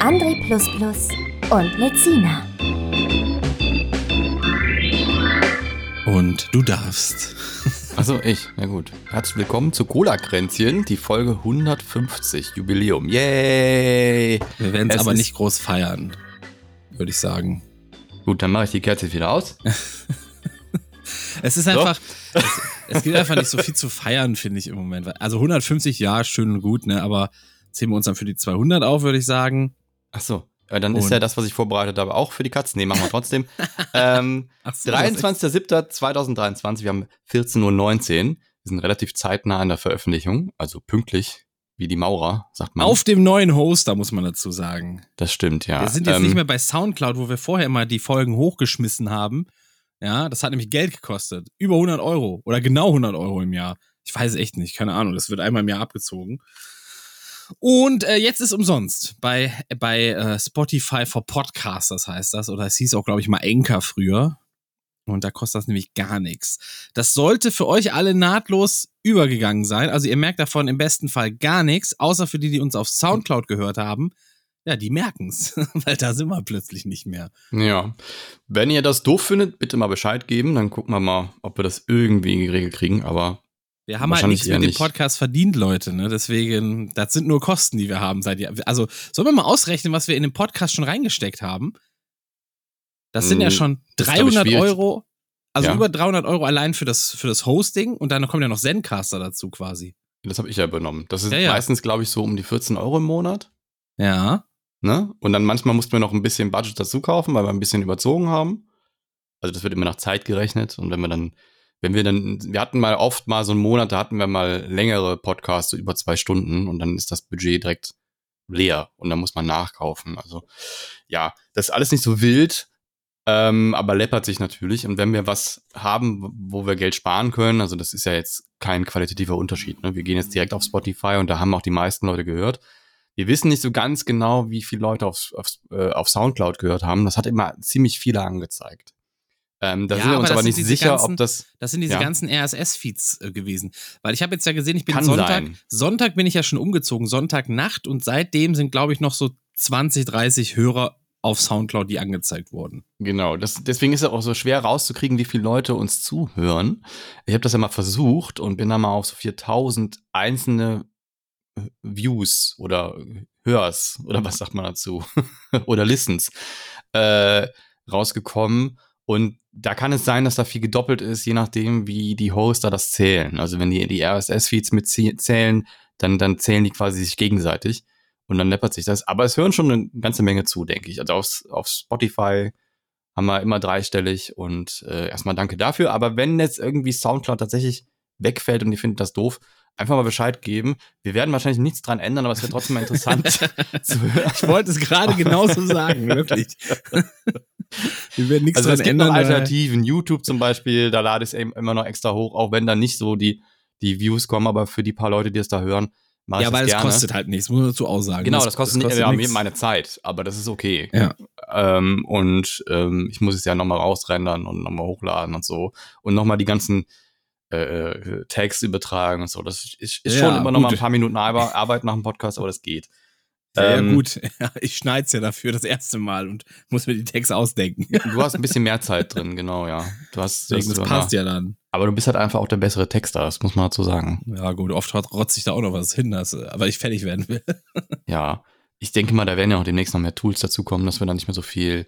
André und Lezina. Und du darfst. Achso, ich. Na gut. Herzlich willkommen zu Cola-Kränzchen, die Folge 150, Jubiläum. Yay! Wir werden es aber nicht groß feiern, würde ich sagen. Gut, dann mache ich die Kerze wieder aus. es ist einfach, es, es, gibt einfach nicht so viel zu feiern, finde ich im Moment. Also 150, ja, schön und gut, ne, aber zählen wir uns dann für die 200 auf, würde ich sagen. Ach so. Ja, dann und? ist ja das, was ich vorbereitet habe, auch für die Katzen. Nee, machen wir trotzdem. ähm, so, 23.07.2023, wir haben 14.19 Uhr. Wir sind relativ zeitnah in der Veröffentlichung, also pünktlich wie die Maurer, sagt man. Auf dem neuen Hoster, muss man dazu sagen. Das stimmt, ja. Wir sind jetzt ähm, nicht mehr bei Soundcloud, wo wir vorher immer die Folgen hochgeschmissen haben. Ja, das hat nämlich Geld gekostet. Über 100 Euro oder genau 100 Euro im Jahr. Ich weiß echt nicht, keine Ahnung. Das wird einmal im Jahr abgezogen. Und äh, jetzt ist umsonst bei, bei äh, Spotify for Podcasters heißt das. Oder es hieß auch, glaube ich, mal Anchor früher. Und da kostet das nämlich gar nichts. Das sollte für euch alle nahtlos übergegangen sein. Also ihr merkt davon im besten Fall gar nichts, außer für die, die uns auf Soundcloud gehört haben. Ja, die merken's, weil da sind wir plötzlich nicht mehr. Ja. Wenn ihr das doof findet, bitte mal Bescheid geben, dann gucken wir mal, ob wir das irgendwie geregelt kriegen, aber wir haben halt nichts mit dem Podcast verdient, Leute, ne? Deswegen, das sind nur Kosten, die wir haben seit. Also, sollen wir mal ausrechnen, was wir in den Podcast schon reingesteckt haben? Das sind ja hm, schon 300 Euro, also ja. über 300 Euro allein für das, für das Hosting und dann kommt ja noch Zencaster dazu quasi. Das habe ich ja übernommen. Das ist ja, ja. meistens, glaube ich, so um die 14 Euro im Monat. Ja. Ne? Und dann manchmal mussten wir noch ein bisschen Budget dazu kaufen, weil wir ein bisschen überzogen haben. Also das wird immer nach Zeit gerechnet. Und wenn wir dann wenn wir dann, wir hatten mal oft mal so einen Monat, da hatten wir mal längere Podcasts, so über zwei Stunden und dann ist das Budget direkt leer und dann muss man nachkaufen. Also ja, das ist alles nicht so wild, ähm, aber läppert sich natürlich. Und wenn wir was haben, wo wir Geld sparen können, also das ist ja jetzt kein qualitativer Unterschied. Ne? Wir gehen jetzt direkt auf Spotify und da haben auch die meisten Leute gehört. Wir wissen nicht so ganz genau, wie viele Leute auf, auf, äh, auf Soundcloud gehört haben. Das hat immer ziemlich viele angezeigt. Ähm, da ja, sind wir uns aber, aber nicht sicher, ganzen, ob das. Das sind diese ja. ganzen RSS-Feeds äh, gewesen. Weil ich habe jetzt ja gesehen, ich bin Kann Sonntag. Sein. Sonntag bin ich ja schon umgezogen, Sonntagnacht und seitdem sind, glaube ich, noch so 20, 30 Hörer auf Soundcloud, die angezeigt wurden. Genau, das, deswegen ist es auch so schwer rauszukriegen, wie viele Leute uns zuhören. Ich habe das ja mal versucht und bin da mal auf so 4000 einzelne äh, Views oder Hörs oder was sagt man dazu oder Listens äh, rausgekommen und da kann es sein, dass da viel gedoppelt ist, je nachdem, wie die Hoster das zählen. Also wenn die die RSS-Feeds mitzählen, dann, dann zählen die quasi sich gegenseitig und dann läppert sich das. Aber es hören schon eine ganze Menge zu, denke ich. Also auf, auf Spotify haben wir immer dreistellig und äh, erstmal danke dafür. Aber wenn jetzt irgendwie Soundcloud tatsächlich wegfällt und ihr findet das doof, einfach mal Bescheid geben. Wir werden wahrscheinlich nichts dran ändern, aber es wird trotzdem mal interessant zu hören. Ich wollte es gerade genauso sagen, wirklich. Wir werden nichts also dran ändern. Alternativen, YouTube zum Beispiel, da lade ich es immer noch extra hoch, auch wenn da nicht so die, die Views kommen, aber für die paar Leute, die es da hören, mache ja, ich das gerne. Ja, weil es kostet halt nichts, muss man dazu auch sagen. Genau, das, das kostet, das kostet nicht ja, meine Zeit, aber das ist okay. Ja. Ähm, und ähm, ich muss es ja nochmal rausrendern und nochmal hochladen und so. Und nochmal die ganzen äh, Tags übertragen und so. Das ist, ist ja, schon immer noch mal ein paar Minuten Arbeit nach dem Podcast, aber das geht. Ja, ähm, ja gut, ich schneide es ja dafür das erste Mal und muss mir die Tags ausdenken. Du hast ein bisschen mehr Zeit drin, genau, ja. Du hast, das, das passt ja dann. Aber du bist halt einfach auch der bessere Texter, das muss man dazu sagen. Ja gut, oft rotze ich da auch noch was hin, dass, aber ich fertig werden will. ja, ich denke mal, da werden ja auch demnächst noch mehr Tools dazukommen, dass wir dann nicht mehr so viel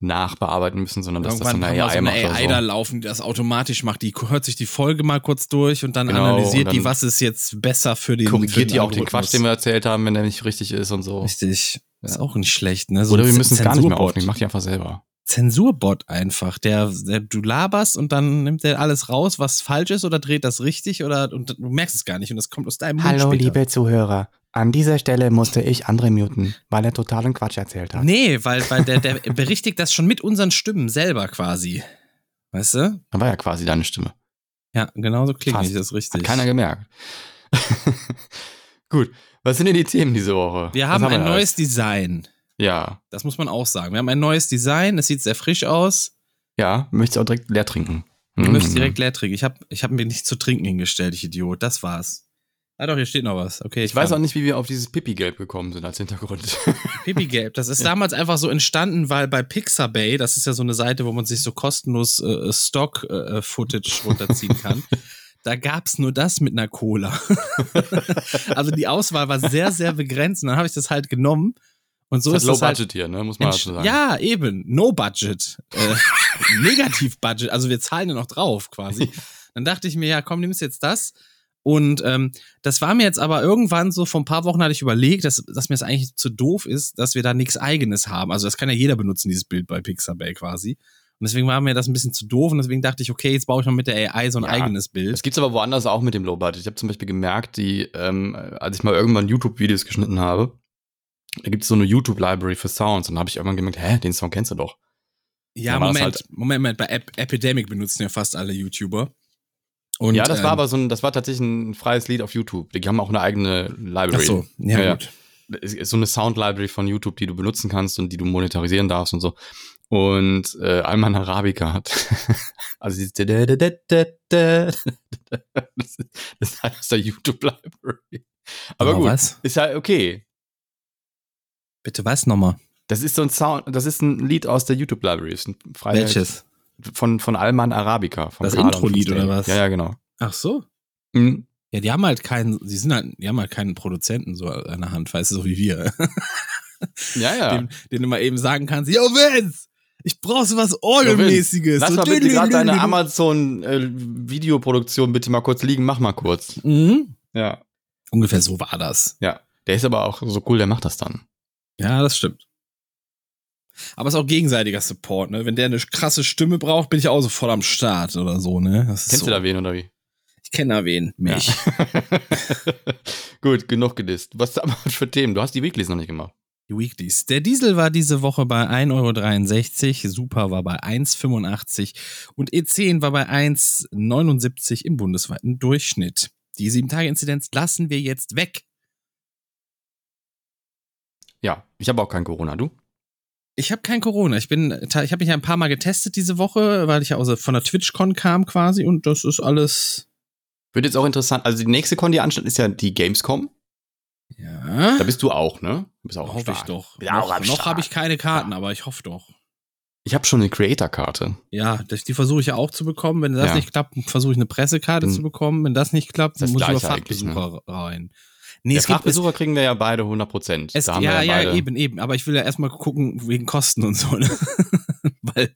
nachbearbeiten müssen, sondern dass Irgendwann das so eine AI, so eine AI so. da laufen, die das automatisch macht. Die hört sich die Folge mal kurz durch und dann genau, analysiert und dann die, was ist jetzt besser für den Korrigiert die auch den Quatsch, den wir erzählt haben, wenn der nicht richtig ist und so. Richtig. Ja. Ist auch nicht schlecht, ne? So Oder wir müssen es gar nicht mehr aufnehmen, mach die einfach selber. Zensurbot einfach, der, der du laberst und dann nimmt der alles raus, was falsch ist oder dreht das richtig oder und du merkst es gar nicht und das kommt aus deinem Mund Hallo, später. liebe Zuhörer. An dieser Stelle musste ich André muten, weil er totalen Quatsch erzählt hat. Nee, weil, weil der, der berichtigt das schon mit unseren Stimmen selber quasi. Weißt du? Dann war ja quasi deine Stimme. Ja, genau so klingt Fast. das richtig. Hat keiner gemerkt. Gut, was sind denn die Themen diese Woche? wir Was haben ein da neues alles? Design. Ja, Das muss man auch sagen. Wir haben ein neues Design. Es sieht sehr frisch aus. ja, möchtest du auch direkt leer trinken? Du Mm. möchtest direkt leer trinken. Ich habe ich hab mir nichts zu trinken hingestellt, ich Idiot. Das war's. Ah doch, hier steht noch was. Okay, Ich weiß auch nicht, wie wir auf dieses Pipi-Gelb gekommen sind als Hintergrund. Pipi-Gelb. Das ist damals einfach so entstanden, weil bei Pixabay, das ist ja so eine Seite, wo man sich so kostenlos äh, Stock-Footage runterziehen kann. Da gab's nur das mit einer Cola. also die Auswahl war sehr, sehr begrenzt. Und dann habe ich das halt genommen. Und so das ist ist das Low halt Budget hier, ne? Muss man dazu sagen. Ja, eben. No Budget. Äh, Negativ Budget. Also wir zahlen ja noch drauf quasi. Dann dachte ich mir, ja, komm, nimmst jetzt das. Und ähm, das war mir jetzt aber irgendwann so, vor ein paar Wochen hatte ich überlegt, dass, dass mir das eigentlich zu doof ist, dass wir da nichts eigenes haben. Also das kann ja jeder benutzen, dieses Bild bei Pixabay quasi. Und deswegen war mir das ein bisschen zu doof und deswegen dachte ich, okay, jetzt baue ich mal mit der AI so ein Ja. eigenes Bild. Es gibt's aber woanders auch mit dem Low Budget. Ich habe zum Beispiel gemerkt, die, ähm, als ich mal irgendwann YouTube-Videos geschnitten habe, da gibt's so eine YouTube-Library für Sounds. Und dann habe ich irgendwann gemerkt, hä, den Song kennst du doch. Ja, Da das Moment, halt- Moment, Moment, bei Ep Epidemic benutzen ja fast alle YouTuber. Und, ja, das war ähm, aber so ein, das war tatsächlich ein freies Lied auf YouTube. Die haben auch eine eigene Library. Ach so, ja, Ja, ja. gut. Ist so eine Sound-Library von YouTube, die du benutzen kannst und die du monetarisieren darfst und so. Und äh, Alman Arabica hat, also dieses das ist, halt aus der YouTube-Library. Aber Aber gut, was? ist ja okay. Bitte was nochmal? Das ist so ein Sound, das ist ein Lied aus der ein freies- Welches? Von, von Alman Arabica. Von Das Intro-Lied oder was? Ja, ja, genau. Ach so. Mhm. Ja, die haben halt keinen, sie sind halt, die haben halt keinen Produzenten so an der Hand, weißt du, so wie wir. Ja, ja. Den, den du mal eben sagen kannst, yo Vince, ich brauch so was Orgelmäßiges. Lass so mal bitte gerade deine Amazon-Videoproduktion bitte mal kurz liegen. Mach mal kurz. Mhm. Ja. Ungefähr so war das. Ja. Der ist aber auch so cool, der macht das dann. Ja, das stimmt. Aber es ist auch gegenseitiger Support, ne? Wenn der eine krasse Stimme braucht, bin ich auch so voll am Start oder so, ne? Kennst so. du da wen oder wie? Ich kenne da wen. Mich. Gut, genug gedisst. Was ist aber für Themen? Du hast die Weeklies noch nicht gemacht. Die Weeklies. Der Diesel war diese Woche bei 1,63 Euro, Super war bei 1,85 und E10 war bei 1,79 im bundesweiten Durchschnitt. Die 7-Tage-Inzidenz lassen wir jetzt weg. Ja, ich habe auch kein Corona. Du? Ich habe kein Corona. Ich bin, ich habe mich ja ein paar Mal getestet diese Woche, weil ich ja aus, von der TwitchCon kam quasi und das ist alles. Wird jetzt auch interessant. Also die nächste Con, die ansteht, ist ja die Gamescom. Ja. Da bist du auch, ne? Du bist auch hoffe ich doch. Ja, noch noch habe ich keine Karten, aber ich hoffe doch. Ich habe schon eine Creator-Karte. Ja, das, die versuche ich ja auch zu bekommen. Wenn das Ja. nicht klappt, versuche ich eine Pressekarte Hm. zu bekommen. Wenn das nicht klappt, dann muss ich über eigentlich, ne? Fachbesucher rein. Nee, Der es gibt, Fachbesucher kriegen wir ja beide 100 Prozent. es, ja, ja, eben, eben. Aber ich will ja erstmal gucken, wegen Kosten und so, ne? Weil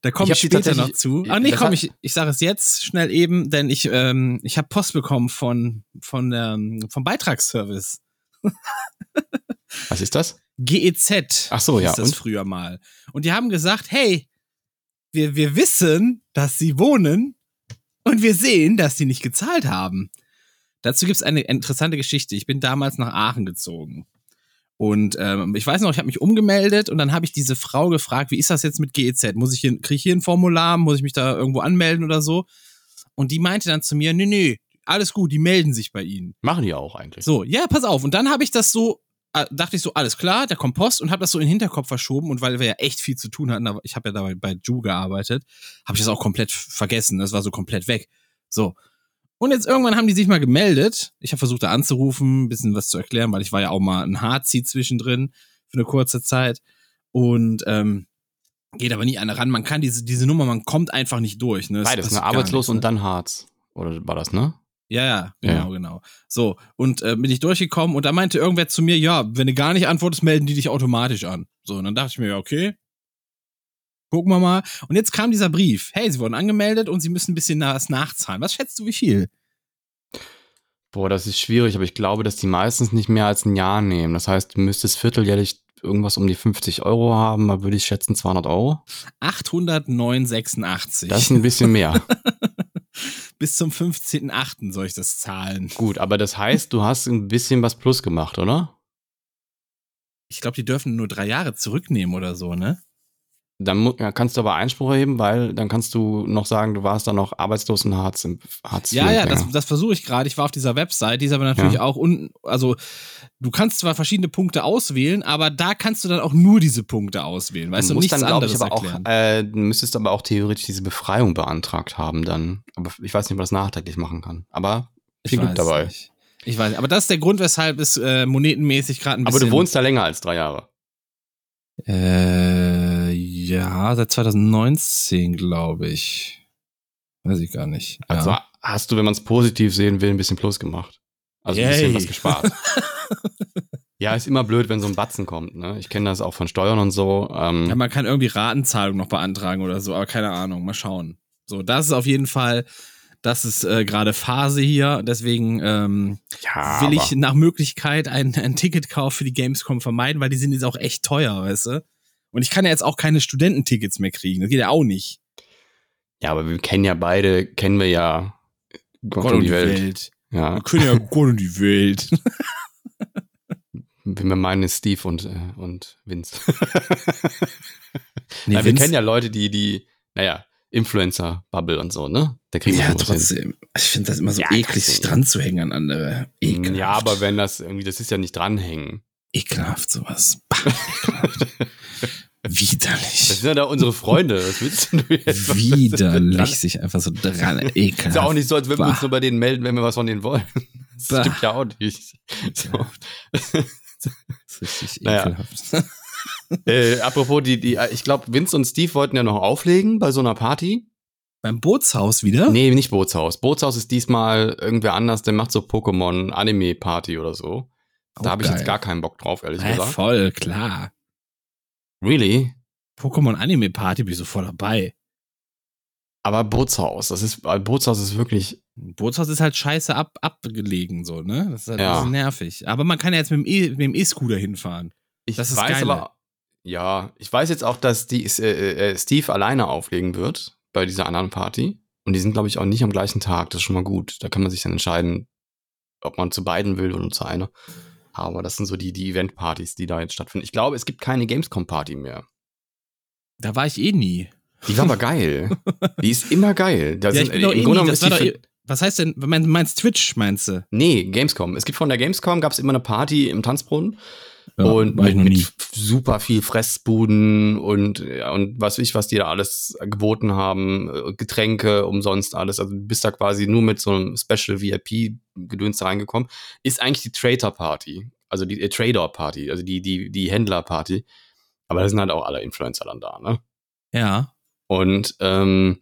da komme Ich ich, später noch zu. Ah, nee, komm, ich, ich sage es jetzt schnell eben, denn ich, ähm, ich habe Post bekommen von, von ähm, vom Beitragsservice. Was ist das? GEZ. Ach so, ja, Ist das und? früher mal. Und die haben gesagt, hey, wir, wir wissen, dass sie wohnen und wir sehen, dass sie nicht gezahlt haben. Dazu gibt's eine interessante Geschichte. Ich bin damals nach Aachen gezogen. Und ähm, ich weiß noch, ich habe mich umgemeldet und dann habe ich diese Frau gefragt, wie ist das jetzt mit GEZ? Muss ich hier, kriege ich hier ein Formular? Muss ich mich da irgendwo anmelden oder so? Und die meinte dann zu mir, nee, nee, alles gut, die melden sich bei Ihnen. Machen die auch eigentlich. So, ja, pass auf. Und dann habe ich das so, äh, dachte ich so, alles klar, der Kompost und habe das so in den Hinterkopf verschoben. Und weil wir ja echt viel zu tun hatten, ich habe ja dabei bei Ju gearbeitet, habe ich das auch komplett vergessen. Das war so komplett weg. So. Und jetzt irgendwann haben die sich mal gemeldet. Ich habe versucht, da anzurufen, ein bisschen was zu erklären, weil ich war ja auch mal ein Harzi zwischendrin für eine kurze Zeit. Und ähm, geht aber nie einer ran. Man kann diese, diese Nummer, man kommt einfach nicht durch. Ne? Beides, ne? Arbeitslos nichts, und ne? dann Harz. Oder war das, ne? Ja, ja, Ja. genau, genau. So, und äh, bin ich durchgekommen und da meinte irgendwer zu mir, ja, wenn du gar nicht antwortest, melden die dich automatisch an. So, und dann dachte ich mir, ja, okay. Gucken wir mal. Und jetzt kam dieser Brief. Hey, sie wurden angemeldet und sie müssen ein bisschen was nachzahlen. Was schätzt du, wie viel? Boah, das ist schwierig, aber ich glaube, dass die meistens nicht mehr als ein Jahr nehmen. Das heißt, du müsstest vierteljährlich irgendwas um die 50 Euro haben, da würde ich schätzen 200 Euro. 809,86. Das ist ein bisschen mehr. bis zum 15.8. soll ich das zahlen. Gut, aber das heißt, du hast ein bisschen was plus gemacht, oder? Ich glaube, die dürfen nur drei Jahre zurücknehmen oder so, ne? Dann ja, kannst du aber Einspruch erheben, weil dann kannst du noch sagen, du warst dann noch arbeitslos und Hartz, im- Hartz Ja, ja, das, das versuche ich gerade. Ich war auf dieser Website, die ist aber natürlich Ja. auch un, also du kannst zwar verschiedene Punkte auswählen, aber da kannst du dann auch nur diese Punkte auswählen, weißt du, musst nichts dann, glaube ich, anderes aber erklären. auch, äh, du müsstest aber auch theoretisch diese Befreiung beantragt haben dann. Aber ich weiß nicht, ob man das nachträglich machen kann. Aber viel Ich Glück dabei. Nicht. Ich weiß nicht, aber das ist der Grund, weshalb es äh, monetenmäßig gerade ein Aber bisschen. du wohnst da länger als drei Jahre. Äh, ja, seit 2019, glaube ich. Weiß ich gar nicht. Also ja. hast du, wenn man es positiv sehen will, ein bisschen Plus gemacht. Also ein bisschen Yay. was gespart. ja, ist immer blöd, wenn so ein Batzen kommt. Ne? Ich kenne das auch von Steuern und so. Ähm, ja, man kann irgendwie Ratenzahlung noch beantragen oder so, aber keine Ahnung, mal schauen. So, das ist auf jeden Fall, das ist äh, gerade Phase hier, deswegen ähm, ja, will ich nach Möglichkeit ein, ein Ticketkauf für die Gamescom vermeiden, weil die sind jetzt auch echt teuer, weißt du? Und ich kann ja jetzt auch keine Studententickets mehr kriegen, das geht ja auch nicht. Ja, aber wir kennen ja beide, kennen wir ja Gott, und die Welt. Ja, Wir können ja Gott und die Welt. wenn wir meinen ist Steve und, äh, und Vince. Nee, wir Vince- kennen ja Leute, die, die, naja, Influencer-Bubble und so, ne? Da kriegen wir Ja, was hin. trotzdem. Ich finde das immer so Ja, eklig, trotzdem. sich dran zu hängen an andere. Ekelhaft. Ja, aber wenn das irgendwie, das ist ja nicht dranhängen. Ekelhaft, sowas. Bah, ekelhaft. Das Widerlich. sind ja da unsere Freunde. Was willst du jetzt? Widerlich, sich einfach so dran. Ekelhaft. Ist ja auch nicht so, als würden wir uns nur bei denen melden, wenn wir was von denen wollen. Das Bah. stimmt ja auch nicht. So. Das ist richtig Naja. ekelhaft. äh, apropos, die, die, ich glaube, Vince und Steve wollten ja noch auflegen bei so einer Party. Beim Bootshaus wieder? Nee, nicht Bootshaus. Bootshaus ist diesmal irgendwer anders, der macht so Pokémon-Anime-Party oder so. Da Auch habe ich geil. jetzt gar keinen Bock drauf, ehrlich Ja, gesagt. voll, klar. Really? Pokémon Anime Party bin ich sofort dabei. Aber Bootshaus, das ist, äh, Bootshaus ist wirklich, Bootshaus ist halt scheiße ab, abgelegen, so, ne? Das ist halt Ja. ein bisschen nervig. Aber man kann ja jetzt mit dem E- E-Scooter hinfahren. ich Das ist weiß geil. aber, ja, ich weiß jetzt auch, dass die, äh, äh, Steve alleine auflegen wird bei dieser anderen Party. Und die sind, glaube ich, auch nicht am gleichen Tag. Das ist schon mal gut. Da kann man sich dann entscheiden, ob man zu beiden will oder zu einer. Aber das sind so die, die Event-Partys, die da jetzt stattfinden. Ich glaube, es gibt keine Gamescom-Party mehr. Da war ich eh nie. Die war aber geil. Die ist immer geil. Da ja, sind, ich bin doch im eh Grunde nie. genommen Das ist war die doch für- eh, was heißt denn, mein- meinst Twitch, meinst du? Nee, Gamescom. Es gibt von der Gamescom gab es immer eine Party im Tanzbrunnen Ja, und mit, mit super viel Fressbuden und ja, und was ich, was die da alles geboten haben, äh, Getränke umsonst alles. Also du bist da quasi nur mit so einem Special VIP Gedöns reingekommen. Ist eigentlich die Trader Party, also die äh, Trader Party, also die die die Händler Party. Aber da sind halt auch alle Influencer dann da, ne? Ja. Und ähm,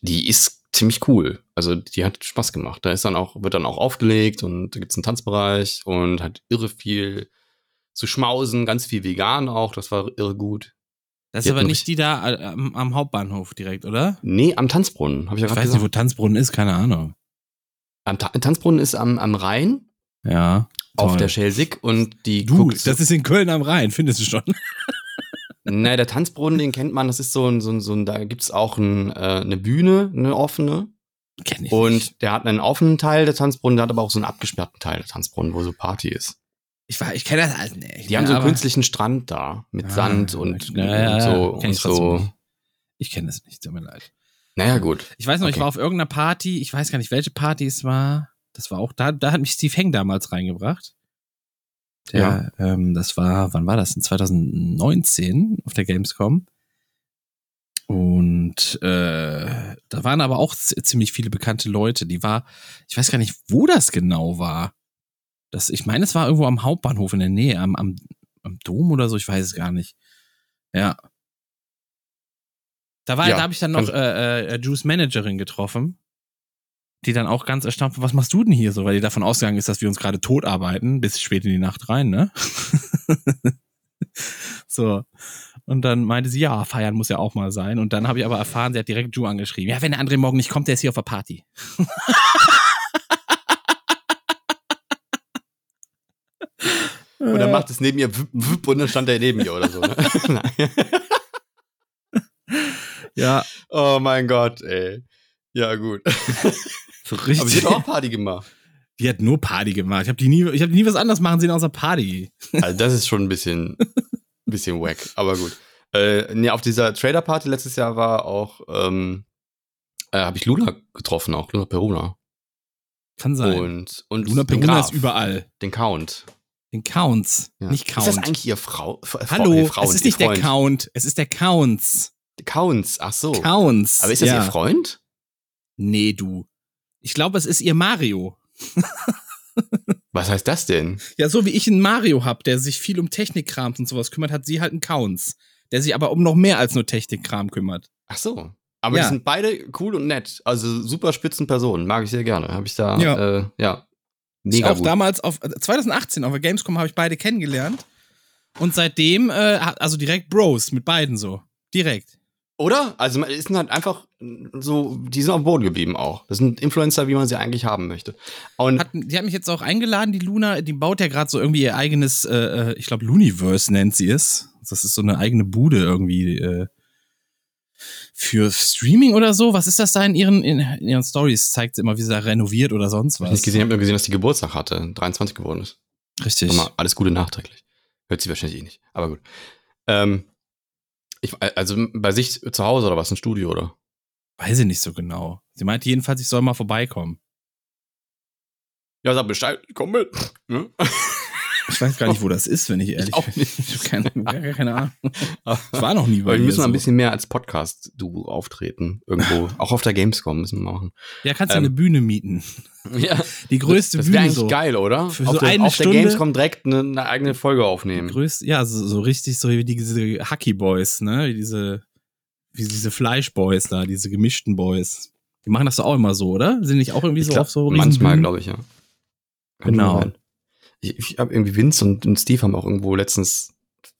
die ist ziemlich cool. Also die hat Spaß gemacht. Da ist dann auch, wird dann auch aufgelegt und da gibt's einen Tanzbereich und hat irre viel zu schmausen, ganz viel vegan auch, das war irre gut. Das ist aber nicht die da äh, am, am Hauptbahnhof direkt, oder? Nee, am Tanzbrunnen, habe ich ja Ich gerade weiß nicht, wo. Tanzbrunnen ist, keine Ahnung. Am Ta Tanzbrunnen ist am, am Rhein, Ja. auf toll. der Schelsig und die Du, das ist in Köln am Rhein, findest du schon. Ne, der Tanzbrunnen, den kennt man, das ist so ein, so ein, so ein da gibt's auch ein, äh, eine Bühne, eine offene. Kenn ich Und nicht. der hat einen offenen Teil der Tanzbrunnen, der hat aber auch so einen abgesperrten Teil der Tanzbrunnen, wo so Party ist. Ich, war- ich kenne das halt nicht. Die haben so einen künstlichen Strand da mit Ah, Sand und, ja, ja, und ja, so. kenn Und ich trotzdem so. nicht. Ich kenne das nicht, tut mir leid. Naja, gut. Ich weiß noch, ich Okay. war auf irgendeiner Party, ich weiß gar nicht, welche Party es war. Das war auch, da, da hat mich Steve Heng damals reingebracht. Der, ähm, das war, wann war das? In 2019 auf der Gamescom. Und äh, da waren aber auch ziemlich viele bekannte Leute. Die war, ich weiß gar nicht, wo das genau war. Das, ich meine, es war irgendwo am Hauptbahnhof in der Nähe, am, am, am Dom oder so, ich weiß es gar nicht. Ja. Da war, Ja, da habe ich dann noch kann- äh, äh, Juice Managerin getroffen, die dann auch ganz erstaunt war, was machst du denn hier so? Weil die davon ausgegangen ist, dass wir uns gerade tot arbeiten, bis spät in die Nacht rein, ne? so. Und dann meinte sie, ja, feiern muss ja auch mal sein. Und dann habe ich aber erfahren, sie hat direkt Ju angeschrieben. Ja, wenn der andere morgen nicht kommt, der ist hier auf der Party. Und dann macht es neben ihr wupp, wupp, und dann stand er neben ihr oder so. Ne? Ja, oh mein Gott, ey. Ja, gut. So Aber sie richtig. hat auch Party gemacht. Die hat nur Party gemacht. Ich habe die nie, ich habe nie was anderes machen sehen außer Party. Also das ist schon ein bisschen, bisschen wack, aber gut. Äh, nee, auf dieser Trader-Party letztes Jahr war auch, ähm, äh, habe ich Luna getroffen, auch Luna Peruna. Kann sein. Und, und Luna Peruna ist überall. Den Count. Den Counts, Ja. nicht Count. Ist das eigentlich ihr Frau? Frau- Hallo, Freund, es ist nicht der Freund? Count, es ist der Counts. Counts, ach so. Counts. Aber ist das ja. ihr Freund? Nee, du. Ich glaube, es ist ihr Mario. Was heißt das denn? Ja, so wie ich einen Mario hab, der sich viel um Technikkram und sowas kümmert, hat sie halt einen Counts, der sich aber um noch mehr als nur Technikkram kümmert. Ach so. Aber Ja. die sind beide cool und nett. Also super spitzen Personen. Mag ich sehr gerne. Habe ich da, Ja. äh, ja. Ich Mega auch gut. damals auf äh, 2018 auf der Gamescom habe ich beide kennengelernt und seitdem äh, also direkt Bros mit beiden so direkt. Oder? Also es sind halt einfach so, die sind auf dem Boden geblieben auch. Das sind Influencer, wie man sie eigentlich haben möchte. Und Hat, die hat mich jetzt auch eingeladen, die Luna, die baut ja gerade so irgendwie ihr eigenes, äh, äh, ich glaube Luniverse nennt sie es. Das ist so eine eigene Bude irgendwie äh, für Streaming oder so. Was ist das da in ihren in, in ihren Stories? Zeigt sie immer, wie sie da renoviert oder sonst hab ich was. gesehen, habe nur gesehen, dass die Geburtstag hatte, 23 geworden ist. Richtig. Nochmal, alles Gute nachträglich. Hört sie wahrscheinlich eh nicht. Aber gut. Ähm, ich, also bei sich zu Hause oder was? Ein Studio oder? Weiß ich nicht so genau. Sie meinte jedenfalls, ich soll mal vorbeikommen. Ja, sag Bescheid, komm mit. Ne? Ich weiß gar nicht, wo das ist, wenn ich ehrlich auch bin. nicht. Ich habe keine, keine Ahnung. Ich war noch nie bei wir müssen mal ein so. bisschen mehr als Podcast-Du auftreten. Irgendwo. auch auf der Gamescom müssen wir machen. Ja, kannst du ähm, eine Bühne mieten. Ja. Die größte das wäre Bühne eigentlich so. geil, oder? Für auf so der, eine auf der Stunde- Gamescom direkt eine, eine eigene Folge aufnehmen. größte, ja, so, so richtig so wie die, diese Hacky Boys, ne? Wie diese, wie diese Fleischboys da, diese gemischten Boys. Die machen das doch auch immer so, oder? Sind nicht auch irgendwie Ich so glaub, auf so manchmal, glaube ich, ja. Kann Genau. Ich, ich habe irgendwie Vince und, und Steve haben auch irgendwo letztens,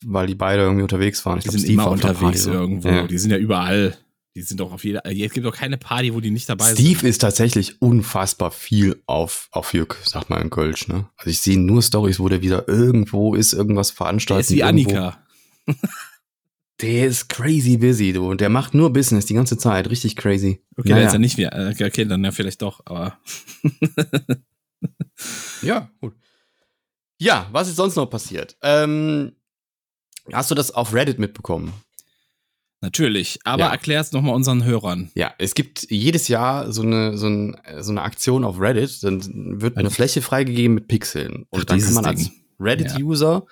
weil die beide irgendwie unterwegs waren. Ich Die glaub, sind Steve immer der unterwegs irgendwo. Ja. Die sind ja überall. Die sind doch auf jeder, es gibt doch keine Party, wo die nicht dabei Steve sind. ist tatsächlich unfassbar viel auf, auf Jück, sagt man in Kölsch, ne? Also ich sehe nur Stories, wo der wieder irgendwo ist, irgendwas Der veranstaltet. ist wie Annika. Der ist crazy busy, du. Und der macht nur Business die ganze Zeit. Richtig crazy. Okay, Naja. der ist ja nicht wie, äh, okay, dann ja vielleicht doch, aber. Ja, gut. Ja, was ist sonst noch passiert? Ähm, hast du das auf Reddit mitbekommen? Natürlich. Aber Ja. erklär's nochmal unseren Hörern. Ja, es gibt jedes Jahr so eine, so, ein, so eine Aktion auf Reddit, dann wird eine Fläche freigegeben mit Pixeln. Und Ach, dann kann man als. Reddit-User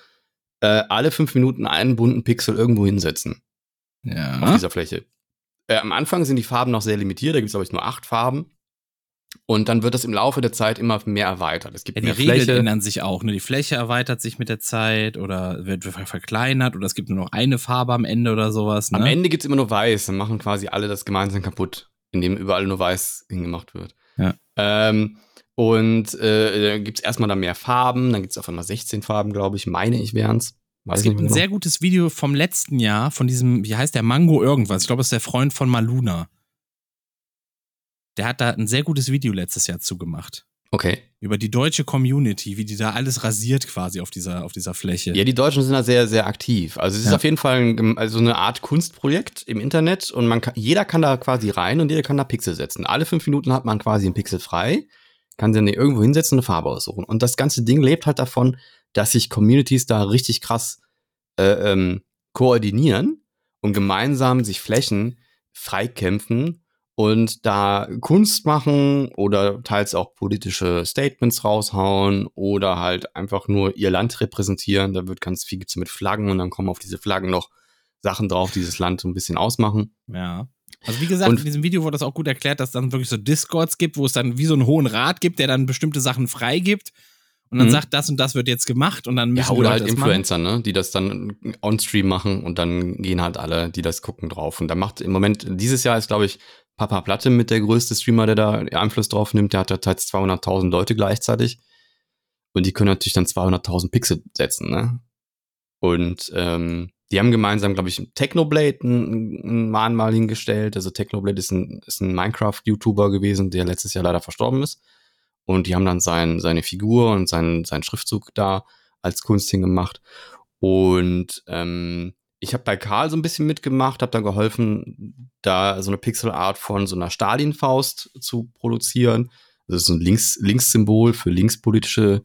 äh, alle fünf Minuten einen bunten Pixel irgendwo hinsetzen auf Ja. dieser Fläche. Äh, am Anfang sind die Farben noch sehr limitiert, da gibt es, glaube ich, nur acht Farben. Und dann wird das im Laufe der Zeit immer mehr erweitert. Es gibt Ja, die mehr Regeln Fläche. ändern sich auch. Ne? Die Fläche erweitert sich mit der Zeit oder wird ver- verkleinert oder es gibt nur noch eine Farbe am Ende oder sowas. Ne? Am Ende gibt's immer nur weiß, dann machen quasi alle das gemeinsam kaputt, indem überall nur weiß hingemacht wird. Ja. Ähm, und äh, dann gibt's erstmal da mehr Farben, dann gibt's auf einmal 16 Farben, glaube ich, meine ich wären's. Weiß Es gibt ein mehr sehr gutes Video vom letzten Jahr von diesem, wie heißt der, Mango irgendwas. Ich glaube, das ist der Freund von Maluna. Der hat da ein sehr gutes Video letztes Jahr zugemacht. Okay. Über die deutsche Community, wie die da alles rasiert quasi auf dieser, auf dieser Fläche. Ja, die Deutschen sind da sehr, sehr aktiv. Also es ist Ja. auf jeden Fall ein, also eine Art Kunstprojekt im Internet und man kann, jeder kann da quasi rein und jeder kann da Pixel setzen. Alle fünf Minuten hat man quasi einen Pixel frei, kann dann irgendwo hinsetzen und eine Farbe aussuchen. Und das ganze Ding lebt halt davon, dass sich Communities da richtig krass äh, ähm, koordinieren und gemeinsam sich Flächen freikämpfen und da Kunst machen oder teils auch politische Statements raushauen oder halt einfach nur ihr Land repräsentieren. Da wird ganz viel gibt's mit Flaggen und dann kommen auf diese Flaggen noch Sachen drauf, die dieses Land so ein bisschen ausmachen. Ja. Also wie gesagt, Und- in diesem Video wurde das auch gut erklärt, dass es dann wirklich so Discords gibt, wo es dann wie so einen hohen Rat gibt, der dann bestimmte Sachen freigibt und dann Mhm. sagt, das und das wird jetzt gemacht und dann müssen Ja, oder halt das machen. Influencer, ne, die das dann on-stream machen und dann gehen halt alle, die das gucken, drauf. Und da macht im Moment, dieses Jahr ist, glaube ich, Papa Platte mit der größte Streamer, der da Einfluss drauf nimmt. Der hat da teils 200.000 Leute gleichzeitig. Und die können natürlich dann 200.000 Pixel setzen, ne? Und ähm, die haben gemeinsam, glaube ich, Technoblade ein, ein Mahnmal hingestellt. Also Technoblade ist ein, ist ein Minecraft-YouTuber gewesen, der letztes Jahr leider verstorben ist. Und die haben dann sein, seine Figur und seinen, seinen Schriftzug da als Kunst hingemacht. Und ähm, ich habe bei Karl so ein bisschen mitgemacht, habe dann geholfen, da so eine Pixelart von so einer Stalinfaust zu produzieren. Das ist ein Links Linkssymbol für linkspolitische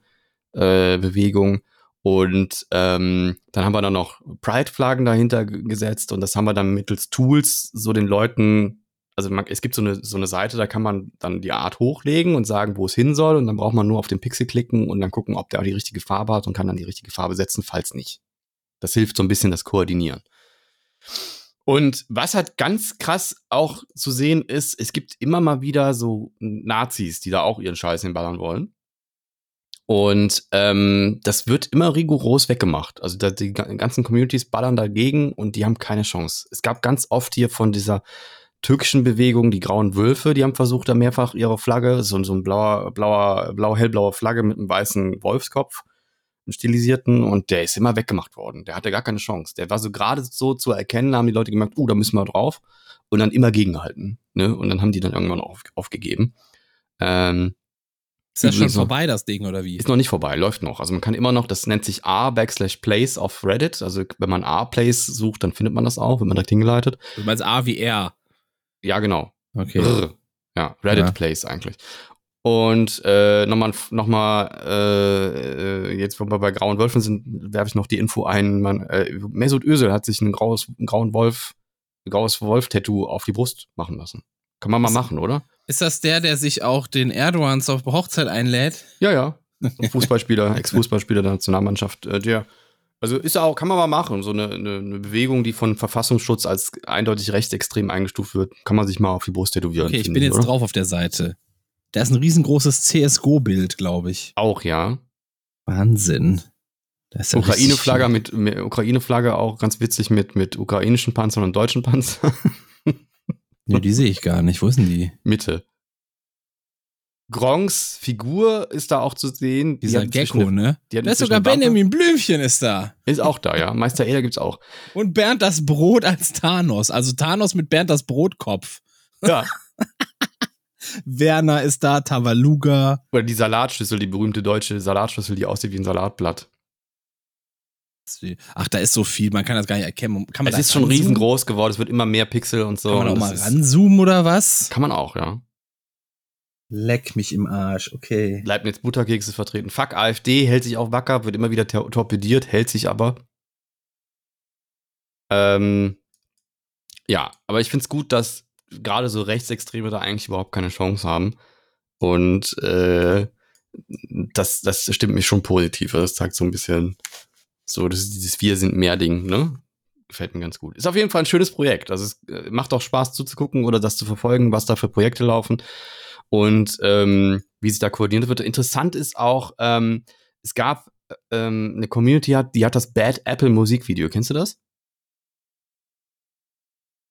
äh, Bewegung. Und ähm, dann haben wir dann noch Pride-Flaggen dahinter gesetzt und das haben wir dann mittels Tools so den Leuten, also man, es gibt so eine, so eine Seite, da kann man dann die Art hochlegen und sagen, wo es hin soll und dann braucht man nur auf den Pixel klicken und dann gucken, ob der auch die richtige Farbe hat und kann dann die richtige Farbe setzen, falls nicht. Das hilft so ein bisschen das Koordinieren. Und was halt ganz krass auch zu sehen ist, es gibt immer mal wieder so Nazis, die da auch ihren Scheiß hinballern wollen. Und ähm, das wird immer rigoros weggemacht. Also da, die ga- ganzen Communities ballern dagegen und die haben keine Chance. Es gab ganz oft hier von dieser türkischen Bewegung die Grauen Wölfe, die haben versucht, da mehrfach ihre Flagge, so, so ein blauer, blauer, blau, hellblauer Flagge mit einem weißen Wolfskopf, einen stilisierten, und der ist immer weggemacht worden. Der hatte gar keine Chance. Der war so gerade so zu erkennen, haben die Leute gemerkt, uh, da müssen wir drauf, und dann immer gegengehalten. Ne? Und dann haben die dann irgendwann auf, aufgegeben. Ähm, Ist das schon so. vorbei, das Ding, oder wie? ist noch nicht vorbei, läuft noch. Also man kann immer noch, das nennt sich R backslash plays auf Reddit. Also wenn man R plays sucht, dann findet man das auch, wenn man direkt hingeleitet. Du meinst A wie R. Ja, genau. Okay. Brr. Ja, Reddit Ja. plays eigentlich. Und äh, nochmal, noch mal, äh, äh, jetzt wo wir bei Grauen Wölfen sind, werfe ich noch die Info ein. Man, äh, Mesut Özil hat sich ein graues, einen grauen Wolf, ein graues Wolf-Tattoo auf die Brust machen lassen. Kann man mal machen, oder? Ist das der, der sich auch den Erdogans auf Hochzeit einlädt? Ja, ja. Fußballspieler, Ex-Fußballspieler der Nationalmannschaft, äh, der. Also ist auch, kann man mal machen. So eine, eine, eine Bewegung, die von Verfassungsschutz als eindeutig rechtsextrem eingestuft wird, kann man sich mal auf die Brust tätowieren. Okay, ich bin jetzt oder? drauf auf der Seite. Da ist ein riesengroßes CSGO-Bild, glaube ich. Auch, ja. Wahnsinn. Ja Ukraine-Flagge mit, mit Ukraine-Flagge auch ganz witzig mit, mit ukrainischen Panzern und deutschen Panzern. Nee, die sehe ich gar nicht. Wo ist denn die? Mitte. Gronks Figur ist da auch zu sehen. Die Dieser Gecko, eine- ne? die Da ist sogar. Benjamin Blümchen ist da. Ist auch da, ja. Meister Eder gibt's auch. Und Bernd das Brot als Thanos. Also Thanos mit Bernd das Brotkopf. Ja. Werner ist da, Tavaluga. Oder die Salatschüssel, die berühmte deutsche Salatschüssel, die aussieht wie ein Salatblatt. Ach, da ist so viel, man kann das gar nicht erkennen. Kann man Es ist schon ranzoomen? riesengroß geworden, es wird immer mehr Pixel und so. Kann man auch mal ranzoomen oder was? Kann man auch, ja. Leck mich im Arsch, okay. Leibniz Butterkeks ist vertreten. Fuck, AfD hält sich auch wacker, wird immer wieder tor- torpediert, hält sich aber. Ähm, ja, aber ich finde es gut, dass gerade so Rechtsextreme da eigentlich überhaupt keine Chance haben. Und äh, das, das stimmt mich schon positiv. Das zeigt so ein bisschen so, das ist dieses Wir sind mehr Ding, ne? Gefällt mir ganz gut. Ist auf jeden Fall ein schönes Projekt. Also es äh, macht auch Spaß zuzugucken oder das zu verfolgen, was da für Projekte laufen und ähm, wie sich da koordiniert wird. Interessant ist auch, ähm, es gab ähm, eine Community, hat, die hat das Bad Apple Musikvideo. Kennst du das?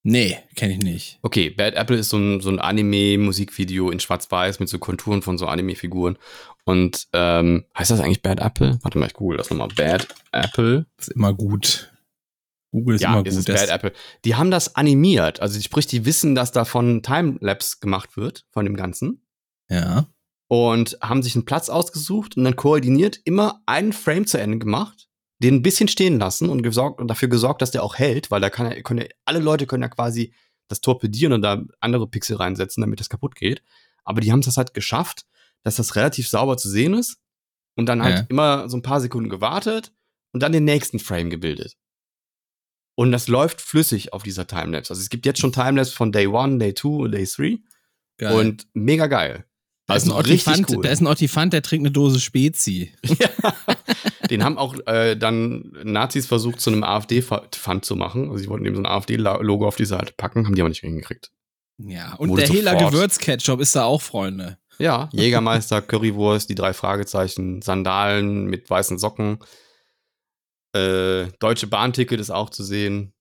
Nee, kenne ich nicht. Okay, Bad Apple ist so ein, so ein Anime-Musikvideo in Schwarz-Weiß mit so Konturen von so Anime-Figuren. Und ähm, heißt das eigentlich Bad Apple? Warte mal, ich google das nochmal. Bad Apple. Ist immer gut. Google ist ja, immer ist gut. es Das- Bad Apple. Die haben das animiert. Also sprich, die wissen, dass davon Timelapse gemacht wird von dem Ganzen. ja. und haben sich einen Platz ausgesucht und dann koordiniert immer einen Frame zu Ende gemacht, den ein bisschen stehen lassen und, gesorgt, dafür gesorgt, dass der auch hält, weil da kann er, können ja, alle Leute können ja quasi das torpedieren und da andere Pixel reinsetzen, damit das kaputt geht. Aber die haben es halt geschafft, dass das relativ sauber zu sehen ist und dann halt Ja. immer so ein paar Sekunden gewartet und dann den nächsten Frame gebildet. Und das läuft flüssig auf dieser Timelapse. Also es gibt jetzt schon Timelapse von Day 1, Day 2 und Day 3 Geil. und mega geil. da ist, ein Ottifant, cool. da ist ein Ottifant, der trinkt eine Dose Spezi. Den haben auch äh, dann Nazis versucht, zu einem AfD-Pfand zu machen. Also sie wollten eben so ein AfD-Logo auf die Seite packen, haben die aber nicht hingekriegt. Ja, und Wurde der Hela. Gewürzketchup ist da auch, Freunde. Ja, Jägermeister, Currywurst, die drei Fragezeichen, Sandalen mit weißen Socken. Äh, Deutsche Bahnticket ist auch zu sehen.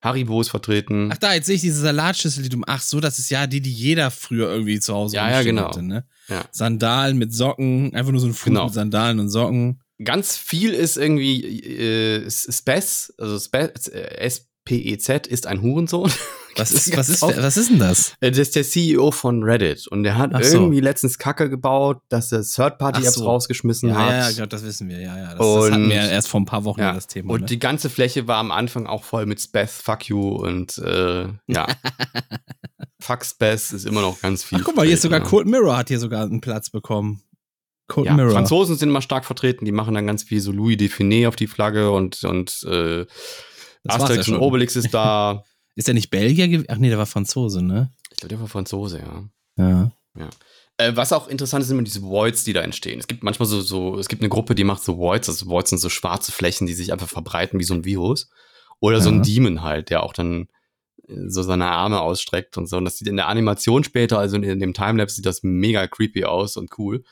Haribo ist vertreten. Ach da, jetzt sehe ich diese Salatschüssel, die du. Ach so, das ist ja die, die jeder früher irgendwie zu Hause Ja, ja, genau. hatte, ne? Ja. Sandalen mit Socken, einfach nur so ein Fuß Genau. mit Sandalen und Socken. Ganz viel ist irgendwie äh, Spez, also Spe äh, S-P-E-Z ist ein Hurensohn. Was ist, was ist, was ist denn das? Äh, Das ist der CEO von Reddit und der hat Ach so. irgendwie letztens Kacke gebaut, dass er Third-Party-Apps so. rausgeschmissen Ja, hat. ja, ja, das wissen wir, ja, ja. Das, das hatten Und- wir erst vor ein paar Wochen Ja. das Thema. Und ne? die ganze Fläche war am Anfang auch voll mit Speth, fuck you und äh, ja. fuck Speth ist immer noch ganz viel. Ach, guck mal, hier ist sogar Cold Mirror hat hier sogar einen Platz bekommen. Cold ja. Mirror. Franzosen sind immer stark vertreten, die machen dann ganz viel so Louis Define auf die Flagge und, und äh, Asterix ja und. Obelix ist da. Ist der nicht Belgier? gew- Ach nee, der war Franzose, ne? ich glaube, der war Franzose, ja. Ja. Äh, was auch interessant ist, sind immer diese Voids, die da entstehen. Es gibt manchmal so, so, es gibt eine Gruppe, die macht so Voids, also Voids sind so schwarze Flächen, die sich einfach verbreiten wie so ein Virus. Oder so Ja. ein Demon halt, der auch dann äh, so seine Arme ausstreckt und so. Und das sieht in der Animation später, also in dem Timelapse, sieht das mega creepy aus und cool.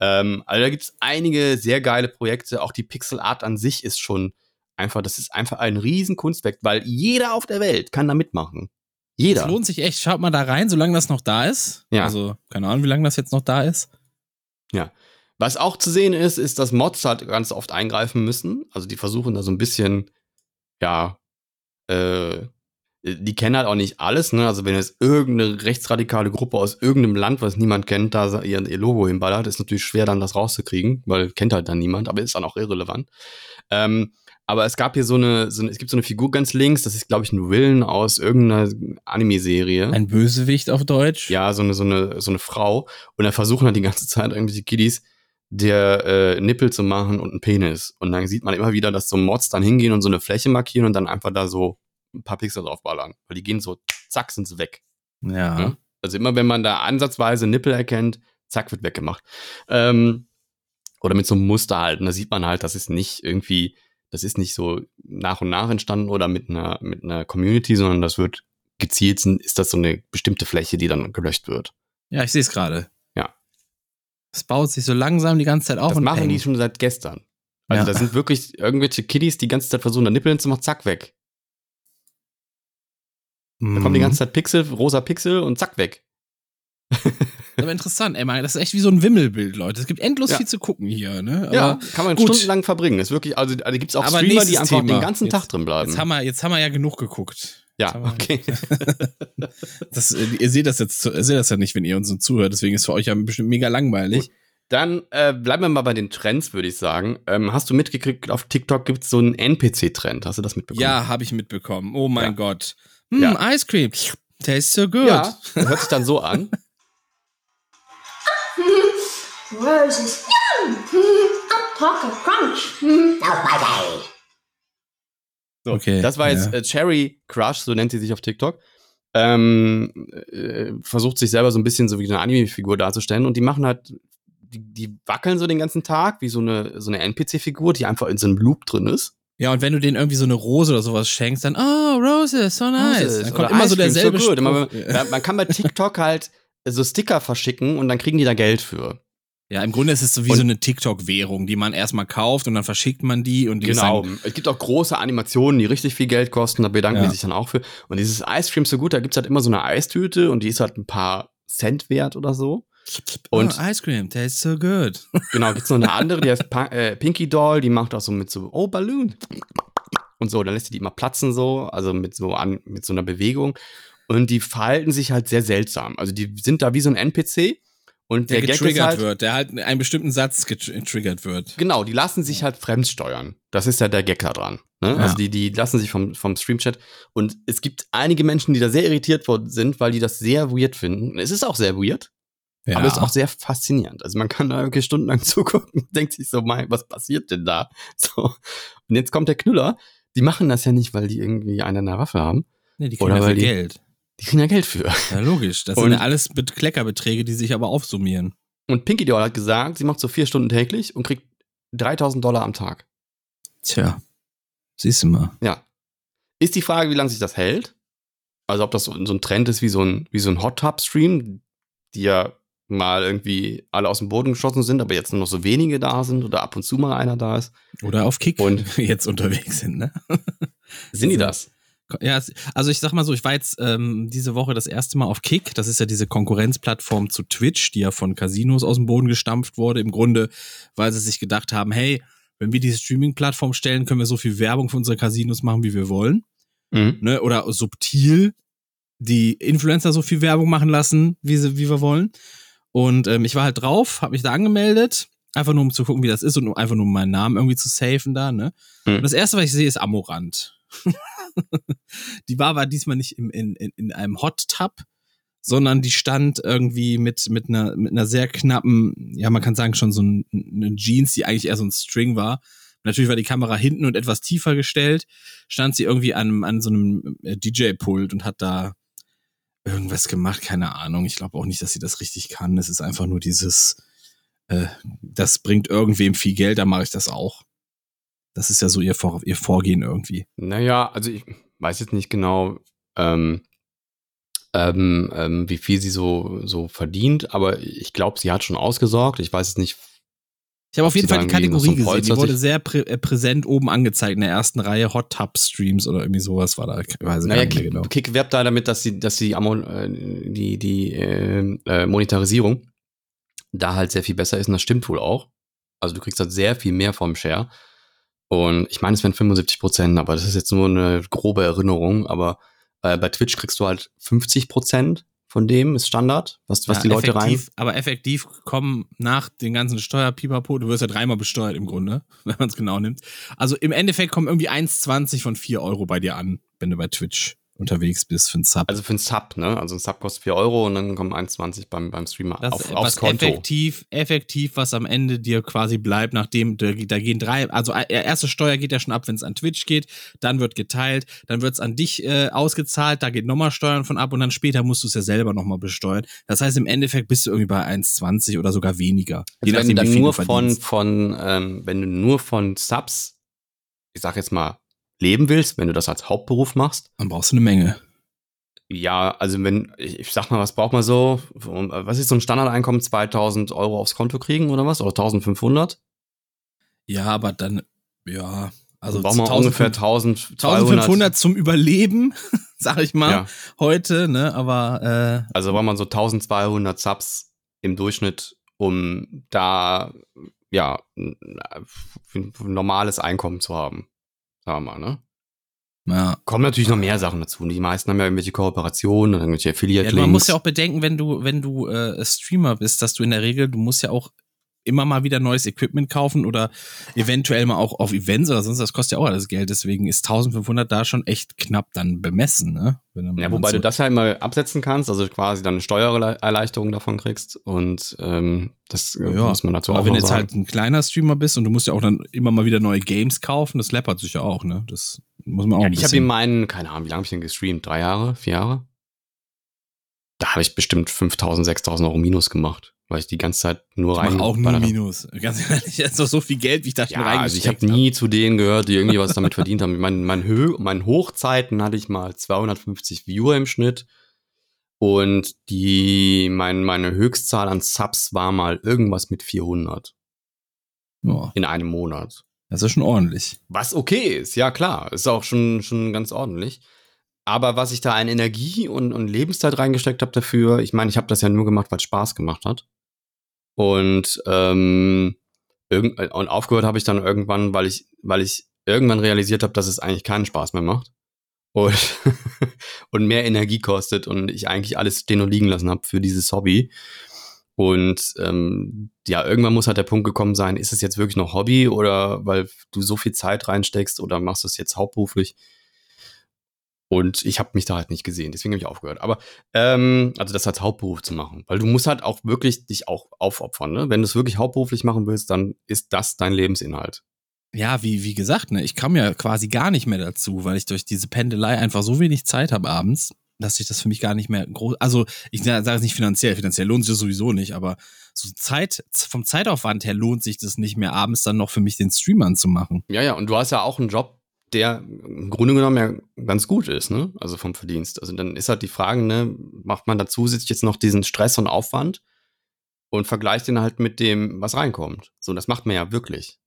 Ähm, also da gibt's einige sehr geile Projekte. Auch die Pixel Art an sich ist schon einfach, das ist einfach ein riesen Kunstwerk, weil jeder auf der Welt kann da mitmachen. Jeder. Es lohnt sich echt. Schaut mal da rein, solange das noch da ist. Ja. Also, keine Ahnung, wie lange das jetzt noch da ist. Was auch zu sehen ist, ist, dass Mods halt ganz oft eingreifen müssen. Also die versuchen da so ein bisschen, ja, äh, die kennen halt auch nicht alles, ne? Also wenn jetzt irgendeine rechtsradikale Gruppe aus irgendeinem Land, was niemand kennt, da ihr, ihr Logo hinballert, ist natürlich schwer dann das rauszukriegen, weil kennt halt dann niemand, aber ist dann auch irrelevant. Ähm, aber es gab hier so eine, so eine, es gibt so eine Figur ganz links, das ist, glaube ich, ein Willen aus irgendeiner Anime-Serie. Ein Bösewicht auf Deutsch. Ja, so eine, so eine, so eine Frau. Und dann versuchen halt die ganze Zeit irgendwelche Kiddies der äh, Nippel zu machen und einen Penis. Und dann sieht man immer wieder, dass so Mods dann hingehen und so eine Fläche markieren und dann einfach da so ein paar Pixel draufballern. Weil die gehen so, zack, sind sie weg. Ja. Ja. Also immer wenn man da ansatzweise Nippel erkennt, zack, wird weggemacht. Ähm, oder mit so einem Muster halt. Und da sieht man halt, das ist nicht irgendwie, das ist nicht so nach und nach entstanden oder mit einer, mit einer Community, sondern das wird gezielt, ist das so eine bestimmte Fläche, die dann gelöscht wird. Ja, ich sehe es gerade. Ja. Es baut sich so langsam die ganze Zeit auf Das und machen die peng. schon seit gestern. Also Ja. da sind wirklich irgendwelche Kiddies, die die ganze Zeit versuchen, da Nippel hinzumachen, zack, weg. Da kommen die ganze Zeit Pixel, rosa Pixel und zack, weg. Aber interessant, ey, Mann, das ist echt wie so ein Wimmelbild, Leute. Es gibt endlos Ja. viel zu gucken hier, ne? Aber ja, kann man gut. stundenlang verbringen. Ist wirklich, also da gibt es auch Aber Streamer, die einfach Thema. den ganzen Jetzt- Tag drin bleiben. Jetzt haben, wir, jetzt haben wir ja genug geguckt. Ja, okay. Das, äh, ihr seht das jetzt, ihr seht das ja nicht, wenn ihr uns so zuhört. Deswegen ist für euch ja bestimmt mega langweilig. Dann äh, bleiben wir mal bei den Trends, würde ich sagen. Ähm, hast du mitgekriegt, auf TikTok gibt es so einen NPC-Trend. Hast du das mitbekommen? Ja, habe ich mitbekommen. Oh mein Ja. Gott. Hm, Ja. Ice Cream. Tastes so good. Ja, hört sich dann so an. Roses. Yum! Chocolate crunch. Mm, That was my day. So, Okay, Das war jetzt ja. äh, Cherry Crush, so nennt sie sich auf TikTok. Ähm, äh, versucht sich selber so ein bisschen so wie eine Anime-Figur darzustellen und die machen halt, die, die wackeln so den ganzen Tag wie so eine, so eine NPC-Figur, die einfach in so einem Loop drin ist. Ja, und wenn du denen irgendwie so eine Rose oder sowas schenkst, dann, oh, Roses, so nice. Roses dann oder kommt immer Ice so derselbe Spruch. ja, man kann bei TikTok halt so Sticker verschicken und dann kriegen die da Geld für. Ja, im Grunde ist es so wie Und- so eine TikTok-Währung, die man erstmal kauft und dann verschickt man die und die Genau. dann, Es gibt auch große Animationen, die richtig viel Geld kosten, da bedanken Ja. die sich dann auch für. Und dieses Ice Cream so gut, da gibt's halt immer so eine Eistüte und die ist halt ein paar Cent wert oder so. Und oh, Ice Cream, tastes so good. genau, gibt's noch eine andere, die heißt äh, Pinky Doll, die macht auch so mit so, oh, Balloon. Und so, dann lässt sie die immer platzen so, also mit so an, mit so einer Bewegung. Und die verhalten sich halt sehr seltsam. Also die sind da wie so ein NPC und Der der, getriggert halt, wird, der halt in einen bestimmten Satz getriggert wird. Genau, die lassen sich halt fremdsteuern. Das ist ja der da dran. Ne? Ja. Also die, die lassen sich vom, vom Streamchat. Und es gibt einige Menschen, die da sehr irritiert worden sind, weil die das sehr weird finden. Es ist auch sehr weird, Ja. aber es ist auch sehr faszinierend. Also man kann da wirklich stundenlang zugucken und denkt sich so, mein, was passiert denn da? So. Und jetzt kommt der Knüller. Die machen das ja nicht, weil die irgendwie eine in der Waffe haben. nee, die kriegen oder ja die- Geld. Die kriegen ja Geld für. Ja, logisch. Das Und- sind ja alles Be- Kleckerbeträge, die sich aber aufsummieren. Und Pinky Doll hat gesagt, sie macht so vier Stunden täglich und kriegt 3000 Dollar am Tag. Tja, siehst du mal. Ja. Ist die Frage, wie lange sich das hält? Also ob das so, so ein Trend ist wie so ein, wie so ein Hot Tub Stream, die ja mal irgendwie alle aus dem Boden geschossen sind, aber jetzt nur noch so wenige da sind oder ab und zu mal einer da ist. Oder auf Kick Und- jetzt unterwegs sind, ne? Sind die So. das? Ja, also ich sag mal so, ich war jetzt ähm, diese Woche das erste Mal auf Kick. Das ist ja diese Konkurrenzplattform zu Twitch, die ja von Casinos aus dem Boden gestampft wurde. Im Grunde, weil sie sich gedacht haben, hey, wenn wir diese Streaming-Plattform stellen, können wir so viel Werbung für unsere Casinos machen, wie wir wollen. Mhm. Ne? Oder subtil die Influencer so viel Werbung machen lassen, wie, sie, wie wir wollen. Und ähm, ich war halt drauf, habe mich da angemeldet, einfach nur um zu gucken, wie das ist und um, einfach nur um meinen Namen irgendwie zu safen da, ne? Hm. Und das erste, was ich sehe, ist Amorant. die war aber diesmal nicht im, in, in, in einem Hot Tub, sondern die stand irgendwie mit, mit, einer, mit einer sehr knappen, ja, man kann sagen, schon so ein, eine Jeans, die eigentlich eher so ein String war. Natürlich war die Kamera hinten und etwas tiefer gestellt, stand sie irgendwie an, an so einem äh, DJ-Pult und hat da irgendwas gemacht, keine Ahnung. Ich glaube auch nicht, dass sie das richtig kann. Es ist einfach nur dieses, äh, das bringt irgendwem viel Geld, da mache ich das auch. Das ist ja so ihr, Vor ihr Vorgehen irgendwie. Naja, also ich weiß jetzt nicht genau, ähm, ähm, ähm, wie viel sie so, so verdient, aber ich glaube, sie hat schon ausgesorgt. Ich weiß es nicht. Ich habe auf jeden Fall die Kategorie gesehen. Die wurde sehr prä äh, präsent oben angezeigt in der ersten Reihe. Hot Tub Streams oder irgendwie sowas war da. Ich weiß Naja, Kick, genau. Kick werbt da damit, dass sie, dass Amo- äh, die, die äh, äh, Monetarisierung da halt sehr viel besser ist und das stimmt wohl auch. Also du kriegst halt sehr viel mehr vom Share. Und ich meine, es wären 75 Prozent, aber das ist jetzt nur eine grobe Erinnerung. Aber äh, bei Twitch kriegst du halt 50 Prozent von dem ist Standard, was, was Ja, die Leute rein. effektiv, Aber effektiv kommen nach den ganzen Steuerpipapo, du wirst ja dreimal besteuert im Grunde, wenn man es genau nimmt. Also im Endeffekt kommen irgendwie 1,20 von 4 Euro bei dir an, wenn du bei Twitch unterwegs bist für einen Sub. Also für einen Sub, ne? Also ein Sub kostet 4 Euro und dann kommen 1,20 beim, beim Streamer das auf, ist aufs was Konto. effektiv, effektiv, was am Ende dir quasi bleibt, nachdem da, da gehen drei, also äh, erste Steuer geht ja schon ab, wenn es an Twitch geht, dann wird geteilt, dann wird es an dich äh, ausgezahlt, da geht nochmal Steuern von ab und dann später musst du es ja selber nochmal besteuern. Das heißt, im Endeffekt bist du irgendwie bei 1,20 oder sogar weniger. Also wenn du dann wie viel nur du von, von ähm, wenn du nur von Subs, ich sag jetzt mal, leben willst, wenn du das als Hauptberuf machst, Dann brauchst du eine Menge. ja, also wenn, ich, ich sag mal, was braucht man so, äh, was ist so ein Standardeinkommen, 2000 Euro aufs Konto kriegen oder was, oder 1500? Ja, aber dann, ja, also man 1000 ungefähr 1200. 1500 zum Überleben, sag ich mal, Ja. heute, ne, aber äh, Also braucht man so 1200 Subs im Durchschnitt, um da, ja, ein normales Einkommen zu haben. Mal, ne? ja. Kommen natürlich noch mehr Sachen dazu. Die meisten haben ja irgendwelche Kooperationen und irgendwelche ja. Affiliate-Links. Man muss ja auch bedenken, wenn du, wenn du äh, Streamer bist, dass du in der Regel, du musst ja auch immer mal wieder neues Equipment kaufen oder eventuell mal auch auf Events oder sonst, das kostet ja auch alles Geld. Deswegen ist 1500 da schon echt knapp dann bemessen, ne? Ja, wobei man du das ja immer absetzen kannst, also quasi dann eine Steuererleichterung davon kriegst und ähm, das äh, Ja, muss man dazu aber auch wenn du jetzt sagen. halt ein kleiner Streamer bist und du musst ja auch dann immer mal wieder neue Games kaufen, das läppert sich ja auch, ne? Das muss man auch ja, ich habe in meinen, keine Ahnung, wie lange habe ich denn gestreamt? Drei Jahre? Vier Jahre? Da habe ich bestimmt 5000, 6000 Euro Minus gemacht, weil ich die ganze Zeit nur Ich rein. auch nur hab. Minus. Ganz ehrlich, ist doch so viel Geld, wie ich da schon Ja, also ich habe reingesteckt nie zu denen gehört, die irgendwie was damit verdient haben. Mein, mein Hö meinen Hochzeiten hatte ich mal 250 Viewer im Schnitt. Und die, mein, meine Höchstzahl an Subs war mal irgendwas mit 400 Ja, in einem Monat. das ist schon ordentlich. Was okay ist, ja klar, ist auch schon, schon ganz ordentlich. Aber was ich da an Energie und, und Lebenszeit reingesteckt habe dafür, ich meine, ich habe das ja nur gemacht, weil es Spaß gemacht hat. Und, ähm, irgend, und aufgehört habe ich dann irgendwann, weil ich, weil ich irgendwann realisiert habe, dass es eigentlich keinen Spaß mehr macht. Und, und mehr Energie kostet und ich eigentlich alles stehen und liegen lassen habe für dieses Hobby. Und ähm, ja, irgendwann muss halt der Punkt gekommen sein, ist es jetzt wirklich noch Hobby oder weil du so viel Zeit reinsteckst oder machst du es jetzt hauptberuflich? Und ich habe mich da halt nicht gesehen, deswegen habe ich aufgehört. Aber ähm, also das als Hauptberuf zu machen, weil du musst halt auch wirklich dich auch aufopfern. Ne? Wenn du es wirklich hauptberuflich machen willst, dann ist das dein Lebensinhalt. Ja, wie, wie gesagt, ne, ich kam ja quasi gar nicht mehr dazu, weil ich durch diese Pendelei einfach so wenig Zeit habe abends, dass sich das für mich gar nicht mehr groß. Also, ich sage es nicht finanziell, finanziell lohnt sich das sowieso nicht, aber so Zeit, vom Zeitaufwand her lohnt sich das nicht mehr, abends dann noch für mich den Stream anzumachen. Ja, ja, und du hast ja auch einen Job, der im Grunde genommen ja ganz gut ist, ne? Also vom Verdienst. Also dann ist halt die Frage, ne, macht man da zusätzlich jetzt noch diesen Stress und Aufwand und vergleicht den halt mit dem, was reinkommt. So, das macht man ja wirklich.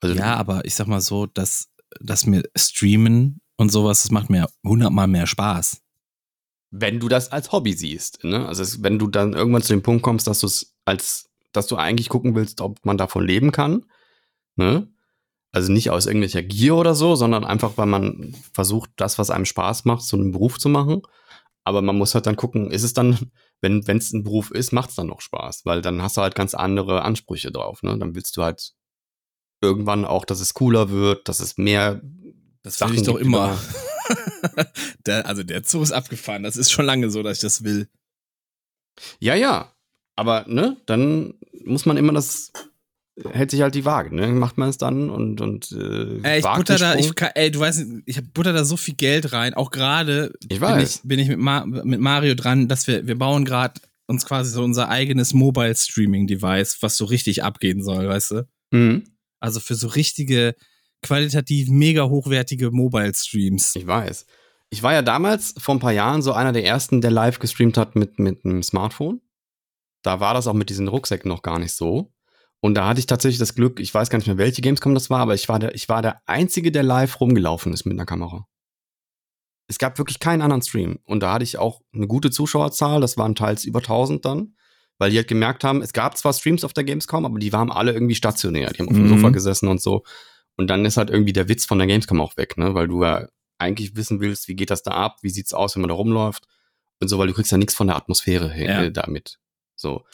Also Ja, aber ich sag mal so, dass, dass mir Streamen und sowas, das macht mir hundertmal mehr Spaß. wenn du das als Hobby siehst, ne? Also es, wenn du dann irgendwann zu dem Punkt kommst, dass du es als, dass du eigentlich gucken willst, ob man davon leben kann, ne? Also nicht aus irgendwelcher Gier oder so, sondern einfach, weil man versucht, das, was einem Spaß macht, zu einem Beruf zu machen. Aber man muss halt dann gucken, ist es dann, wenn es ein Beruf ist, macht es dann noch Spaß, weil dann hast du halt ganz andere Ansprüche drauf. Ne? Dann willst du halt irgendwann auch, dass es cooler wird, dass es mehr. Das Sachen will ich doch immer. der, also der Zug ist abgefahren. Das ist schon lange so, dass ich das will. Ja, ja. Aber ne, dann muss man immer das hält sich halt die Waage, ne? Macht man es dann und und äh, Ey, ich butter da, ich, kann- ey, du weißt, ich hab butter da so viel Geld rein. Auch gerade bin ich, bin ich mit, Ma mit Mario dran, dass wir, wir bauen gerade uns quasi so unser eigenes Mobile Streaming Device, was so richtig abgehen soll, weißt du? Mhm. Also für so richtige, qualitativ mega hochwertige Mobile Streams. Ich weiß. Ich war ja damals vor ein paar Jahren so einer der ersten, der live gestreamt hat mit, mit einem Smartphone. Da war das auch mit diesen Rucksäcken noch gar nicht so. Und da hatte ich tatsächlich das Glück, ich weiß gar nicht mehr, welche Gamescom das war, aber ich war der, ich war der Einzige, der live rumgelaufen ist mit einer Kamera. Es gab wirklich keinen anderen Stream. Und da hatte ich auch eine gute Zuschauerzahl, das waren teils über 1000 dann, weil die halt gemerkt haben, es gab zwar Streams auf der Gamescom, aber die waren alle irgendwie stationär. Die haben auf dem Mhm. Sofa gesessen und so. Und dann ist halt irgendwie der Witz von der Gamescom auch weg, ne? Weil du ja eigentlich wissen willst, wie geht das da ab, wie sieht's aus, wenn man da rumläuft und so, weil du kriegst ja nichts von der Atmosphäre her, Ja. äh, damit. So.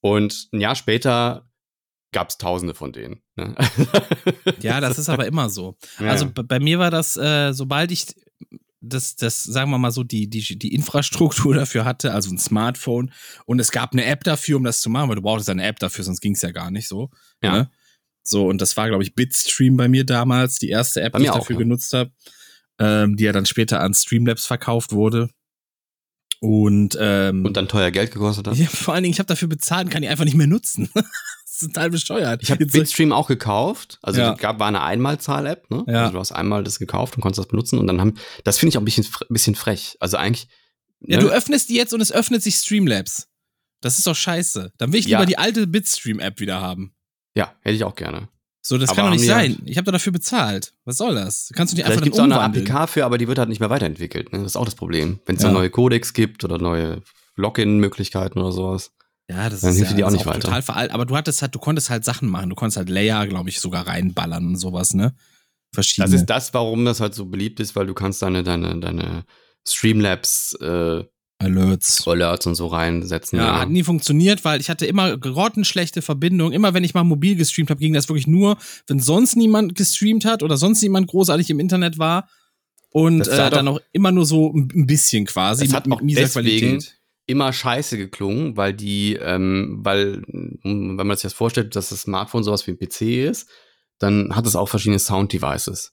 Und ein Jahr später gab's tausende von denen. Ne? Ja, das ist aber immer so. Ja. Also bei mir war das, äh, sobald ich das, das, sagen wir mal so, die, die, die Infrastruktur dafür hatte, also ein Smartphone und es gab eine App dafür, um das zu machen, weil du brauchtest eine App dafür, sonst ging es ja gar nicht so. Ja. Ne? So, und das war, glaube ich, Bitstream bei mir damals, die erste App, die ich auch, dafür ja. genutzt habe, ähm, die ja dann später an Streamlabs verkauft wurde. Und, ähm, und dann teuer Geld gekostet hat. ja, vor allen Dingen, ich habe dafür bezahlt und kann die einfach nicht mehr nutzen. total bescheuert. Ich habe Bitstream auch gekauft. Also Ja. es gab war eine Einmalzahl-App, ne? Ja. Also du hast einmal das gekauft und konntest das benutzen und dann haben, das finde ich auch ein bisschen, bisschen frech. Also eigentlich. Ja, ne? du öffnest die jetzt und es öffnet sich Streamlabs. Das ist doch scheiße. Dann will ich Ja. lieber die alte Bitstream-App wieder haben. Ja, hätte ich auch gerne. So, das Aber kann doch nicht sein. Ich habe doch dafür bezahlt. Was soll das? Kannst du nicht einfach gibt es dann auch eine umwandeln? APK für, aber die wird halt nicht mehr weiterentwickelt. Ne? Das ist auch das Problem. Wenn es Ja. da neue Codecs gibt oder neue Login-Möglichkeiten oder sowas. Ja, das Dann ist hilft ja die auch das nicht auch weiter. total veraltet. Aber du hattest halt, du konntest halt Sachen machen. Du konntest halt Layer, glaube ich, sogar reinballern und sowas, ne? Verschiedene. Das ist das, warum das halt so beliebt ist, weil du kannst deine, deine, deine Streamlabs äh, Alerts. Alerts und so reinsetzen. Ja, hat nie funktioniert, weil ich hatte immer grottenschlechte Verbindung. Immer wenn ich mal mobil gestreamt habe, ging das wirklich nur, wenn sonst niemand gestreamt hat oder sonst niemand großartig im Internet war. Und Das äh, dann auch immer nur so ein bisschen quasi. Es hat auch mieser deswegen immer scheiße geklungen, weil die, ähm, weil, mm, wenn man sich das vorstellt, dass das Smartphone sowas wie ein PC ist, dann hat es auch verschiedene Sound-Devices.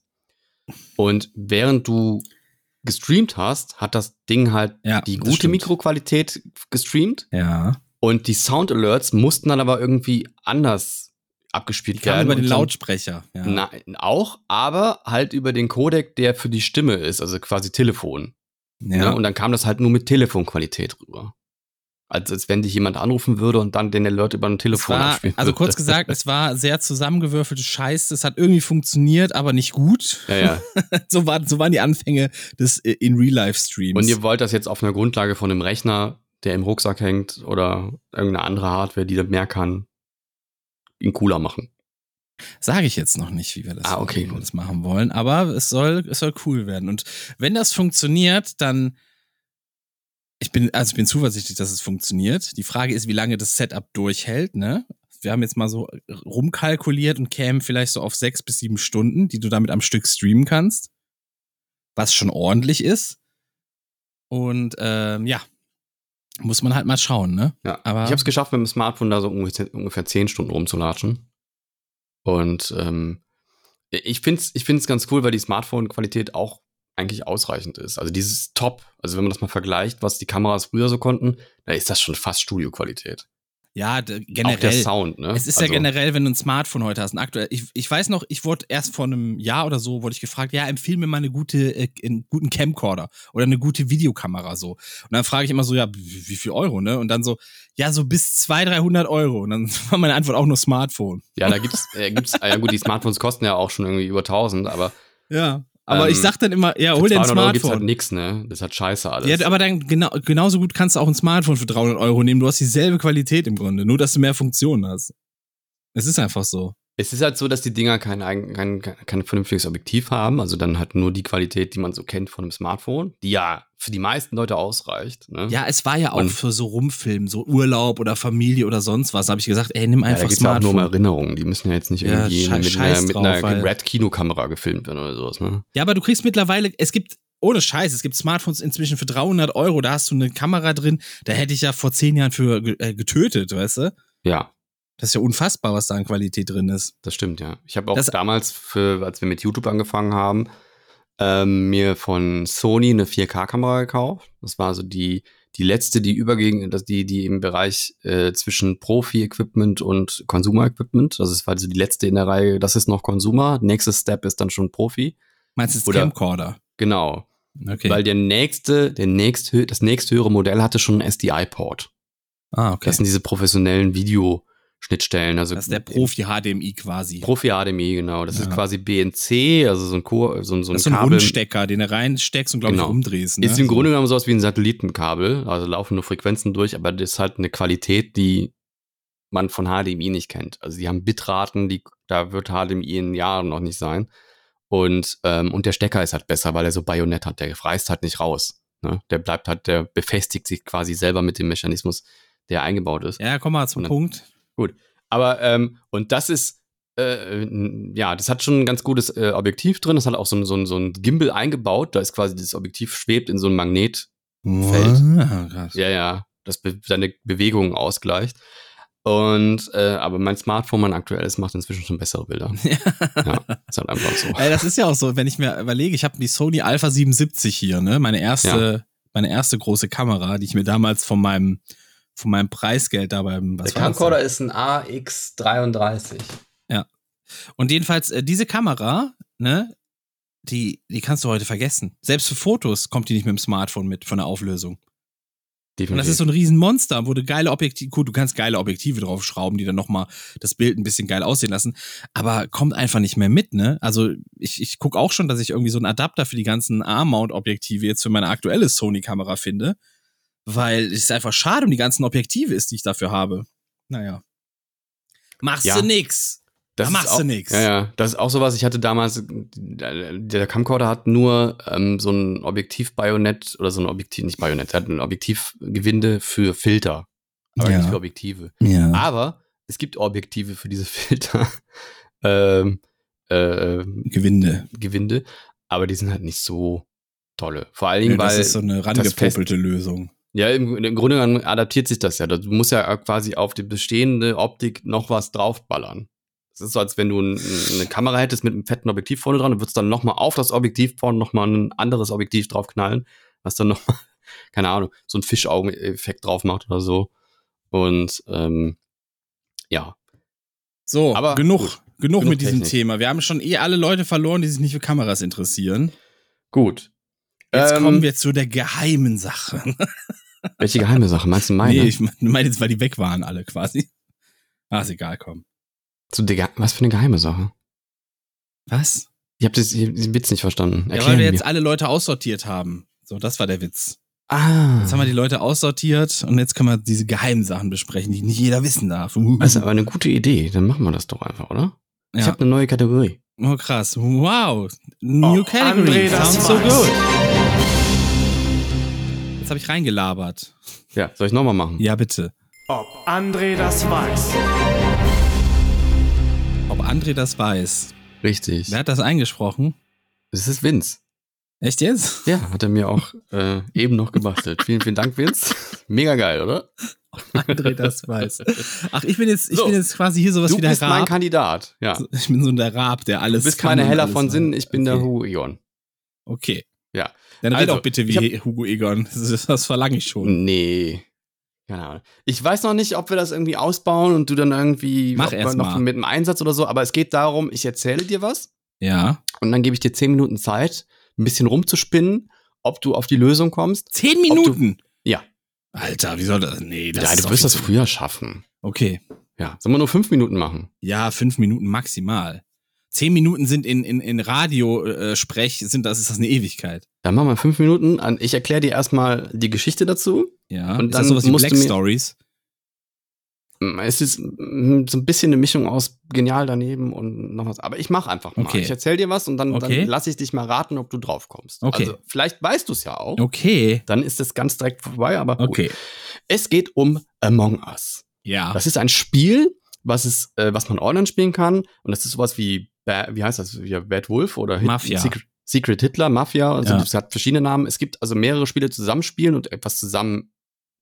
Und während du gestreamt hast, hat das Ding halt Ja, die gute stimmt. Mikroqualität gestreamt Ja. und die Sound-Alerts mussten dann aber irgendwie anders abgespielt Die werden. über den Lautsprecher. Ja. Nein, auch, aber halt über den Codec, der für die Stimme ist, also quasi Telefon. Ja. Ne? Und dann kam das halt nur mit Telefonqualität rüber. Als, als wenn dich jemand anrufen würde und dann den Alert über ein Telefon war, abspielen also würde. kurz gesagt, es war sehr zusammengewürfelte Scheiße. Es hat irgendwie funktioniert, aber nicht gut. Ja, ja. so, war, so waren die Anfänge des äh, in Real-Life-Streams. Und ihr wollt das jetzt auf einer Grundlage von einem Rechner, der im Rucksack hängt oder irgendeine andere Hardware, die das mehr kann, ihn cooler machen. Sage ich jetzt noch nicht, wie wir das, Ah, okay, wie wir das machen wollen, aber es soll, es soll cool werden. Und wenn das funktioniert, dann ich bin, also ich bin zuversichtlich, dass es funktioniert. Die Frage ist, wie lange das Setup durchhält, ne? Wir haben jetzt mal so rumkalkuliert und kämen vielleicht so auf sechs bis sieben Stunden, die du damit am Stück streamen kannst. Was schon ordentlich ist. Und ähm, ja, muss man halt mal schauen, ne? Ja. Aber- ich habe es geschafft, mit dem Smartphone da so ungefähr, ungefähr 10 Stunden rumzulatschen. Und ähm, ich finde es ich find's ganz cool, weil die Smartphone-Qualität auch eigentlich ausreichend ist. Also dieses Top, also wenn man das mal vergleicht, was die Kameras früher so konnten, da ist das schon fast Studioqualität. Ja, d- Auch der generell. Sound, ne? Es ist also, ja generell, wenn du ein Smartphone heute hast, ein aktuell. Ich, ich weiß noch, ich wurde erst vor einem Jahr oder so, wurde ich gefragt, ja, empfehl mir mal eine gute, äh, einen guten Camcorder oder eine gute Videokamera so. Und dann frage ich immer so, ja, wie, viel Euro, ne? Und dann so, ja, so bis 200, 300 Euro. Und dann war meine Antwort auch nur Smartphone. Ja, da gibt's, äh, gibt's, äh, ja gut, die Smartphones kosten ja auch schon irgendwie über 1000, aber Ja. Aber Ähm, ich sag dann immer, ja, hol dir ein 200 Euro gibt's halt Smartphone. nix, ne? Das hat scheiße alles. Ja, aber dann genau, genauso gut kannst du auch ein Smartphone für 300 Euro nehmen. Du hast dieselbe Qualität im Grunde, nur dass du mehr Funktionen hast. Es ist einfach so. Es ist halt so, dass die Dinger kein, kein, kein, vernünftiges Objektiv haben, also dann halt nur die Qualität, die man so kennt von einem Smartphone, die ja für die meisten Leute ausreicht. Ne? Ja, es war ja auch Und- für so Rumfilmen, so Urlaub oder Familie oder sonst was. Da habe ich gesagt, ey, nimm Ja, da einfach geht's ja auch nur Smartphone. um Erinnerungen. Die müssen ja jetzt nicht Ja, irgendwie mit, einer, mit drauf, einer weil- Red-Kinokamera gefilmt werden oder sowas. Ne? Ja, aber du kriegst mittlerweile, es gibt, ohne Scheiß, es gibt Smartphones inzwischen für 300 Euro, da hast du eine Kamera drin, da hätte ich ja vor zehn Jahren für äh, getötet, weißt du? Ja, Das ist ja unfassbar, was da an Qualität drin ist. das stimmt, ja. Ich habe auch Das- damals, für, als wir mit YouTube angefangen haben, ähm, mir von Sony eine 4K-Kamera gekauft. Das war so die, die letzte, die überging, dass die, die im Bereich äh, zwischen Profi-Equipment und Consumer-Equipment. Also es war so die letzte in der Reihe, das ist noch Consumer. Nächstes Step ist dann schon Profi. Meinst du, das Oder- Camcorder? Genau. Okay. Weil der nächste, der nächsthö das nächsthöhere Modell hatte schon einen SDI-Port. ah, okay. Das sind diese professionellen Videoschnittstellen. Also Das ist der Profi-HDMI quasi. Profi HDMI, genau. Das Ja. ist quasi BNC, also so ein, Ko so, so ein das ist so ein Kabel. Rundstecker, den du reinsteckst und, glaube Genau. ich, rumdrehst. Ne? Ist im Grunde genommen sowas wie ein Satellitenkabel, also laufen nur Frequenzen durch, aber das ist halt eine Qualität, die man von HDMI nicht kennt. Also die haben Bitraten, die, da wird HDMI in Jahren noch nicht sein. Und, ähm, und der Stecker ist halt besser, weil er so Bajonett hat, der reißt halt nicht raus. Ne? Der bleibt halt, der befestigt sich quasi selber mit dem Mechanismus, der eingebaut ist. Ja, komm mal zum dann- Punkt. Aber, ähm, und das ist, äh, ja, das hat schon ein ganz gutes äh, Objektiv drin. Das hat auch so ein, so, ein, so ein Gimbal eingebaut. Da ist quasi das Objektiv schwebt in so einem Magnet. Feld. Ah. Ja, ja, das be seine Bewegungen ausgleicht. Und, äh, aber mein Smartphone, mein aktuelles, macht inzwischen schon bessere Bilder. ja, ist halt einfach so. Ey, das ist ja auch so, wenn ich mir überlege, ich habe die Sony Alpha 77 hier, ne? Meine erste, meine erste große Kamera, die ich mir damals von meinem, von meinem Preisgeld da beim, was das denn? ist ein AX33. Und jedenfalls, äh, diese Kamera, ne, die, die kannst du heute vergessen. Selbst für Fotos kommt die nicht mit dem Smartphone mit von der Auflösung. Und das ist so ein Riesenmonster, wo du geile Objektive, gut, du kannst geile Objektive draufschrauben, die dann nochmal das Bild ein bisschen geil aussehen lassen, aber kommt einfach nicht mehr mit, ne? Also ich, ich guck auch schon, dass ich irgendwie so einen Adapter für die ganzen Arm-Mount-Objektive jetzt für meine aktuelle Sony-Kamera finde, weil es ist einfach schade um die ganzen Objektive ist, die ich dafür habe. Naja. Machst Ja. du nix. Da ist machst auch, du nix. Ja, ja, das ist auch sowas. Ich hatte damals, der Camcorder hat nur ähm, so ein Objektiv-Bajonett oder so ein Objektiv, nicht Bajonett, er hat ein Objektivgewinde für Filter, aber Ja. nicht für Objektive. Ja. Aber es gibt Objektive für diese Filter. ähm, äh, Gewinde. Gewinde, aber die sind halt nicht so tolle. Vor allen Dingen, Ja, das weil ist so eine rangepopelte Lösung. Ja, im, im Grunde genommen adaptiert sich das ja. Du musst ja quasi auf die bestehende Optik noch was draufballern. Es ist so, als wenn du ein, eine Kamera hättest mit einem fetten Objektiv vorne dran, du würdest dann nochmal auf das Objektiv vorne nochmal ein anderes Objektiv draufknallen, was dann nochmal, keine Ahnung, so ein Fischaugen-Effekt drauf macht oder so. Und ähm, ja, So, Aber genug, gut. genug, Genug mit diesem Technik. Thema. Wir haben schon eh alle Leute verloren, die sich nicht für Kameras interessieren. gut. Jetzt Ähm, kommen wir zu der geheimen Sache. Welche geheime Sache? Meinst du meine? Nee, ich meine jetzt, weil die weg waren alle quasi. Ah, ist egal, komm. Zu der, was für eine geheime Sache? Was? Ich habe diesen Witz nicht verstanden. Ja, Erklär weil wir mir. jetzt alle Leute aussortiert haben. So, das war der Witz. ah, Jetzt haben wir die Leute aussortiert und jetzt können wir diese geheimen Sachen besprechen, die nicht jeder wissen darf. Das ist aber eine gute Idee. Dann machen wir das doch einfach, oder? Ich ja. habe eine neue Kategorie. Oh, krass. Wow. New Oh, Category. André, das Sounds so war's. Jetzt habe ich reingelabert. Ja, soll ich nochmal machen? Ja, bitte. Ob André das weiß. Ob André das weiß. Richtig. Wer hat das eingesprochen? Das ist Vince. Echt jetzt? Ja, hat er mir auch äh, eben noch gebastelt. vielen, vielen Dank, Vince. Mega geil, oder? André das weiß. Ach, ich bin jetzt, ich So. bin jetzt quasi hier sowas du wie der bist mein Raab. Kandidat. Ja. Ich bin so der Raab, der alles Du bist und Heller von. Sinn, ich bin der Okay. Hu Egon. Okay. Dann red Also, auch bitte wie Hugo Egon. Das, das verlange ich schon. Nee. Keine Ahnung. Ich weiß noch nicht, ob wir das irgendwie ausbauen und du dann irgendwie Mach erst noch mal. mit einem Einsatz oder so, aber es geht darum, ich erzähle dir was Ja. und dann gebe ich dir zehn Minuten Zeit, ein bisschen rumzuspinnen, ob du auf die Lösung kommst. Zehn du- Minuten? Ja. Alter, wie soll das? Nee, das ja, ist du doch wirst das früher schaffen. Okay. Ja. Sollen wir nur fünf Minuten machen? Ja, fünf Minuten maximal. Zehn Minuten sind in, in, in Radio-Sprech, sind das, ist das eine Ewigkeit. Dann machen wir fünf Minuten. An- Ich erkläre dir erstmal die Geschichte dazu. Ja. Und ist dann das sowas wie Black Stories? Es ist mm, so ein bisschen eine Mischung aus genial daneben und noch was. Aber ich mache einfach mal. Okay. Ich erzähl dir was und dann, Okay. dann lasse ich dich mal raten, ob du drauf kommst. Okay. Also vielleicht weißt du es ja auch. Okay. Dann ist es ganz direkt vorbei, aber gut. Okay. Es geht um Among Us. Ja. Das ist ein Spiel, was es, äh, was man online spielen kann. Und das ist sowas wie, wie heißt das, wie Bad Wolf oder Hit- Mafia. Secret, Secret Hitler, Mafia. Also Ja. es hat verschiedene Namen. Es gibt also mehrere Spiele zusammenspielen und etwas zusammen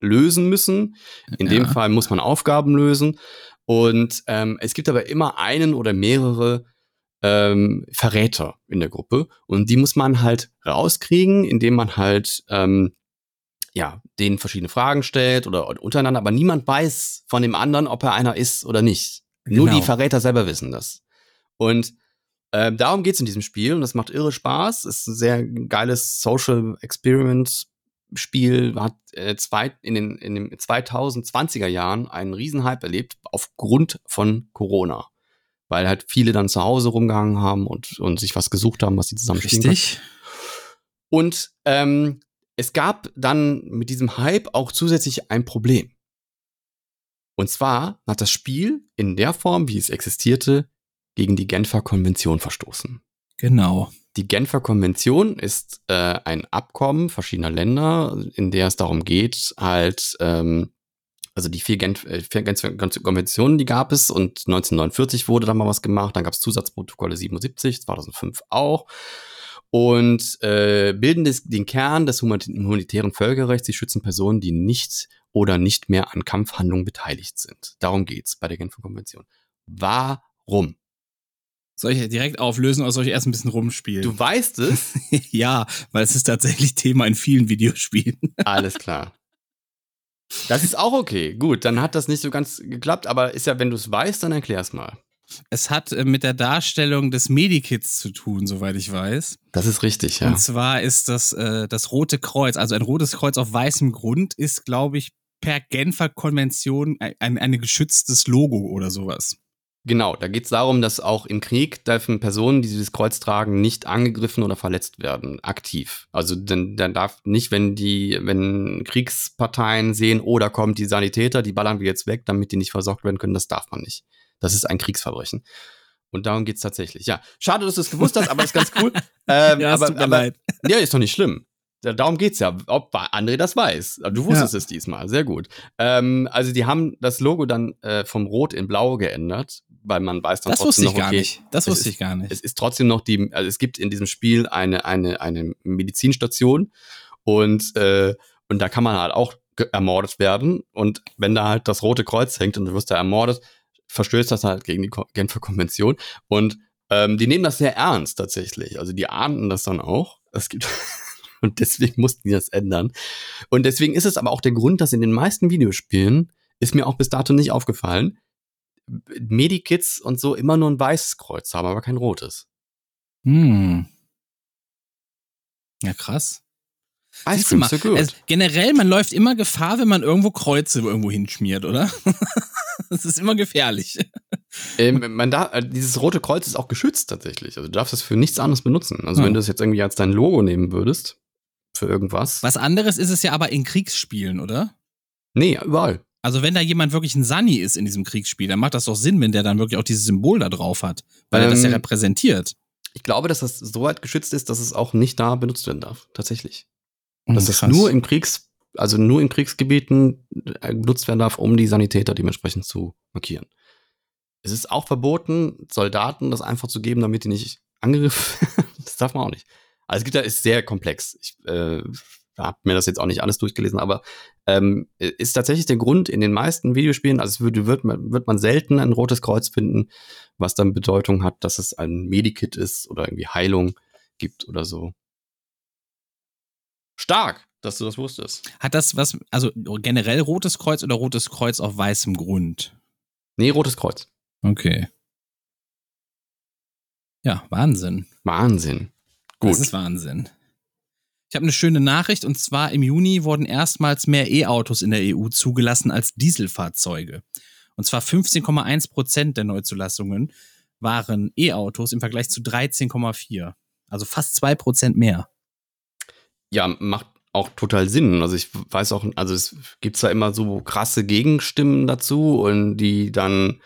lösen müssen. In dem Ja. Fall muss man Aufgaben lösen. Und ähm, es gibt aber immer einen oder mehrere ähm, Verräter in der Gruppe. Und die muss man halt rauskriegen, indem man halt ähm, ja, denen verschiedene Fragen stellt oder untereinander, aber niemand weiß von dem anderen, ob er einer ist oder nicht. Nur Genau. die Verräter selber wissen das. Und ähm, darum geht's in diesem Spiel und das macht irre Spaß. Ist ein sehr geiles Social Experiment Spiel, hat äh, zwei, in, den, in den 2020er Jahren einen Riesenhype erlebt aufgrund von Corona. Weil halt viele dann zu Hause rumgehangen haben und, und sich was gesucht haben, was sie zusammen spielen können. Richtig. Und ähm, es gab dann mit diesem Hype auch zusätzlich ein Problem. Und zwar hat das Spiel in der Form, wie es existierte, gegen die Genfer Konvention verstoßen. Genau. Die Genfer Konvention ist äh, ein Abkommen verschiedener Länder, in der es darum geht, halt, ähm, also die vier, Genf äh, vier Genfer Konventionen, die gab es und 1949 wurde da mal was gemacht, dann gab es Zusatzprotokolle 77, 2005 auch und äh, bilden des, den Kern des humanit- humanitären Völkerrechts. Sie schützen Personen, die nicht oder nicht mehr an Kampfhandlungen beteiligt sind. Darum geht's bei der Genfer Konvention. Warum? Soll ich direkt auflösen oder soll ich erst ein bisschen rumspielen? Du weißt es. ja, weil es ist tatsächlich Thema in vielen Videospielen. Alles klar. Das ist auch okay. Gut, dann hat das nicht so ganz geklappt, aber ist ja, wenn du es weißt, dann erklär's mal. Es hat äh, mit der Darstellung des Medikits zu tun, soweit ich weiß. Das ist richtig, ja. Und zwar ist das äh, das Rote Kreuz, also ein rotes Kreuz auf weißem Grund, ist, glaube ich, per Genfer Konvention ein, ein, ein geschütztes Logo oder sowas. Genau, da geht es darum, dass auch im Krieg dürfen Personen, die dieses Kreuz tragen, nicht angegriffen oder verletzt werden, aktiv. Also dann, dann darf nicht, wenn die, wenn Kriegsparteien sehen, oh, da kommt die Sanitäter, die ballern wir jetzt weg, damit die nicht versorgt werden können, das darf man nicht. Das ist ein Kriegsverbrechen. Und darum geht's tatsächlich. Ja, schade, dass du es gewusst hast, aber ist ganz cool. Ähm, Ja, aber, tut mir aber, leid. Ja, ist doch nicht schlimm. Da- Darum geht's ja, ob André das weiß. Du wusstest es diesmal, sehr gut. Ähm, also die haben das Logo dann äh, vom Rot in Blau geändert, weil man weiß dann Das trotzdem wusste ich noch, gar okay, nicht. Das wusste ist, ich gar nicht. Es ist trotzdem noch die, also es gibt in diesem Spiel eine, eine, eine Medizinstation und, äh, und da kann man halt auch ermordet werden. Und wenn da halt das Rote Kreuz hängt und du wirst da ermordet, verstößt das halt gegen die Genfer Konvention. Und ähm, die nehmen das sehr ernst tatsächlich. Also die ahnten das dann auch. Es gibt und deswegen mussten die das ändern. Und deswegen ist es aber auch der Grund, dass in den meisten Videospielen ist mir auch bis dato nicht aufgefallen, Medikits und so immer nur ein weißes Kreuz haben, aber kein rotes. Hm. Ja, krass. Ice Cream so gut. es, generell, man läuft immer Gefahr, wenn man irgendwo Kreuze irgendwo hinschmiert, oder? das ist immer gefährlich. Ähm, man darf, äh, dieses rote Kreuz ist auch geschützt tatsächlich. Also du darfst es für nichts anderes benutzen. Also Hm. wenn du es jetzt irgendwie als dein Logo nehmen würdest, für irgendwas. Was anderes ist es ja aber in Kriegsspielen, oder? Nee, überall. Also wenn da jemand wirklich ein Sunny ist in diesem Kriegsspiel, dann macht das doch Sinn, wenn der dann wirklich auch dieses Symbol da drauf hat, weil er das ja Ähm, repräsentiert. Ich glaube, dass das so weit geschützt ist, dass es auch nicht da benutzt werden darf. Tatsächlich. Dass Hm, das krass. nur im Kriegs, also nur in Kriegsgebieten äh, benutzt werden darf, um die Sanitäter dementsprechend zu markieren. Es ist auch verboten, Soldaten das einfach zu geben, damit die nicht angegriffen werden. Das darf man auch nicht. Also es gibt da, ist sehr komplex. Ich äh, habe mir das jetzt auch nicht alles durchgelesen, aber ähm, ist tatsächlich der Grund in den meisten Videospielen, also würde, wird, man, wird man selten ein rotes Kreuz finden, was dann Bedeutung hat, dass es ein Medikit ist oder irgendwie Heilung gibt oder so. Stark, dass du das wusstest. Hat das was, also generell rotes Kreuz oder rotes Kreuz auf weißem Grund? Nee, rotes Kreuz. Okay. Ja, Wahnsinn. Wahnsinn. Gut. Das ist Wahnsinn. Ich habe eine schöne Nachricht und zwar im Juni wurden erstmals mehr E-Autos in der EU zugelassen als Dieselfahrzeuge. Und zwar 15,1 Prozent der Neuzulassungen waren E-Autos im Vergleich zu 13,4. Also fast zwei Prozent mehr. Ja, macht auch total Sinn. Also ich weiß auch, also es gibt da immer so krasse Gegenstimmen dazu und die dann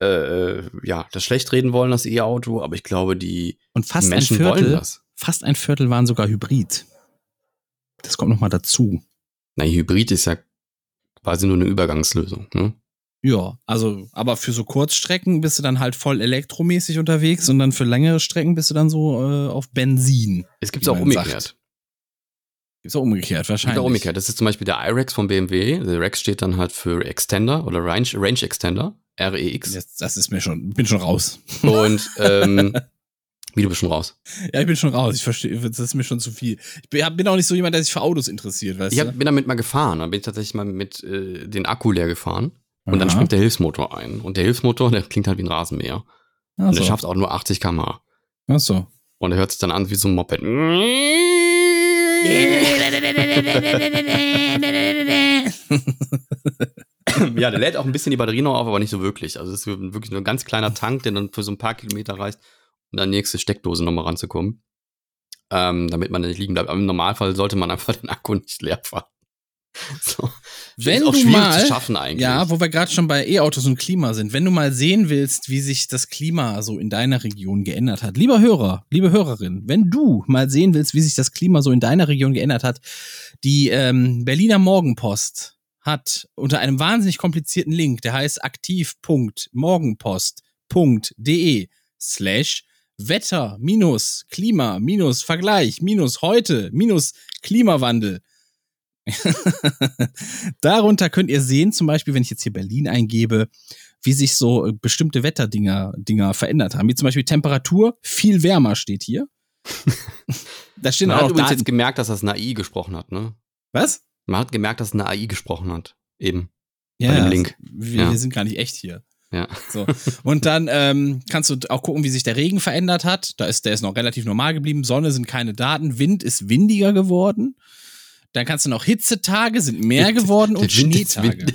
äh, ja das schlecht reden wollen, das E-Auto, aber ich glaube, die Und fast Menschen ein Viertel, wollen das. Fast ein Viertel waren sogar Hybrid. Das kommt noch mal dazu. Na, Hybrid ist ja quasi nur eine Übergangslösung. Ne? Ja, also, aber für so Kurzstrecken bist du dann halt voll elektromäßig unterwegs und dann für längere Strecken bist du dann so äh, auf Benzin. Es gibt Wie auch umgekehrt. sagt. Gibt's auch umgekehrt, Es gibt wahrscheinlich. auch umgekehrt. Das ist zum Beispiel der iRex von BMW. Der Rex steht dann halt für Extender oder Range, Range Extender, REX. Jetzt, das ist mir schon, bin schon raus. Und ähm, wie du bist schon raus. Ja, ich bin schon raus. Ich verstehe, das ist mir schon zu viel. Ich bin, auch nicht so jemand, der sich für Autos interessiert, weißt Ich hab, du? bin damit mal gefahren. Dann bin ich tatsächlich mal mit äh, den Akku leer gefahren. Und dann Aha. springt der Hilfsmotor ein. Und der Hilfsmotor, der klingt halt wie ein Rasenmäher. Und der Achso. schafft auch nur 80 km/h. Achso. Und er hört sich dann an wie so ein Moped. ja, der lädt auch ein bisschen die Batterie noch auf, aber nicht so wirklich. Also es ist wirklich nur ein ganz kleiner Tank, der dann für so ein paar Kilometer reicht, an die nächste Steckdose nochmal ranzukommen. Ähm, damit man nicht liegen bleibt. Aber im Normalfall sollte man einfach den Akku nicht leer fahren. So. Wenn auch du schwierig mal- zu schaffen eigentlich. Ja, wo wir gerade schon bei E-Autos und Klima sind. Wenn du mal sehen willst, wie sich das Klima so in deiner Region geändert hat. Lieber Hörer, liebe Hörerin, wenn du mal sehen willst, wie sich das Klima so in deiner Region geändert hat, die ähm, Berliner Morgenpost hat unter einem wahnsinnig komplizierten Link, der heißt aktiv.morgenpost.de slash Wetter minus Klima minus Vergleich minus heute minus Klimawandel Darunter könnt ihr sehen, zum Beispiel, wenn ich jetzt hier Berlin eingebe, wie sich so äh, bestimmte Wetterdinger Dinger verändert haben. Wie zum Beispiel Temperatur, viel wärmer steht hier. da stehen Man auch hat übrigens Daten. jetzt gemerkt, dass das eine AI gesprochen hat, ne? Was? Man hat gemerkt, dass eine AI gesprochen hat. Eben. Ja, dem ja, Link. Wir, Ja. wir sind gar nicht echt hier. Ja. So. Und dann ähm, kannst du auch gucken, wie sich der Regen verändert hat. Da ist, der ist noch relativ normal geblieben. Sonne sind keine Daten. Wind ist windiger geworden. Dann kannst du noch Hitzetage sind mehr geworden und Wind Schneetage.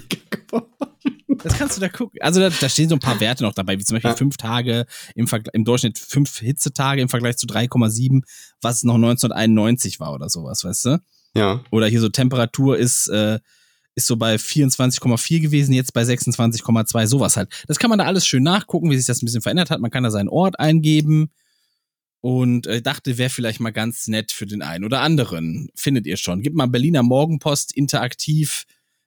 Das kannst du da gucken. Also da, da stehen so ein paar Werte noch dabei, wie zum Beispiel Ja. fünf Tage im, im Durchschnitt fünf Hitzetage im Vergleich zu 3,7, was noch 1991 war oder sowas, weißt du? Ja. Oder hier so Temperatur ist, äh, ist so bei 24,4 gewesen, jetzt bei 26,2, sowas halt. Das kann man da alles schön nachgucken, wie sich das ein bisschen verändert hat. Man kann da seinen Ort eingeben und äh, dachte, wäre vielleicht mal ganz nett für den einen oder anderen. Findet ihr schon. Gebt mal Berliner Morgenpost interaktiv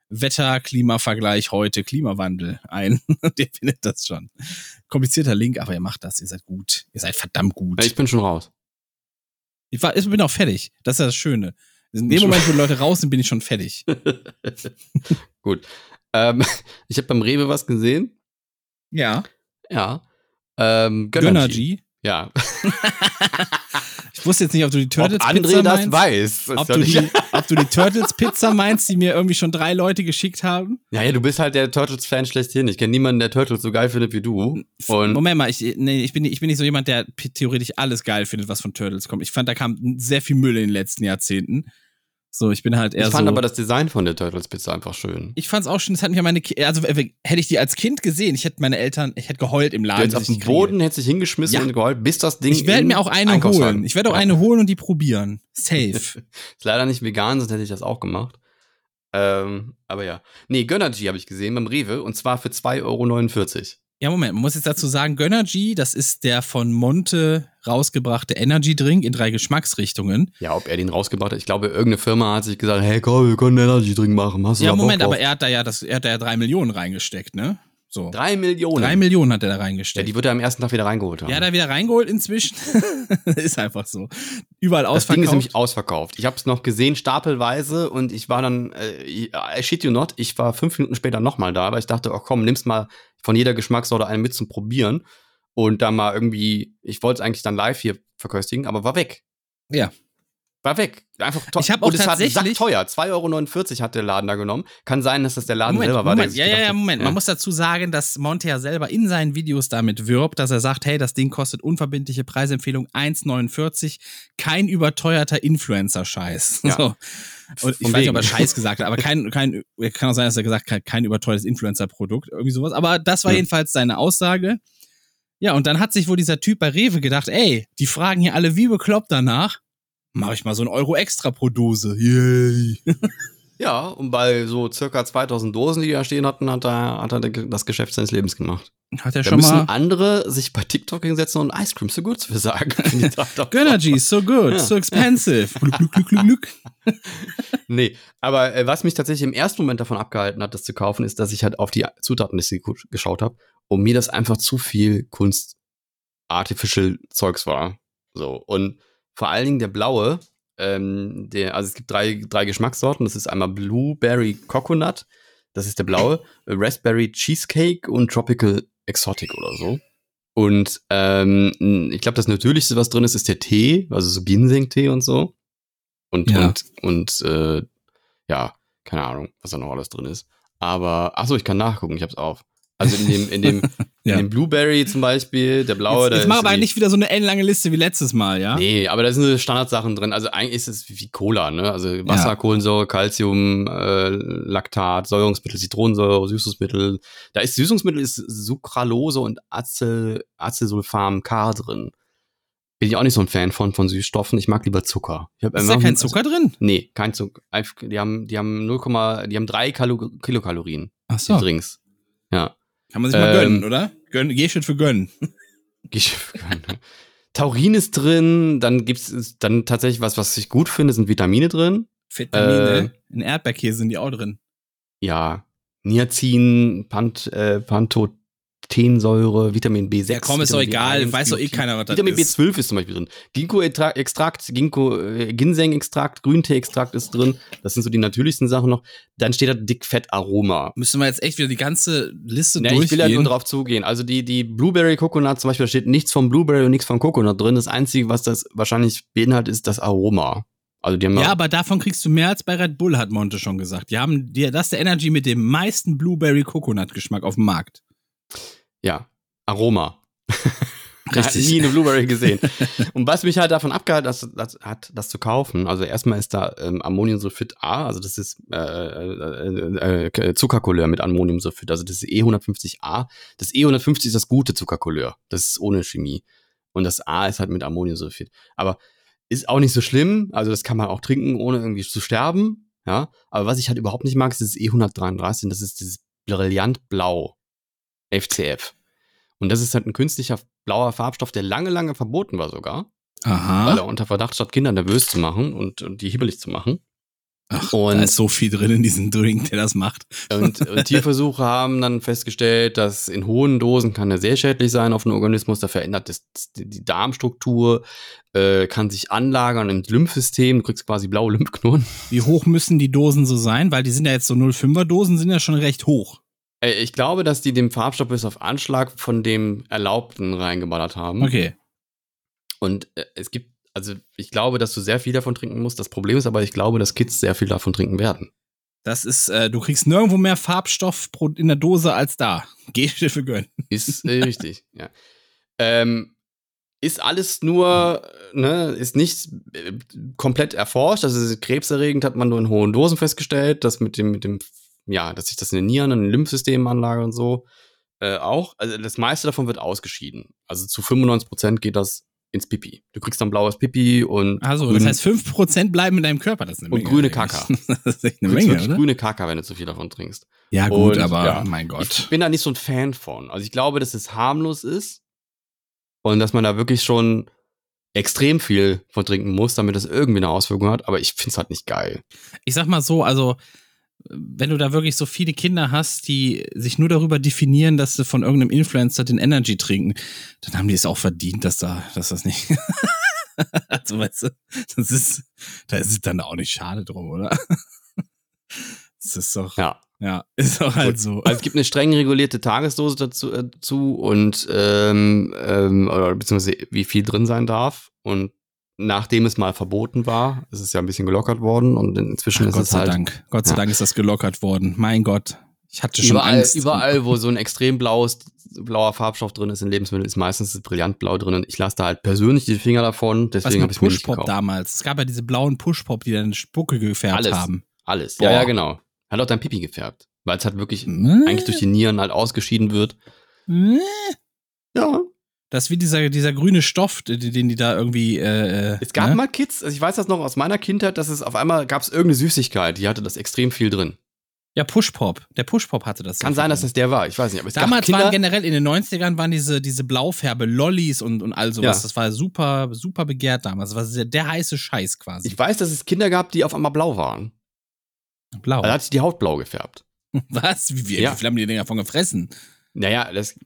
Wetter, Klimavergleich heute, Klimawandel ein. Und ihr findet das schon. Komplizierter Link, aber ihr macht das. Ihr seid gut. Ihr seid verdammt gut. Ich bin schon raus. Ich, war, ich bin auch fertig. Das ist ja das Schöne. In dem Moment, wo Leute raus sind, bin ich schon fertig. Gut. Ähm, ich habe beim Rewe was gesehen. Ja. Ja. Ähm, Gönnergy. Ja. Ich wusste jetzt nicht, ob du die Turtles Ob André Pizza das meinst. weiß. Das Ob soll du, die, ob du die Turtles Pizza meinst, die mir irgendwie schon drei Leute geschickt haben. ja, ja, du bist halt der Turtles-Fan schlechthin. Ich kenne niemanden, der Turtles so geil findet wie du. Und Moment mal, ich, nee, ich, bin, nicht- ich bin nicht so jemand, der theoretisch alles geil findet, was von Turtles kommt. Ich fand, da kam sehr viel Müll in den letzten Jahrzehnten. So, ich bin halt eher ich fand so. aber das Design von der Turtles-Pizza einfach schön. ich fand's auch schön, das hat mich meine, also äh, hätte ich die als Kind gesehen, ich hätte meine Eltern, ich hätte geheult im Du Laden. hättest auf kriege. Boden, hättest dich hingeschmissen Ja. und geheult, bis das Ding Ich werde mir auch eine holen. Ich werde auch Ja. eine holen und die probieren. Safe. Ist leider nicht vegan, sonst hätte ich das auch gemacht. Ähm, aber ja. Nee, Gönnergy habe ich gesehen beim Rewe und zwar für 2,49 Euro. Ja, Moment, man muss jetzt dazu sagen, Gönnergy, das ist der von Monte rausgebrachte Energy Drink in drei Geschmacksrichtungen. Ja, ob er den rausgebracht hat. Ich glaube, irgendeine Firma hat sich gesagt, hey komm, wir können Energy Drink machen. Hast du Ja, Moment, aber er hat da ja das, er hat da ja drei Millionen reingesteckt, ne? So. Drei Millionen. Drei Millionen hat er da ja, reingesteckt. die wird er am ersten Tag wieder reingeholt haben. Ja, da wieder reingeholt inzwischen. ist einfach so. Überall das Ding ausverkauft. ist nämlich ausverkauft. Ich habe es noch gesehen, stapelweise, und ich war dann, äh, I shit you not, ich war fünf Minuten später nochmal da, aber ich dachte, oh komm, nimmst mal von jeder Geschmackssorte einen mit zum Probieren. Und da mal irgendwie, ich wollte es eigentlich dann live hier verköstigen, aber war weg. Ja. War weg. Einfach teuer. Ich hab auch Und es hat tatsächlich- teuer. 2,49 Euro hat der Laden da genommen. Kann sein, dass das der Laden Moment, selber war. Moment, ja, ja, ja, Moment. Man muss dazu sagen, dass Monte ja selber in seinen Videos damit wirbt, dass er sagt, hey, das Ding kostet unverbindliche Preisempfehlung 1,49, kein überteuerter Influencer-Scheiß. Ja. So. Und ich Von weiß nicht, ob er. Scheiß gesagt hat, aber kein, kein, kann auch sein, dass er gesagt hat, kein überteuertes Influencer-Produkt, irgendwie sowas. Aber das war Ja. jedenfalls seine Aussage. Ja, und dann hat sich wohl dieser Typ bei Rewe gedacht, ey, die fragen hier alle wie bekloppt danach. Mach ich mal so ein Euro extra pro Dose. Yay. Ja, und bei so circa 2000 Dosen, die da stehen hatten, hat er, hat er das Geschäft seines Lebens gemacht. Hat er Da schon müssen mal. andere sich bei TikTok hinsetzen und Ice Cream so gut für sagen. Gönnergy, so good, Ja. so expensive. Gluck, gluck, gluck, gluck. Nee, aber äh, was mich tatsächlich im ersten Moment davon abgehalten hat, das zu kaufen, ist, dass ich halt auf die Zutatenliste geschaut habe und mir das einfach zu viel Kunst Artificial Zeugs war. So und vor allen Dingen der blaue, ähm, der also es gibt drei drei Geschmackssorten, das ist einmal Blueberry Coconut, das ist der blaue, Raspberry Cheesecake und Tropical Exotic oder so. Und ähm, ich glaube, das Natürlichste, was drin ist, ist der Tee, also so Ginseng-Tee und so. Und, Ja. und, und äh, ja, keine Ahnung, was da noch alles drin ist. Aber, ach so, ich kann nachgucken, ich hab's auf. Also in dem, in dem, Ja. in dem Blueberry zum Beispiel, der blaue, Jetzt, jetzt mach aber nicht wieder so eine ellenlange Liste wie letztes Mal, ja? Nee, aber da sind so Standardsachen drin. Also eigentlich ist es wie Cola, ne? Also Wasser, Ja. Kohlensäure, Calcium, äh, Laktat, Säurungsmittel, Zitronensäure, Süßungsmittel. Da ist Süßungsmittel ist Sucralose und Acetyl, Acetylsulfam K drin. Bin ich auch nicht so ein Fan von, von Süßstoffen. Ich mag lieber Zucker. Ist da kein Zucker drin? Nee, kein Zucker. Die haben, die haben 0, die haben drei Kalo Kilokalorien, Ach die so. Drinks. Ja. Kann man sich mal Ähm, gönnen, oder? Gönn, geh schon für gönnen. Geschäft können. Taurin ist drin, dann gibt's dann tatsächlich was, was ich gut finde, sind Vitamine drin. Vitamine. In Erdbeerkäse sind die auch drin. Ja, Niacin, Pant, äh, Pantothensäure, Vitamin B6. Ja, komm, ist doch Vitamin egal. B1, Weiß doch eh keiner, was das Vitamin ist. B12 ist zum Beispiel drin. Ginkgo-Extrakt, Ginkgo, äh, Ginseng-Extrakt, Grüntee-Extrakt ist drin. Das sind so die natürlichsten Sachen noch. Dann steht da Dick-Fett-Aroma. Müssen wir jetzt echt wieder die ganze Liste Ja, ich will ja durchgehen? nur drauf zugehen. Also die, die Blueberry Coconut zum Beispiel, da steht nichts vom Blueberry und nichts vom Coconut drin. Das Einzige, was das wahrscheinlich beinhaltet, ist das Aroma. Also die haben ja, aber davon kriegst du mehr als bei Red Bull, hat Monte schon gesagt. Die haben, die, das ist der Energy mit dem meisten Blueberry Coconut Geschmack auf dem Markt. Ja, Aroma. Ich Richtig. nie eine Blueberry gesehen. Und was mich halt davon abgehalten das, das, hat, das zu kaufen, also erstmal ist da ähm, Ammoniumsulfid A, also das ist äh, äh, äh, Zuckercouleur mit Ammoniumsulfid, also das ist E150A. Das E150 ist das gute Zuckercouleur, das ist ohne Chemie. Und das A ist halt mit Ammoniumsulfid. Aber ist auch nicht so schlimm, also das kann man auch trinken, ohne irgendwie zu sterben. Ja, aber was ich halt überhaupt nicht mag, ist das E133, und das ist dieses Brillantblau FCF. Und das ist halt ein künstlicher blauer Farbstoff, der lange, lange verboten war sogar, weil Aha. er unter Verdacht statt Kinder nervös zu machen und, und die hibbelig zu machen. Ach, und- da ist so viel drin in diesem Drink, der das macht. Und, und Tierversuche haben dann festgestellt, dass in hohen Dosen kann er sehr schädlich sein auf den Organismus. Da verändert das, die Darmstruktur, äh, kann sich anlagern im Lymphsystem. Du kriegst quasi blaue Lymphknoten. Wie hoch müssen die Dosen so sein? Weil die sind ja jetzt so 0,5er Dosen, sind ja schon recht hoch. Äh, ich glaube, dass die den Farbstoff bis auf Anschlag von dem Erlaubten reingeballert haben. Okay. Und äh, es gibt, also ich glaube, dass du sehr viel davon trinken musst. Das Problem ist aber, ich glaube, dass Kids sehr viel davon trinken werden. Das ist, äh, du kriegst nirgendwo mehr Farbstoff in der Dose als da. Geh dir für gönnen. Ist äh, richtig, ja. Ähm, ist alles nur, ne, ist nicht äh, komplett erforscht. Also krebserregend hat man nur in hohen Dosen festgestellt, dass mit dem, mit dem, ja, dass sich das in den Nieren und den Lymphsystemen anlagert und so äh, auch. Also das meiste davon wird ausgeschieden. Also zu 95 Prozent geht das ins Pipi. Du kriegst dann blaues Pipi und Also, das heißt, 5% bleiben in deinem Körper. Das ist eine Und Menge. grüne eigentlich. Kaka. Das ist echt du eine kriegst Menge, wirklich oder? grüne Kaka, wenn du zu viel davon trinkst. Ja, gut, Und, aber ja. mein Ich Gott. bin da nicht so ein Fan von. Also ich glaube, dass es harmlos ist und dass man da wirklich schon extrem viel von trinken muss, damit das irgendwie eine Auswirkung hat. Aber ich finde es halt nicht geil. Ich sag mal so, also, wenn du da wirklich so viele Kinder hast, die sich nur darüber definieren, dass sie von irgendeinem Influencer den Energy trinken, dann haben die es auch verdient, dass da, dass das nicht. also, weißt du, das ist, da ist es dann auch nicht schade drum, oder? Das ist doch, ja, Ja. ist doch halt so. Also es gibt eine streng regulierte Tagesdose dazu äh, zu und ähm, ähm, oder beziehungsweise wie viel drin sein darf. Und nachdem es mal verboten war, ist es ja ein bisschen gelockert worden und inzwischen Ach, ist Gott es sei halt Dank. Gott sei Ja. Dank ist das gelockert worden. Mein Gott. Ich hatte schon überall, Angst. überall, wo so ein extrem blaues, blauer Farbstoff drin ist in Lebensmitteln, ist meistens das Brillantblau drin. Und ich lasse da halt persönlich die Finger davon, deswegen habe ich Pushpop gekauft. damals. Es gab ja diese blauen Pushpop, die dann Spucke gefärbt Alles. haben. Alles. Boah. Ja, ja, genau. Hat auch dein Pipi gefärbt. Weil es halt wirklich Äh? eigentlich durch die Nieren halt ausgeschieden wird. Äh? Ja. Das ist wie dieser, dieser grüne Stoff, den, die da irgendwie. Äh, Es gab ne? mal Kids, also ich weiß das noch aus meiner Kindheit, dass es auf einmal gab es irgendeine Süßigkeit, die hatte das extrem viel drin. Ja, Pushpop. Der Pushpop hatte das. Kann sein, dass das der war, ich weiß nicht. Aber es Damals gab waren generell in den 90ern waren diese, diese Blaufärbe Lollis und, und all sowas. Ja. Das war super, super begehrt damals. Das war sehr, der heiße Scheiß quasi. ich weiß, dass es Kinder gab, die auf einmal blau waren. Blau. Da hat sich die Haut blau gefärbt. Was? Wie, wie, Ja. wie viel haben die Dinger davon gefressen? Naja, das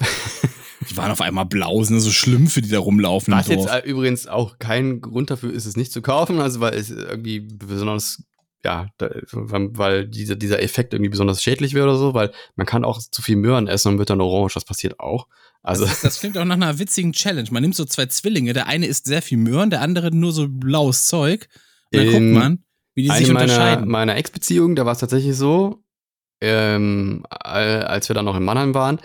Die waren auf einmal blau, sind so schlimm für die da rumlaufen. was jetzt äh, übrigens auch kein Grund dafür ist, es nicht zu kaufen, also weil es irgendwie besonders, ja, da, weil dieser, dieser Effekt irgendwie besonders schädlich wäre oder so, weil man kann auch zu viel Möhren essen und wird dann orange, das passiert auch. Also, das, das klingt auch nach einer witzigen Challenge. Man nimmt so zwei Zwillinge, der eine isst sehr viel Möhren, der andere nur so blaues Zeug. Und dann guckt man, wie die sich meiner, unterscheiden. meiner Ex-Beziehung, da war es tatsächlich so, ähm, al- als wir dann noch in Mannheim waren,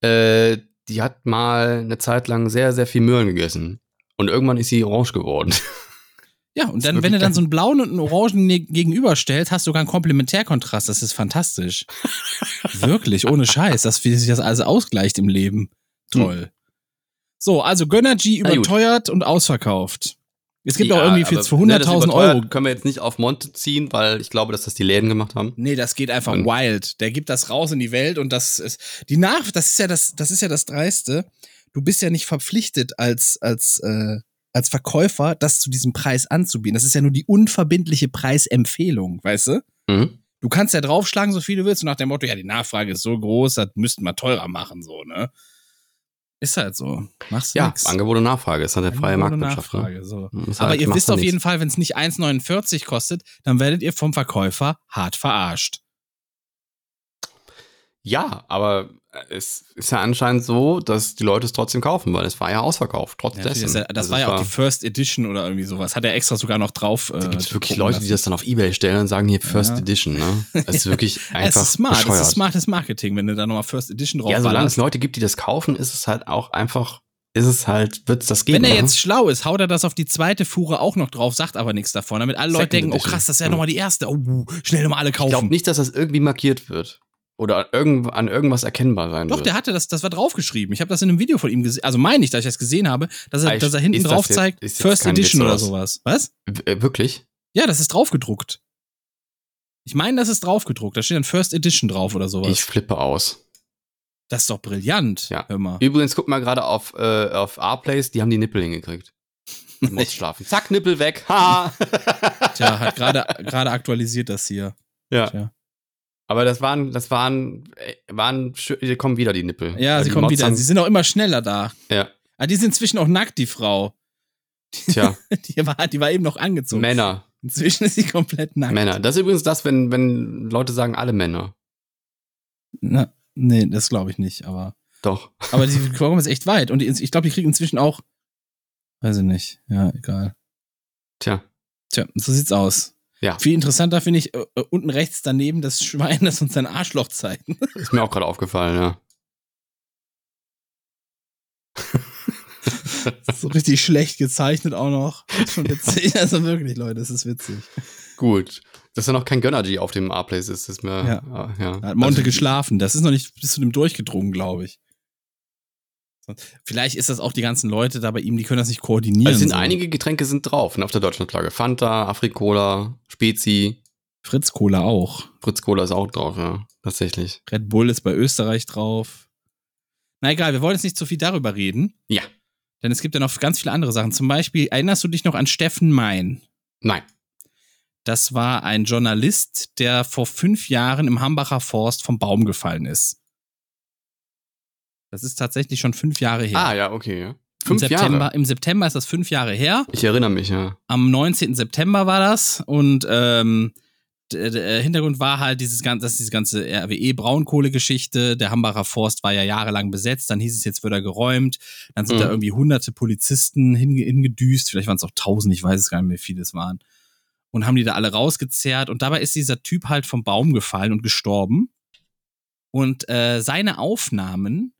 äh, die hat mal eine Zeit lang sehr, sehr viel Möhren gegessen. Und irgendwann ist sie orange geworden. Ja, und dann, wenn du dann so einen blauen und einen orangen ne- gegenüberstellst, hast du sogar einen Komplementärkontrast. Das ist fantastisch. Wirklich, ohne Scheiß. Das, wie sich das alles ausgleicht im Leben. Toll. So, also Gönnergy überteuert und ausverkauft. Es gibt Ja, auch irgendwie für, aber, für ne, das 100.000 überteuert Euro. Können wir jetzt nicht auf Monte ziehen, weil ich glaube, dass das die Läden gemacht haben. Nee, das geht einfach Und- wild. Der gibt das raus in die Welt und das ist die Nach das ist ja das das ist ja das dreiste. Du bist ja nicht verpflichtet als als äh, als Verkäufer, das zu diesem Preis anzubieten. Das ist ja nur die unverbindliche Preisempfehlung, weißt du? Mhm. Du kannst ja draufschlagen, so viel du willst, und nach dem Motto, ja, die Nachfrage ist so groß, das müssten wir teurer machen, so, ne? Ist halt so. Machst du Ja, nix. Angebot und Nachfrage. Das hat der freie Marktwirtschaft. Ne? Nachfrage, so. Ist Aber halt- ihr machst wisst auf jeden. Fall, wenn es nicht 1,49 kostet, dann werdet ihr vom Verkäufer hart verarscht. Ja, aber es ist ja anscheinend so, dass die Leute es trotzdem kaufen, weil es war ja ausverkauft, trotz Ja, dessen. das, das Also war es ja auch die First Edition oder irgendwie sowas. Hat er extra sogar noch drauf. Da äh, gibt es wirklich Leute, die lassen. das dann auf Ebay stellen und sagen hier First Ja. Edition, ne? Das ist wirklich Es einfach ist smart, bescheuert. es ist smartes Marketing, wenn du da nochmal First Edition drauf ja, solange es. Leute gibt, die das kaufen, ist es halt auch einfach, ist es halt, wird es das geben. Wenn er ne? jetzt schlau ist, haut er das auf die zweite Fuhre auch noch drauf, sagt aber nichts davon, damit alle Leute Second denken, oh Edition. krass, das ist ja Ja. nochmal die erste. Oh, schnell nochmal alle ich glaube kaufen. nicht, dass das irgendwie markiert wird. Oder irgend, an irgendwas erkennbar sein Doch, wird. der hatte das, das war draufgeschrieben. Ich habe das in einem Video von ihm gesehen. Also meine ich, dass ich das gesehen habe, dass er, Ah, ich- dass er hinten drauf jetzt- zeigt, First Edition oder oder was? sowas. Was? W- äh, wirklich? Ja, das ist draufgedruckt. Ich meine, das ist draufgedruckt. Da steht dann First Edition drauf oder sowas. Ich flippe aus. das ist doch brillant. Ja. Hör mal. Übrigens, guck mal gerade auf, äh, auf R-Place, die haben die Nippel hingekriegt. Du musst schlafen. Zack, Nippel weg. Ha! Tja, hat gerade gerade aktualisiert das hier. ja. Tja. Aber das waren, das waren, äh, waren, die kommen wieder die Nippel. Ja, Weil sie kommen Mods wieder. Sie sind auch immer schneller da. Ja, Ah, die sind inzwischen auch nackt, die Frau. tja, Die war, die war eben noch angezogen. Männer, Inzwischen ist sie komplett nackt. Männer. Das ist übrigens das, wenn, wenn Leute sagen, alle Männer. Na, nee, das glaube ich nicht, aber. Doch. Aber die kommen jetzt echt weit. Und die, ich glaube, die kriegen inzwischen auch. Weiß ich nicht. Ja, egal. Tja, Tja, so sieht's aus. Ja. Viel interessanter finde ich äh, äh, unten rechts daneben das Schwein, das uns sein Arschloch zeigt. ist mir auch gerade aufgefallen, ja. so richtig schlecht gezeichnet auch noch. Ist schon witzig. Also wirklich, Leute, das ist witzig. Gut. Dass da noch kein Gönnergy auf dem R-Place ist, ist mir, Ja. ja. ja. Da hat Monte Also, geschlafen. Das ist noch nicht bis zu dem durchgedrungen, glaube ich. Vielleicht ist das auch die ganzen Leute da bei ihm, die können das nicht koordinieren. Also es sind so. einige Getränke sind drauf, ne, auf der Deutschlandflagge. Fanta, Afrikola, Spezi, Fritz Cola auch. Fritz Cola ist auch drauf, ja. Tatsächlich. Red Bull ist bei Österreich drauf. Na egal, wir wollen jetzt nicht so viel darüber reden. Ja. Denn es gibt ja noch ganz viele andere Sachen. Zum Beispiel, erinnerst du dich noch an Steffen Mein? Nein. Das war ein Journalist, der vor fünf Jahren im Hambacher Forst vom Baum gefallen ist. Das ist tatsächlich schon fünf Jahre her. Ah, ja, okay, ja. Im Fünf September, Jahre. Im September ist das fünf Jahre her. Ich erinnere mich, ja. Am 19. September war das. Und ähm, der, der Hintergrund war halt dieses ganze, das ist diese ganze RWE-Braunkohle-Geschichte. Der Hambacher Forst war ja jahrelang besetzt. Dann hieß es, jetzt wird er geräumt. Dann sind Mhm. da irgendwie hunderte Polizisten hinge- hingedüst. Vielleicht waren es auch tausend, ich weiß es gar nicht mehr, wie viele es waren. Und haben die da alle rausgezerrt. Und dabei ist dieser Typ halt vom Baum gefallen und gestorben. Und äh, seine Aufnahmen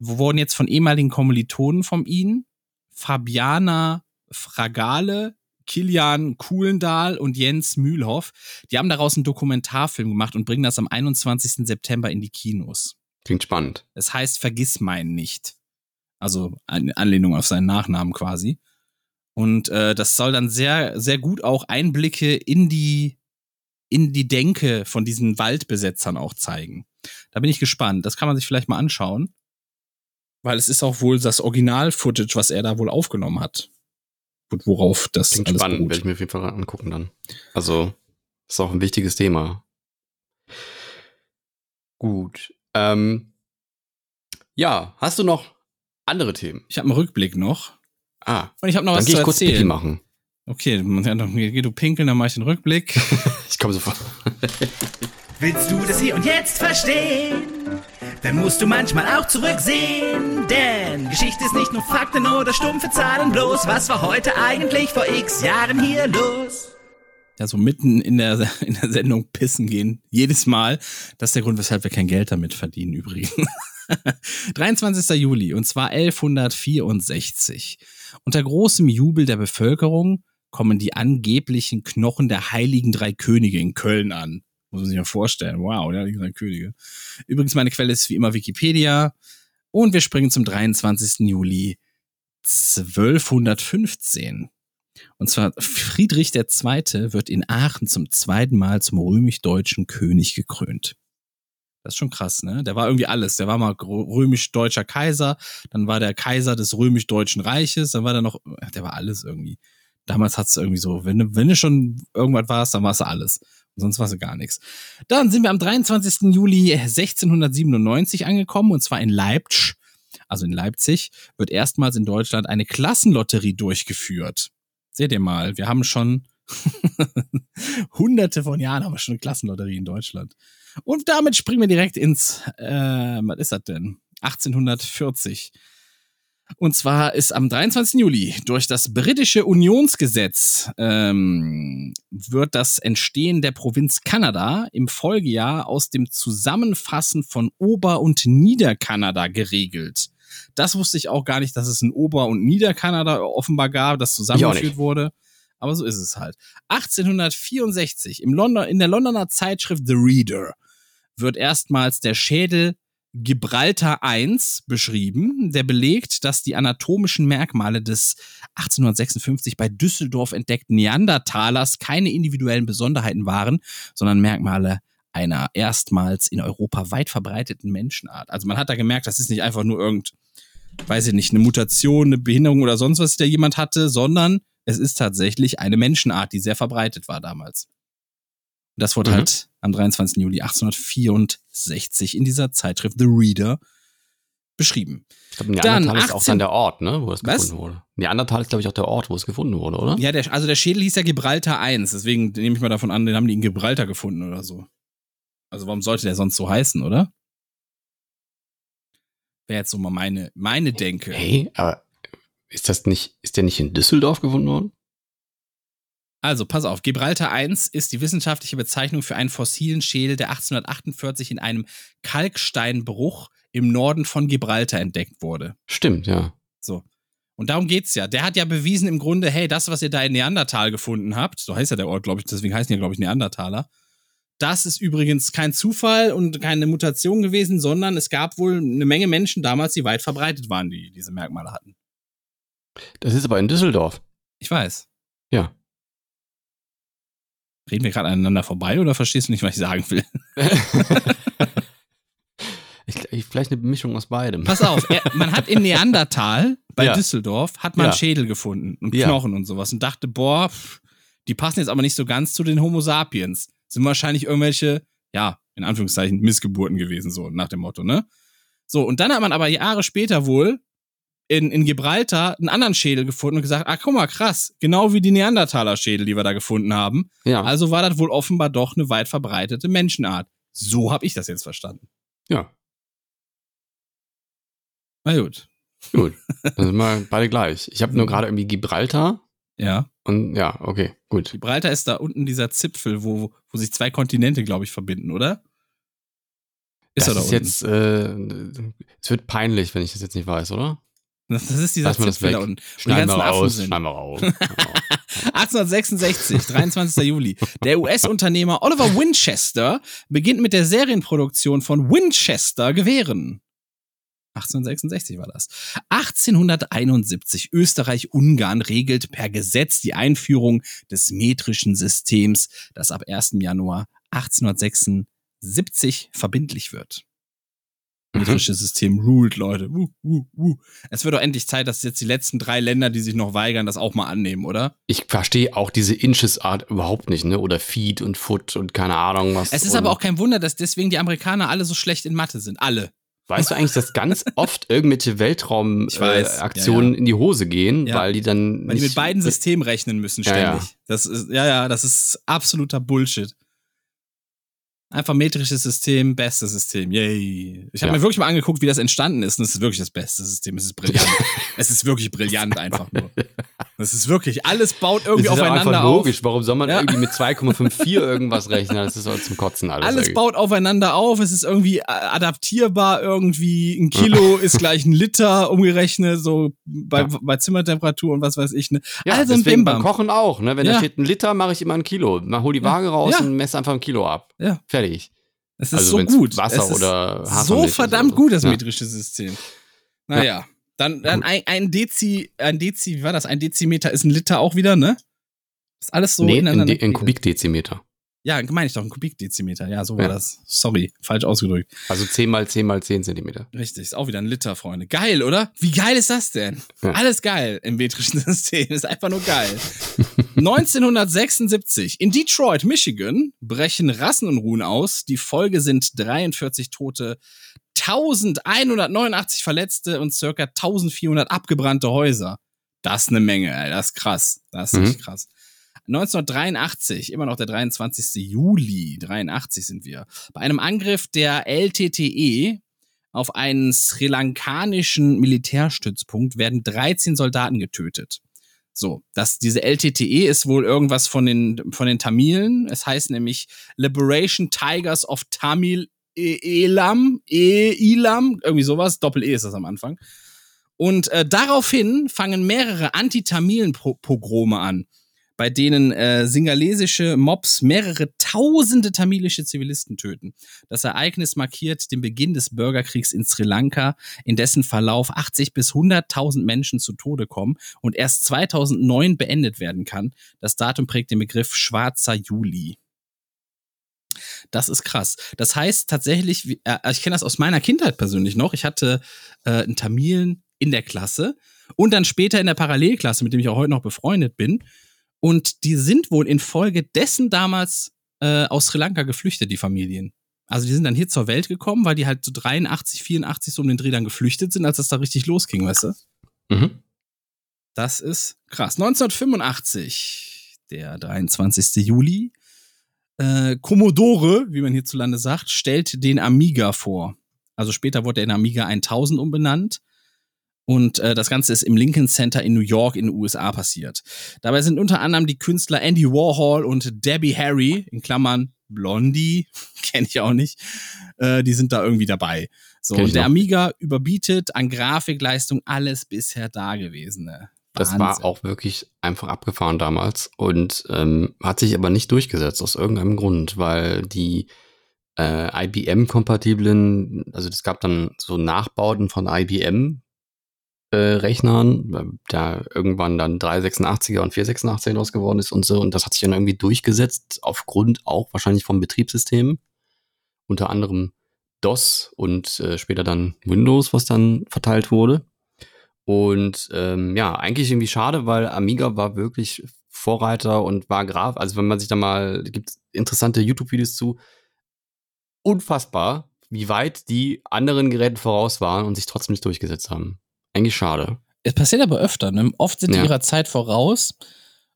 wurden jetzt von ehemaligen Kommilitonen von ihm, Fabiana Fragale, Kilian Kuhlendahl und Jens Mühlhoff, die haben daraus einen Dokumentarfilm gemacht und bringen das am 21. September in die Kinos. Klingt spannend. Es heißt Vergiss meinen nicht. Also eine Anlehnung auf seinen Nachnamen quasi. Und äh, das soll dann sehr, sehr gut auch Einblicke in die, in die Denke von diesen Waldbesetzern auch zeigen. Da bin ich gespannt. Das kann man sich vielleicht mal anschauen. Weil es ist auch wohl das Original-Footage, was er da wohl aufgenommen hat. Und worauf das Klingt alles spannend, beruht. werde ich mir auf jeden Fall angucken dann. Also, ist auch ein wichtiges Thema. Gut. Ähm, ja, hast du noch andere Themen? Ich habe einen Rückblick noch. Ah, Und ich habe noch dann was gehe zu ich kurz Pipi erzählen. machen. Okay, doch- geh du pinkeln, dann mach ich den Rückblick. Ich komme sofort. Willst du das hier und jetzt verstehen? Dann musst du manchmal auch zurücksehen. Denn Geschichte ist nicht nur Fakten oder stumpfe Zahlen bloß. Was war heute eigentlich vor x Jahren hier los? ja, so mitten in der, in der Sendung pissen gehen. Jedes Mal. Das ist der Grund, weshalb wir kein Geld damit verdienen, übrigens. 23. Juli, und zwar 1164. Unter großem Jubel der Bevölkerung kommen die angeblichen Knochen der heiligen drei Könige in Köln an. Muss man sich mal vorstellen. Wow, die heiligen drei Könige. Übrigens, meine Quelle ist wie immer Wikipedia. Und wir springen zum 23. Juli 1215. Und zwar Friedrich II. wird in Aachen zum zweiten Mal zum römisch-deutschen König gekrönt. Das ist schon krass, ne? Der war irgendwie alles. Der war mal römisch-deutscher Kaiser, dann war der Kaiser des römisch-deutschen Reiches, dann war der noch, der war alles irgendwie. Damals hat's irgendwie so, wenn du, wenn du schon irgendwas warst, dann warst du alles. Sonst warst du gar nichts. Dann sind wir am 23. Juli 1697 angekommen, und zwar in Leipzig. Also in Leipzig wird erstmals in Deutschland eine Klassenlotterie durchgeführt. Seht ihr mal, wir haben schon hunderte von Jahren haben wir schon eine Klassenlotterie in Deutschland. Und damit springen wir direkt ins, äh, was ist das denn? 1840. Und zwar ist am 23. Juli durch das britische Unionsgesetz ähm, wird das Entstehen der Provinz Kanada im Folgejahr aus dem Zusammenfassen von Ober- und Niederkanada geregelt. Das wusste ich auch gar nicht, dass es ein Ober- und Niederkanada offenbar gab, das zusammengeführt wurde. Aber so ist es halt. 1864 im London, in der Londoner Zeitschrift The Reader wird erstmals der Schädel Gibraltar I beschrieben, der belegt, dass die anatomischen Merkmale des 1856 bei Düsseldorf entdeckten Neandertalers keine individuellen Besonderheiten waren, sondern Merkmale einer erstmals in Europa weit verbreiteten Menschenart. Also man hat da gemerkt, das ist nicht einfach nur irgend, weiß ich nicht, eine Mutation, eine Behinderung oder sonst was, die da jemand hatte, sondern es ist tatsächlich eine Menschenart, die sehr verbreitet war damals. Und das wurde Mhm. halt am 23. Juli 1864 in dieser Zeitschrift The Reader beschrieben. Ich glaube, Dann Neandertal ist auch 18 dann der Ort, ne, wo es Was? gefunden wurde. Neandertal ist, glaube ich, auch der Ort, wo es gefunden wurde, oder? Ja, der, also der Schädel hieß ja Gibraltar 1, deswegen nehme ich mal davon an, den haben die in Gibraltar gefunden oder so. Also warum sollte der sonst so heißen, oder? Wäre jetzt so mal meine, meine Denke. Hey, aber ist das nicht, ist der nicht in Düsseldorf gefunden worden? Also, pass auf, Gibraltar 1 ist die wissenschaftliche Bezeichnung für einen fossilen Schädel, der 1848 in einem Kalksteinbruch im Norden von Gibraltar entdeckt wurde. Stimmt, ja. So. Und darum geht's ja. Der hat ja bewiesen im Grunde, hey, das, was ihr da in Neandertal gefunden habt, so heißt ja der Ort, glaube ich, deswegen heißen ja, glaube ich, Neandertaler. Das ist übrigens kein Zufall und keine Mutation gewesen, sondern es gab wohl eine Menge Menschen damals, die weit verbreitet waren, die diese Merkmale hatten. Das ist aber in Düsseldorf. Ich weiß. Ja. Reden wir gerade aneinander vorbei oder verstehst du nicht, was ich sagen will? ich, ich, vielleicht eine Mischung aus beidem. Pass auf, er, man hat in Neandertal bei Ja. Düsseldorf hat man Ja. Schädel gefunden und Ja. Knochen und sowas und dachte, boah, pff, die passen jetzt aber nicht so ganz zu den Homo sapiens. Sind wahrscheinlich irgendwelche, ja, in Anführungszeichen Missgeburten gewesen, so nach dem Motto, ne? So, und dann hat man aber Jahre später wohl in, in Gibraltar einen anderen Schädel gefunden und gesagt, ah, guck mal, krass, genau wie die Neandertaler-Schädel, die wir da gefunden haben. Ja. Also war das wohl offenbar doch eine weit verbreitete Menschenart. So habe ich das jetzt verstanden. ja. Na gut. Gut. Dann sind wir beide gleich. Ich habe nur gerade irgendwie Gibraltar Ja. und ja, okay, gut. Gibraltar ist da unten dieser Zipfel, wo, wo sich zwei Kontinente, glaube ich, verbinden, oder? Ist das er da ist unten? jetzt, äh, es wird peinlich, wenn ich das jetzt nicht weiß, oder? Das, das ist dieser da unten. schneiden wir raus. Schneiden wir raus. 1866, 23. Juli. Der US-Unternehmer Oliver Winchester beginnt mit der Serienproduktion von Winchester Gewehren. 1866 war das. 1871 Österreich-Ungarn regelt per Gesetz die Einführung des metrischen Systems, das ab 1. Januar 1876 verbindlich wird. Mhm. Metrische System ruled, Leute. Uh, uh, uh. Es wird doch endlich Zeit, dass jetzt die letzten drei Länder, die sich noch weigern, das auch mal annehmen, oder? Ich verstehe auch diese Inches-Art überhaupt nicht, ne? Oder Feed und Foot und keine Ahnung was. Es ist aber auch kein Wunder, dass deswegen die Amerikaner alle so schlecht in Mathe sind. Alle. Weißt du eigentlich, dass ganz oft irgendwelche Weltraum-Aktionen ja, ja. in die Hose gehen, Ja. weil die dann. Weil die mit beiden Systemen rechnen müssen ständig. Das ist, ja, ja, das ist absoluter Bullshit. Einfach metrisches System, bestes System. Yay. Ich habe Ja. mir wirklich mal angeguckt, wie das entstanden ist. Und es ist wirklich das beste System. Es ist brillant. es ist wirklich brillant einfach nur. Es ist wirklich, alles baut irgendwie das ist aufeinander einfach auf. logisch. Warum soll man Ja. irgendwie mit 2,54 irgendwas rechnen? Das ist auch zum Kotzen alles. Alles irgendwie. baut aufeinander auf, es ist irgendwie äh, adaptierbar, irgendwie ein Kilo ist gleich ein Liter umgerechnet, so bei, Ja. bei Zimmertemperatur und was weiß ich. Ne? Ja, also ein Bimbam. Kochen auch. Ne? Wenn da steht ein Liter, mache ich immer ein Kilo. Mal hol die Waage raus und messe einfach ein Kilo ab. Ja. Fertig. Es ist Also so gut. Wasser es ist oder so Hafermilch ist verdammt so. gut, das Ja. metrische System. Naja, dann, dann Gut. ein, ein Dezi, ein Dezi, wie war das? Ein Dezimeter ist ein Liter auch wieder, ne? ist alles so nee, in, ineinander. De in Kubikdezimeter. Ja, meine ich doch, ein Kubikdezimeter. Ja, so war Ja. das. Sorry, falsch ausgedrückt. Also 10 mal 10 mal 10 Zentimeter. Richtig, ist auch wieder ein Liter, Freunde. Geil, oder? Wie geil ist das denn? Ja. Alles geil im metrischen System. Ist einfach nur geil. 1976 in Detroit, Michigan brechen Rassenunruhen aus. Die Folge sind 43 Tote, 1189 Verletzte und circa 1400 abgebrannte Häuser. Das ist eine Menge, ey. Das ist krass. Das ist Mhm. echt krass. 1983, immer noch der 23. Juli, 83 sind wir, bei einem Angriff der LTTE auf einen sri lankanischen Militärstützpunkt werden 13 Soldaten getötet. So, das, diese LTTE ist wohl irgendwas von den, von den Tamilen. Es heißt nämlich Liberation Tigers of Tamil E- Elam, E Elam, irgendwie sowas. Doppel-E ist das am Anfang. Und äh, daraufhin fangen mehrere Anti-Tamilen-Pogrome an, bei denen äh, singalesische Mobs mehrere tausende tamilische Zivilisten töten. Das Ereignis markiert den Beginn des Bürgerkriegs in Sri Lanka, in dessen Verlauf 80 bis 100.000 Menschen zu Tode kommen und erst 2009 beendet werden kann. Das Datum prägt den Begriff Schwarzer Juli. Das ist krass. Das heißt tatsächlich, äh, ich kenne das aus meiner Kindheit persönlich noch. Ich hatte äh, einen Tamilen in der Klasse und dann später in der Parallelklasse, mit dem ich auch heute noch befreundet bin. Und die sind wohl infolgedessen damals äh, aus Sri Lanka geflüchtet, die Familien. Also die sind dann hier zur Welt gekommen, weil die halt so 83, 84 so um den Dreh dann geflüchtet sind, als das da richtig losging, weißt du? Mhm. Das ist krass. 1985, der 23. Juli. Äh, Commodore, wie man hierzulande sagt, stellt den Amiga vor. Also später wurde er in Amiga 1000 umbenannt. Und äh, das Ganze ist im Lincoln Center in New York in den USA passiert. Dabei sind unter anderem die Künstler Andy Warhol und Debbie Harry, in Klammern Blondie, kenne ich auch nicht, äh, die sind da irgendwie dabei. So, und der. Amiga überbietet an Grafikleistung alles bisher Dagewesene. Das Wahnsinn. war auch wirklich einfach abgefahren damals und ähm, hat sich aber nicht durchgesetzt aus irgendeinem Grund, weil die äh, IBM-kompatiblen, also es gab dann so Nachbauten von IBM äh, Rechnern, da irgendwann dann 386er und 486er draus geworden ist und so und das hat sich dann irgendwie durchgesetzt aufgrund auch wahrscheinlich vom Betriebssystem, unter anderem DOS und äh, später dann Windows, was dann verteilt wurde. Und ähm, ja, eigentlich irgendwie schade, weil Amiga war wirklich Vorreiter und war Graf. Also wenn man sich da mal, gibt interessante YouTube-Videos zu, unfassbar, wie weit die anderen Geräte voraus waren und sich trotzdem nicht durchgesetzt haben. Eigentlich schade. Es passiert aber öfter, ne? Oft sind die Ja. ihrer Zeit voraus.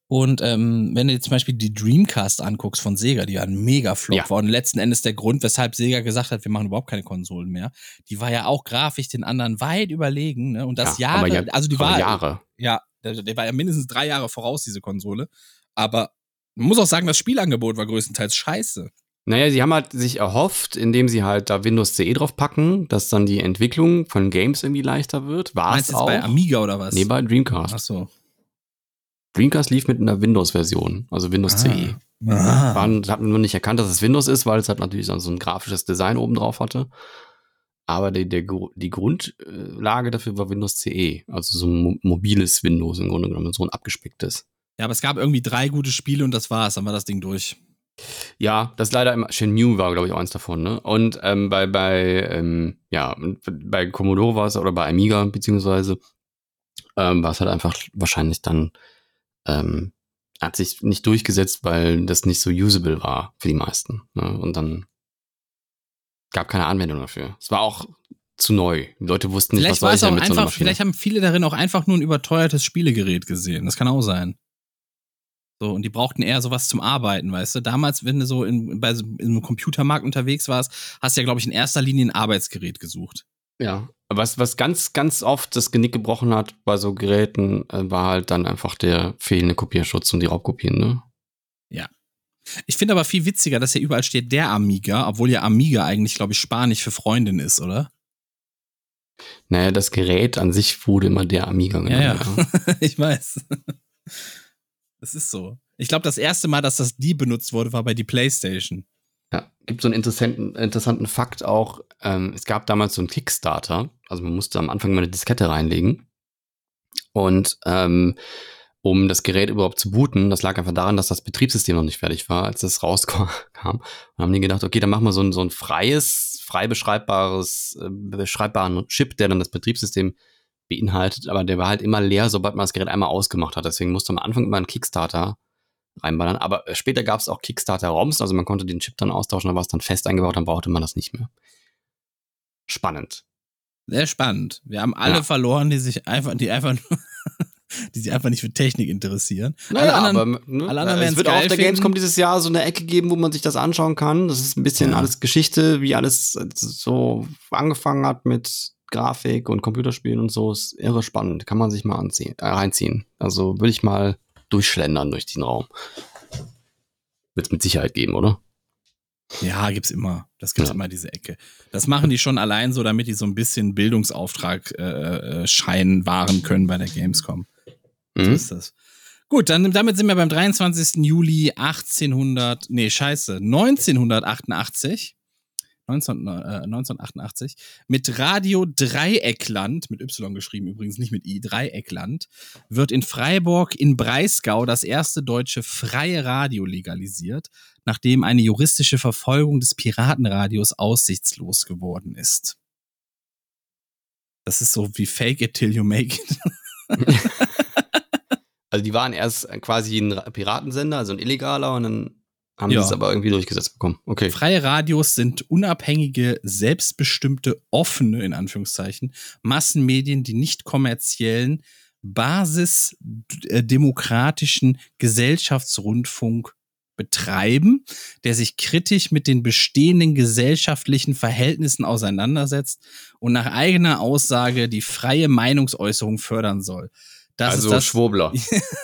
Und ähm, wenn du dir zum Beispiel die Dreamcast anguckst von Sega, die ja ein Mega-Flop Ja. war und letzten Endes der Grund, weshalb Sega gesagt hat, wir machen überhaupt keine Konsolen mehr, die war ja auch grafisch den anderen weit überlegen, ne? Und das ja, Jahre, ja, also die war Jahre. ja, der, der war ja mindestens drei Jahre voraus, diese Konsole. Aber man muss auch sagen, das Spielangebot war größtenteils scheiße. Naja, sie haben halt sich erhofft, indem sie halt da Windows CE drauf packen, dass dann die Entwicklung von Games irgendwie leichter wird. War Meinst es auch? bei Amiga oder was? nee, bei Dreamcast. Ach so. Dreamcast lief mit einer Windows-Version, also Windows CE. Ah. Waren, hat man nur nicht erkannt, dass es Windows ist, weil es halt natürlich so ein grafisches Design oben drauf hatte. aber die, der, die Grundlage dafür war Windows CE, also so ein mo mobiles Windows im Grunde genommen, so ein abgespecktes. Ja, aber es gab irgendwie drei gute Spiele und das war's. Dann war das Ding durch. Ja, das leider immer. Shenmue war, glaube ich, auch eins davon, ne? Und ähm, bei, bei, ähm, ja, bei Commodore war es oder bei Amiga, beziehungsweise, ähm, war es halt einfach wahrscheinlich dann, ähm, hat sich nicht durchgesetzt, weil das nicht so usable war für die meisten. Ne? Und dann gab keine Anwendung dafür. Es war auch zu neu. Die Leute wussten nicht, Vielleicht was war ich es auch mit so einfach, Maschine. vielleicht haben viele darin auch einfach nur ein überteuertes Spielegerät gesehen. Das kann auch sein. So, und die brauchten eher sowas zum Arbeiten, weißt du? Damals, wenn du so in, bei einem Computermarkt unterwegs warst, hast du ja, glaube ich, in erster Linie ein Arbeitsgerät gesucht. Ja, was, was ganz, ganz oft das Genick gebrochen hat bei so Geräten, äh, war halt dann einfach der fehlende Kopierschutz und die Raubkopien, ne? Ich finde aber viel witziger, dass ja überall steht der Amiga, obwohl ja Amiga eigentlich, glaube ich, Spanisch für Freundin ist, oder? Naja, das Gerät an sich wurde immer der Amiga genannt. Ja, ja. ich weiß. Das ist so. Ich glaube, das erste Mal, dass das die benutzt wurde, war bei die PlayStation. Ja, gibt so einen interessanten, interessanten Fakt auch. Ähm, es gab damals so einen Kickstarter. Also man musste am Anfang mal eine Diskette reinlegen. Und ähm, um das Gerät überhaupt zu booten, das lag einfach daran, dass das Betriebssystem noch nicht fertig war, als das rauskam. Und haben die gedacht, okay, dann machen wir so ein, so ein freies, frei beschreibbares, äh, beschreibbaren Chip, der dann das Betriebssystem beinhaltet, aber der war halt immer leer, sobald man das Gerät einmal ausgemacht hat. Deswegen musste man am Anfang immer einen Kickstarter reinballern. Aber äh, später gab es auch Kickstarter-ROMs, also man konnte den Chip dann austauschen, dann war es dann fest eingebaut, dann brauchte man das nicht mehr. Spannend. Sehr spannend. Wir haben alle Ja. verloren, die sich einfach, die einfach nur, die sich einfach nicht für Technik interessieren. Naja, alle anderen, aber ne, alle anderen es werden's wird auch auf der. Gamescom dieses Jahr so eine Ecke geben, wo man sich das anschauen kann. Das ist ein bisschen Ja. alles Geschichte, wie alles äh, so angefangen hat mit Grafik und Computerspielen und so. Ist irre spannend. Kann man sich mal anziehen, äh, reinziehen. Also würde ich mal durchschlendern durch den Raum. Wird es mit Sicherheit geben, oder? ja, gibt's immer. Das gibt's Ja. immer, diese Ecke. Das machen die schon allein so, damit die so ein bisschen Bildungsauftrag äh, äh, Schein wahren können bei der Gamescom. So Mhm. ist das. Gut, dann damit sind wir beim 23. Juli 1800, nee, scheiße, 1988. 19, äh, 1988 mit Radio Dreieckland, mit Y geschrieben übrigens, nicht mit I, Dreieckland, wird in Freiburg in Breisgau das erste deutsche freie Radio legalisiert, nachdem eine juristische Verfolgung des Piratenradios aussichtslos geworden ist. Das ist so wie Fake it till you make it. Also die waren erst quasi ein Ra- Piratensender, also ein illegaler, und dann haben Ja. sie es aber irgendwie durchgesetzt bekommen. Okay. Freie Radios sind unabhängige, selbstbestimmte, offene, in Anführungszeichen, Massenmedien, die nicht kommerziellen, basisdemokratischen Gesellschaftsrundfunk betreiben, der sich kritisch mit den bestehenden gesellschaftlichen Verhältnissen auseinandersetzt und nach eigener Aussage die freie Meinungsäußerung fördern soll. Das also ist das, Schwurbler.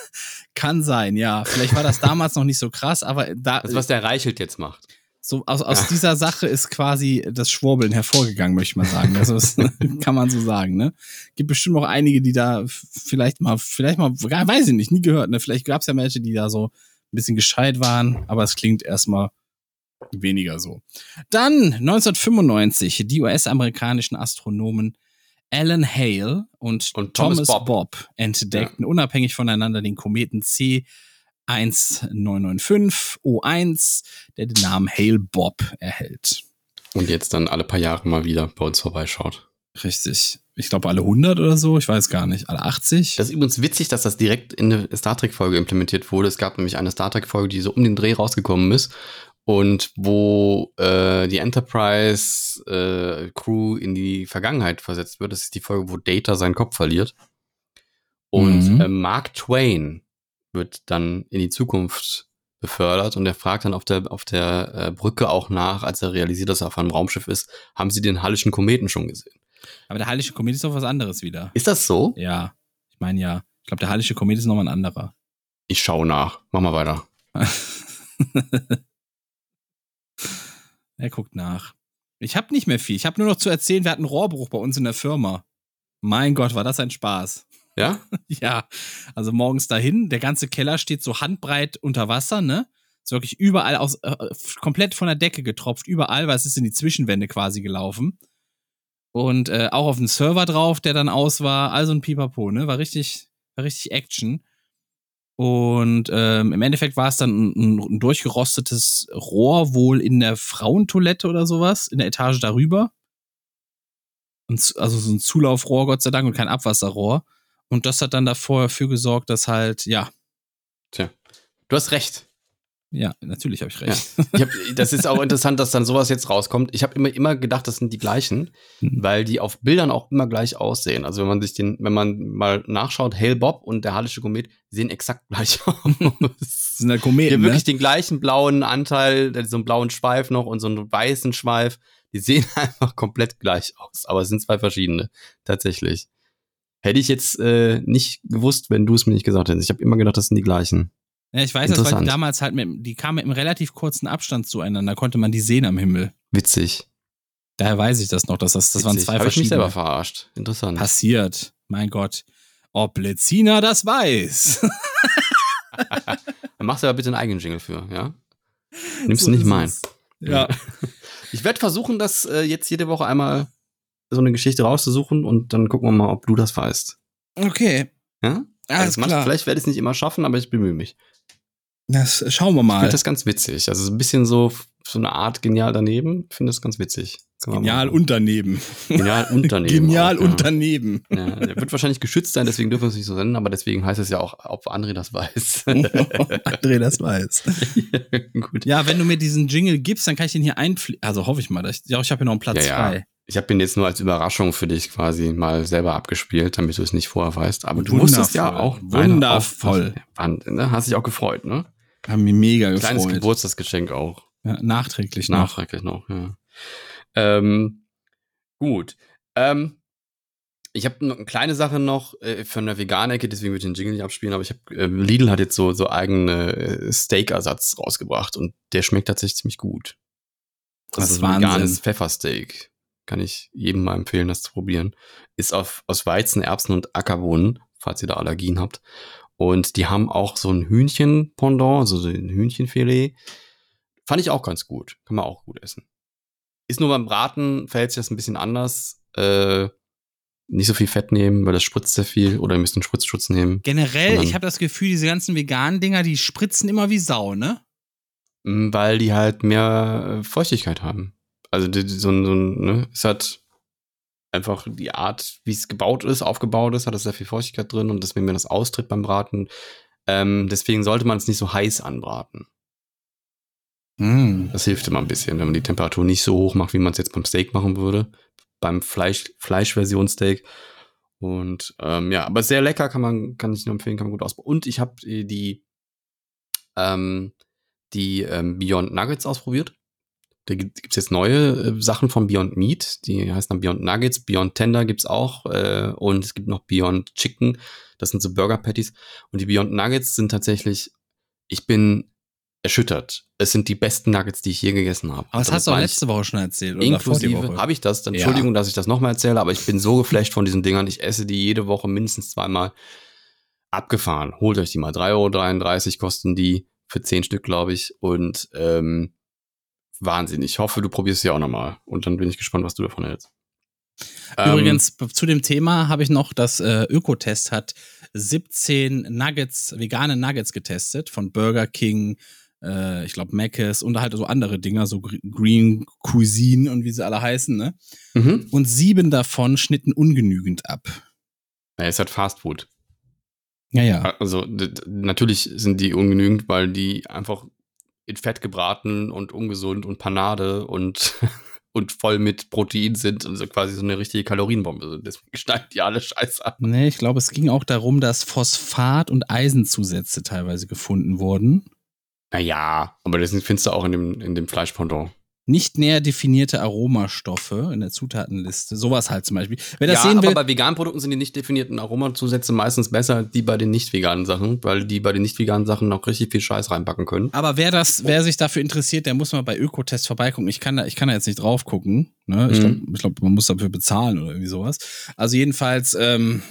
kann sein, ja. Vielleicht war das damals noch nicht so krass, aber da, Das, was der Reichelt jetzt macht. so aus, aus dieser Sache ist quasi das Schwurbeln hervorgegangen, möchte ich mal sagen. Also das kann man so sagen, ne? Gibt bestimmt auch einige, die da vielleicht mal, vielleicht mal, weiß ich nicht, nie gehört, ne? Vielleicht gab es ja welche, die da so ein bisschen gescheit waren, aber es klingt erstmal weniger so. Dann 1995, die US-amerikanischen Astronomen Alan Hale und, Und Thomas, Thomas Bob. Bob. entdeckten unabhängig voneinander den Kometen C 1995 O1, der den Namen Hale Bob erhält. Und jetzt dann alle paar Jahre mal wieder bei uns vorbeischaut. Richtig. Ich glaube alle 100 oder so, ich weiß gar nicht, alle 80. Das ist übrigens witzig, dass das direkt in eine Star Trek-Folge implementiert wurde. Es gab nämlich eine Star Trek-Folge, die so um den Dreh rausgekommen ist und wo äh, die Enterprise-Crew in die Vergangenheit versetzt wird. Das ist die Folge, wo Data seinen Kopf verliert. Und Mhm. äh, Mark Twain wird dann in die Zukunft befördert und er fragt dann auf der, auf der äh, Brücke auch nach, als er realisiert, dass er auf einem Raumschiff ist, haben sie den Hallischen Kometen schon gesehen? Aber der Hallische Komet ist doch was anderes wieder. Ist das so? Ja, ich meine ja. Ich glaube, der Hallische Komet ist nochmal ein anderer. Ich schaue nach. Mach mal weiter. er guckt nach. Ich habe nicht mehr viel. Ich habe nur noch zu erzählen, wir hatten Rohrbruch bei uns in der Firma. Mein Gott, war das ein Spaß. Ja? Ja, also morgens dahin, der ganze Keller steht so handbreit unter Wasser, ne? Ist wirklich überall aus, äh, komplett von der Decke getropft, überall, weil es ist in die Zwischenwände quasi gelaufen. Und äh, auch auf dem Server drauf, der dann aus war. Also ein Pipapo, ne? War richtig, war richtig Action. Und ähm, im Endeffekt war es dann ein, ein durchgerostetes Rohr, wohl in der Frauentoilette oder sowas, in der Etage darüber. Und, also so ein Zulaufrohr, Gott sei Dank, und kein Abwasserrohr. Und das hat dann davor dafür gesorgt, dass halt, ja, Tja, du hast recht. Ja, natürlich habe ich Ja. recht. Ich hab, das ist auch interessant, dass dann sowas jetzt rauskommt. Ich habe immer, immer gedacht, das sind die gleichen, Mhm. weil die auf Bildern auch immer gleich aussehen. Also wenn man sich den, wenn man mal nachschaut, Hail Bob und der Hallische Komet sehen exakt gleich aus. Das sind halt Die Kometen, haben ne? wirklich den gleichen blauen Anteil, so einen blauen Schweif noch und so einen weißen Schweif. Die sehen einfach komplett gleich aus, aber es sind zwei verschiedene, tatsächlich. Hätte ich jetzt äh, nicht gewusst, wenn du es mir nicht gesagt hättest. Ich habe immer gedacht, das sind die gleichen. Ja, ich weiß das, weil die damals halt mit, die kamen im relativ kurzen Abstand zueinander, konnte man die sehen am Himmel. Witzig. Daher weiß ich das noch, dass das, das waren zwei Hab ich mich selber verschiedene. verarscht. Interessant. Passiert. Mein Gott. Ob Lezina das weiß. Dann machst du aber bitte einen eigenen Jingle für, ja? Nimmst So du nicht meinen. Ja. Ich werde versuchen, das äh, jetzt jede Woche einmal so eine Geschichte rauszusuchen und dann gucken wir mal, ob du das weißt. Okay. Ja? Alles Also klar. Vielleicht werde ich es nicht immer schaffen, aber ich bemühe mich. Das schauen wir Ich mal. finde das ganz witzig. Also so ein bisschen so, so eine Art genial daneben. Ich finde das ganz witzig. Genial und daneben. Genial und daneben. Genial auch, ja. und daneben. Ja, der wird wahrscheinlich geschützt sein, deswegen dürfen wir es nicht so nennen, aber deswegen heißt es ja auch, ob André das weiß. André das weiß. Gut. Ja, wenn du mir diesen Jingle gibst, dann kann ich den hier einfliegen. Also hoffe ich mal. Ich, ja, ich habe hier noch einen Platz Ja, frei. Ich habe ihn jetzt nur als Überraschung für dich quasi mal selber abgespielt, damit du es nicht vorher weißt. Aber du wusstest ja auch. Wundervoll. Wahnsinn, ne? Hast dich auch gefreut, ne? Haben mich mega Kleines gefreut. Geburtstagsgeschenk auch. Ja, nachträglich noch. Nachträglich noch, ja. Ähm, gut. Ähm, ich habe noch eine kleine Sache noch äh, von der Vegan-Ecke, deswegen würde ich den Jingle nicht abspielen, aber ich habe, äh, Lidl hat jetzt so, so eigene äh, Steak-Ersatz rausgebracht und der schmeckt tatsächlich ziemlich gut. Das Das ist ein veganes Pfeffersteak. Kann ich jedem mal empfehlen, das zu probieren. Ist auf, aus Weizen, Erbsen und Ackerbohnen, falls ihr da Allergien habt. Und die haben auch so ein Hühnchen-Pendant, also so ein Hühnchenfilet. Fand ich auch ganz gut. Kann man auch gut essen. Ist nur beim Braten verhält sich das ein bisschen anders. Äh, nicht so viel Fett nehmen, weil das spritzt sehr viel. Oder ihr müsst einen Spritzschutz nehmen. Generell, ich habe das Gefühl, diese ganzen veganen Dinger, die spritzen immer wie Sau, ne? Mm, Weil die halt mehr äh, Feuchtigkeit haben. Also die, die, so ein, so ein, ne, es hat einfach die Art, wie es gebaut ist, aufgebaut ist, hat es sehr viel Feuchtigkeit drin und deswegen, wenn das austritt beim Braten, ähm, deswegen sollte man es nicht so heiß anbraten. Mm. Das hilft immer ein bisschen, wenn man die Temperatur nicht so hoch macht, wie man es jetzt beim Steak machen würde. Beim Fleisch, Fleischversion Steak. Und ähm, ja, aber sehr lecker, kann man, kann ich nur empfehlen, kann man gut ausprobieren. Und ich habe die, ähm, die ähm, Beyond Nuggets ausprobiert. Da gibt es jetzt neue äh, Sachen von Beyond Meat, die heißen dann Beyond Nuggets, Beyond Tender gibt's auch äh, und es gibt noch Beyond Chicken, das sind so Burger Patties und die Beyond Nuggets sind tatsächlich, ich bin erschüttert. Es sind die besten Nuggets, die ich je gegessen habe. Aber das hast du auch letzte Woche schon erzählt. Oder Inklusive, habe ich das? Dann, Ja. Entschuldigung, dass ich das nochmal erzähle, aber ich bin so geflasht von diesen Dingern. Ich esse die jede Woche mindestens zweimal abgefahren. Holt euch die mal. 3,33 Euro kosten die für 10 Stück, glaube ich. Und ähm, Wahnsinn. Ich hoffe, du probierst sie auch nochmal. Und dann bin ich gespannt, was du davon hältst. Ähm, Übrigens, b- zu dem Thema habe ich noch, das äh, Ökotest hat 17 Nuggets, vegane Nuggets getestet von Burger King, äh, ich glaube Mc's und halt so andere Dinger, so Gr- Green Cuisine und wie sie alle heißen, ne? mhm. Und sieben davon schnitten ungenügend ab. Ja, es hat Fast Food. Ja, ja. Also natürlich sind die ungenügend, weil die einfach in Fett gebraten und ungesund und Panade und, und voll mit Protein sind und so quasi so eine richtige Kalorienbombe sind. Deswegen schneiden die alle Scheiße ab. Nee, ich glaube, es ging auch darum, dass Phosphat und Eisenzusätze teilweise gefunden wurden. Naja, aber das findest du auch in dem, in dem Fleischpendant. Nicht näher definierte Aromastoffe in der Zutatenliste. Sowas halt zum Beispiel. Wer das ja, sehen aber will, bei veganen Produkten sind die nicht definierten Aromazusätze meistens besser als die bei den nicht veganen Sachen, weil die bei den nicht veganen Sachen noch richtig viel Scheiß reinpacken können. Aber wer das, wer sich dafür interessiert, der muss mal bei Ökotest vorbeigucken. Ich kann da, ich kann da jetzt nicht drauf gucken. Ne? Ich glaube, Mhm. ich glaub, man muss dafür bezahlen oder irgendwie sowas. Also jedenfalls, ähm,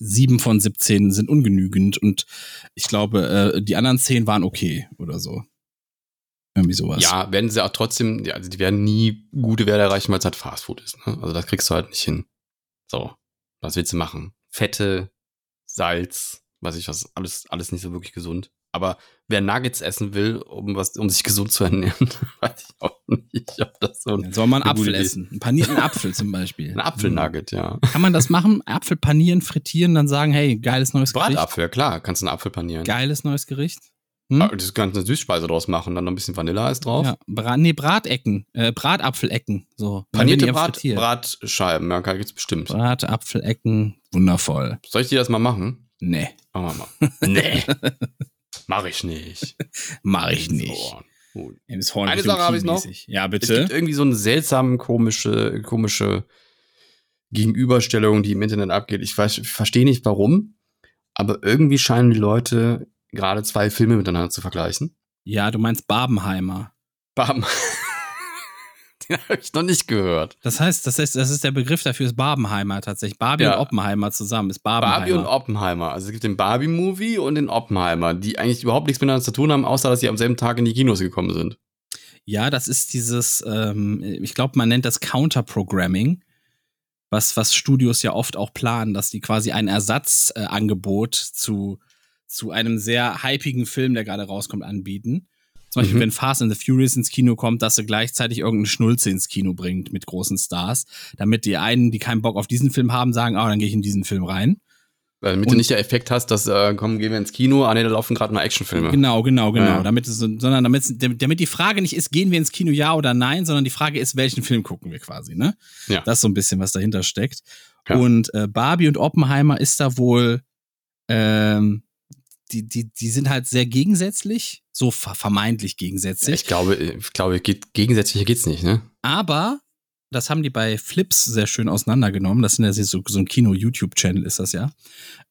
sieben von 17 sind ungenügend und ich glaube, äh, die anderen zehn waren okay oder so. Irgendwie sowas. Ja, werden sie auch trotzdem, ja, also die werden nie gute Werte erreichen, weil es halt Fastfood ist. Ne? Also das kriegst du halt nicht hin. So, was willst du machen? Fette, Salz, weiß ich was, alles, alles nicht so wirklich gesund. Aber wer Nuggets essen will, um was, um sich gesund zu ernähren, weiß ich auch nicht, ob das so Dann soll man eine Apfel essen. Einen panierten Apfel zum Beispiel. Ein Apfelnugget, ja. Kann man das machen? Apfel panieren, frittieren, dann sagen, hey, geiles neues Gericht. Bratapfel, ja klar, kannst du einen Apfel panieren. Geiles neues Gericht. Hm? Ah, Das kannst du eine Süßspeise draus machen, dann noch ein bisschen Vanilleeis drauf. Ja, Brat, nee, Bratecken, äh, Bratapfelecken, so. Panierte Brat. Bratscheiben, ja, gibt's bestimmt. Bratapfelecken, wundervoll. Soll ich dir das mal machen? Nee, Machen wir mal. nee. Mach ich nicht. mach ich nicht. So. Gut. James Horn Eine Sache habe ich noch. Ja, Es bitte. gibt irgendwie so eine seltsame, komische, komische Gegenüberstellung, die im Internet abgeht. Ich, weiß, ich verstehe nicht warum, aber irgendwie scheinen die Leute gerade zwei Filme miteinander zu vergleichen. Ja, du meinst Barbenheimer. Bam. Den habe ich noch nicht gehört. Das heißt, das heißt, das ist der Begriff dafür, ist Barbenheimer tatsächlich. Barbie Ja. und Oppenheimer zusammen ist Barbenheimer. Barbie und Oppenheimer. Also es gibt den Barbie-Movie und den Oppenheimer, die eigentlich überhaupt nichts miteinander zu tun haben, außer dass sie am selben Tag in die Kinos gekommen sind. Ja, das ist dieses, ähm, ich glaube, man nennt das Counter-Programming, was, was Studios ja oft auch planen, dass die quasi ein Ersatzangebot äh, zu, zu einem sehr hypigen Film, der gerade rauskommt, anbieten. Zum Beispiel, Mhm. wenn Fast and the Furious ins Kino kommt, dass sie gleichzeitig irgendeine Schnulze ins Kino bringt mit großen Stars, damit die einen, die keinen Bock auf diesen Film haben, sagen, ah, dann gehe ich in diesen Film rein. Weil Damit Und- du nicht der Effekt hast, dass, äh, komm, gehen wir ins Kino, ah nee, da laufen gerade mal Actionfilme. Genau, genau, genau. Ja. Damit sondern damit, damit die Frage nicht ist, gehen wir ins Kino ja oder nein, sondern die Frage ist, welchen Film gucken wir quasi, ne? Ja. Das ist so ein bisschen, was dahinter steckt. Ja. Und äh, Barbie und Oppenheimer ist da wohl, ähm, die, die, die sind halt sehr gegensätzlich, so ver vermeintlich gegensätzlich. Ich glaube, ich glaube, geht, gegensätzlicher geht's nicht, ne? Aber das haben die bei Flips sehr schön auseinandergenommen. Das sind ja so, so ein Kino-YouTube-Channel ist das ja.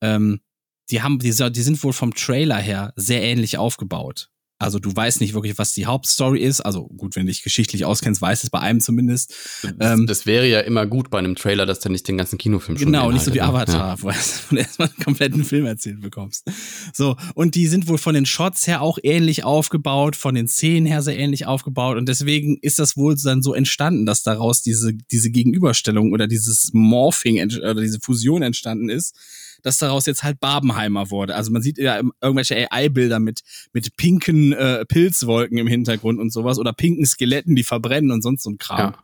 Ähm, die haben, die, die sind wohl vom Trailer her sehr ähnlich aufgebaut. Also du weißt nicht wirklich, was die Hauptstory ist. Also gut, wenn du dich geschichtlich auskennst, weißt es bei einem zumindest. Das, Ähm, das wäre ja immer gut bei einem Trailer, dass der nicht den ganzen Kinofilm schon Genau, nicht so wie ne? Avatar, wo du erstmal einen kompletten Film erzählt bekommst. So, und die sind wohl von den Shots her auch ähnlich aufgebaut, von den Szenen her sehr ähnlich aufgebaut und deswegen ist das wohl dann so entstanden, dass daraus diese, diese Gegenüberstellung oder dieses Morphing oder diese Fusion entstanden ist, dass daraus jetzt halt Barbenheimer wurde. Also man sieht ja irgendwelche AI-Bilder mit, mit pinken äh, Pilzwolken im Hintergrund und sowas oder pinken Skeletten, die verbrennen und sonst so ein Kram. Ja.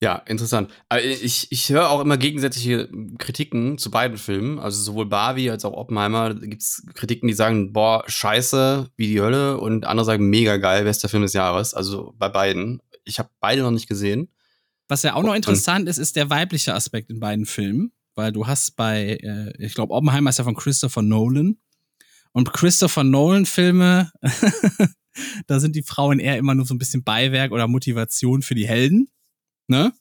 Ja, interessant. Aber ich, ich höre auch immer gegensätzliche Kritiken zu beiden Filmen. Also sowohl Barbie als auch Oppenheimer gibt's Kritiken, die sagen, boah, scheiße, wie die Hölle. Und andere sagen, mega geil, bester Film des Jahres. Also bei beiden. Ich habe beide noch nicht gesehen. Was ja auch noch Und- interessant ist, ist der weibliche Aspekt in beiden Filmen, weil du hast bei, äh, ich glaube, Oppenheimer ist ja von Christopher Nolan. Und Christopher Nolan-Filme, da sind die Frauen eher immer nur so ein bisschen Beiwerk oder Motivation für die Helden. Ne?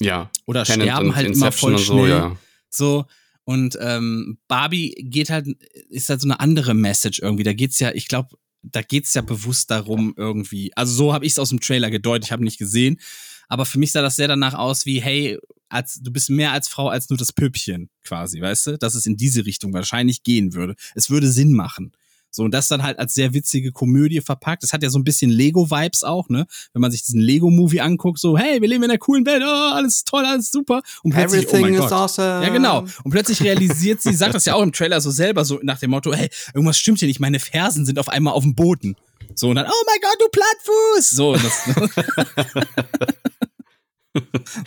Ja. Oder Tenet sterben und halt immer Inception voll und schnell. so, ja. So, und ähm, Barbie geht halt, ist halt so eine andere Message irgendwie. Da geht's ja, ich glaube, da geht's ja bewusst darum irgendwie. Also so habe ich es aus dem Trailer gedeutet, ich habe nicht gesehen. Aber für mich sah das sehr danach aus wie, hey, als, du bist mehr als Frau als nur das Püppchen quasi, weißt du? Dass es in diese Richtung wahrscheinlich gehen würde. Es würde Sinn machen. So, und das dann halt als sehr witzige Komödie verpackt. Das hat ja so ein bisschen Lego-Vibes auch, ne? Wenn man sich diesen Lego-Movie anguckt, so, hey, wir leben in einer coolen Welt, oh, alles toll, alles super. Und plötzlich, oh mein Gott. awesome. Ja, genau. Und plötzlich realisiert sie, sagt das ja auch im Trailer so selber, so nach dem Motto, hey, irgendwas stimmt hier nicht, meine Fersen sind auf einmal auf dem Boden. So, und dann, oh mein Gott, du Plattfuß! So, und das,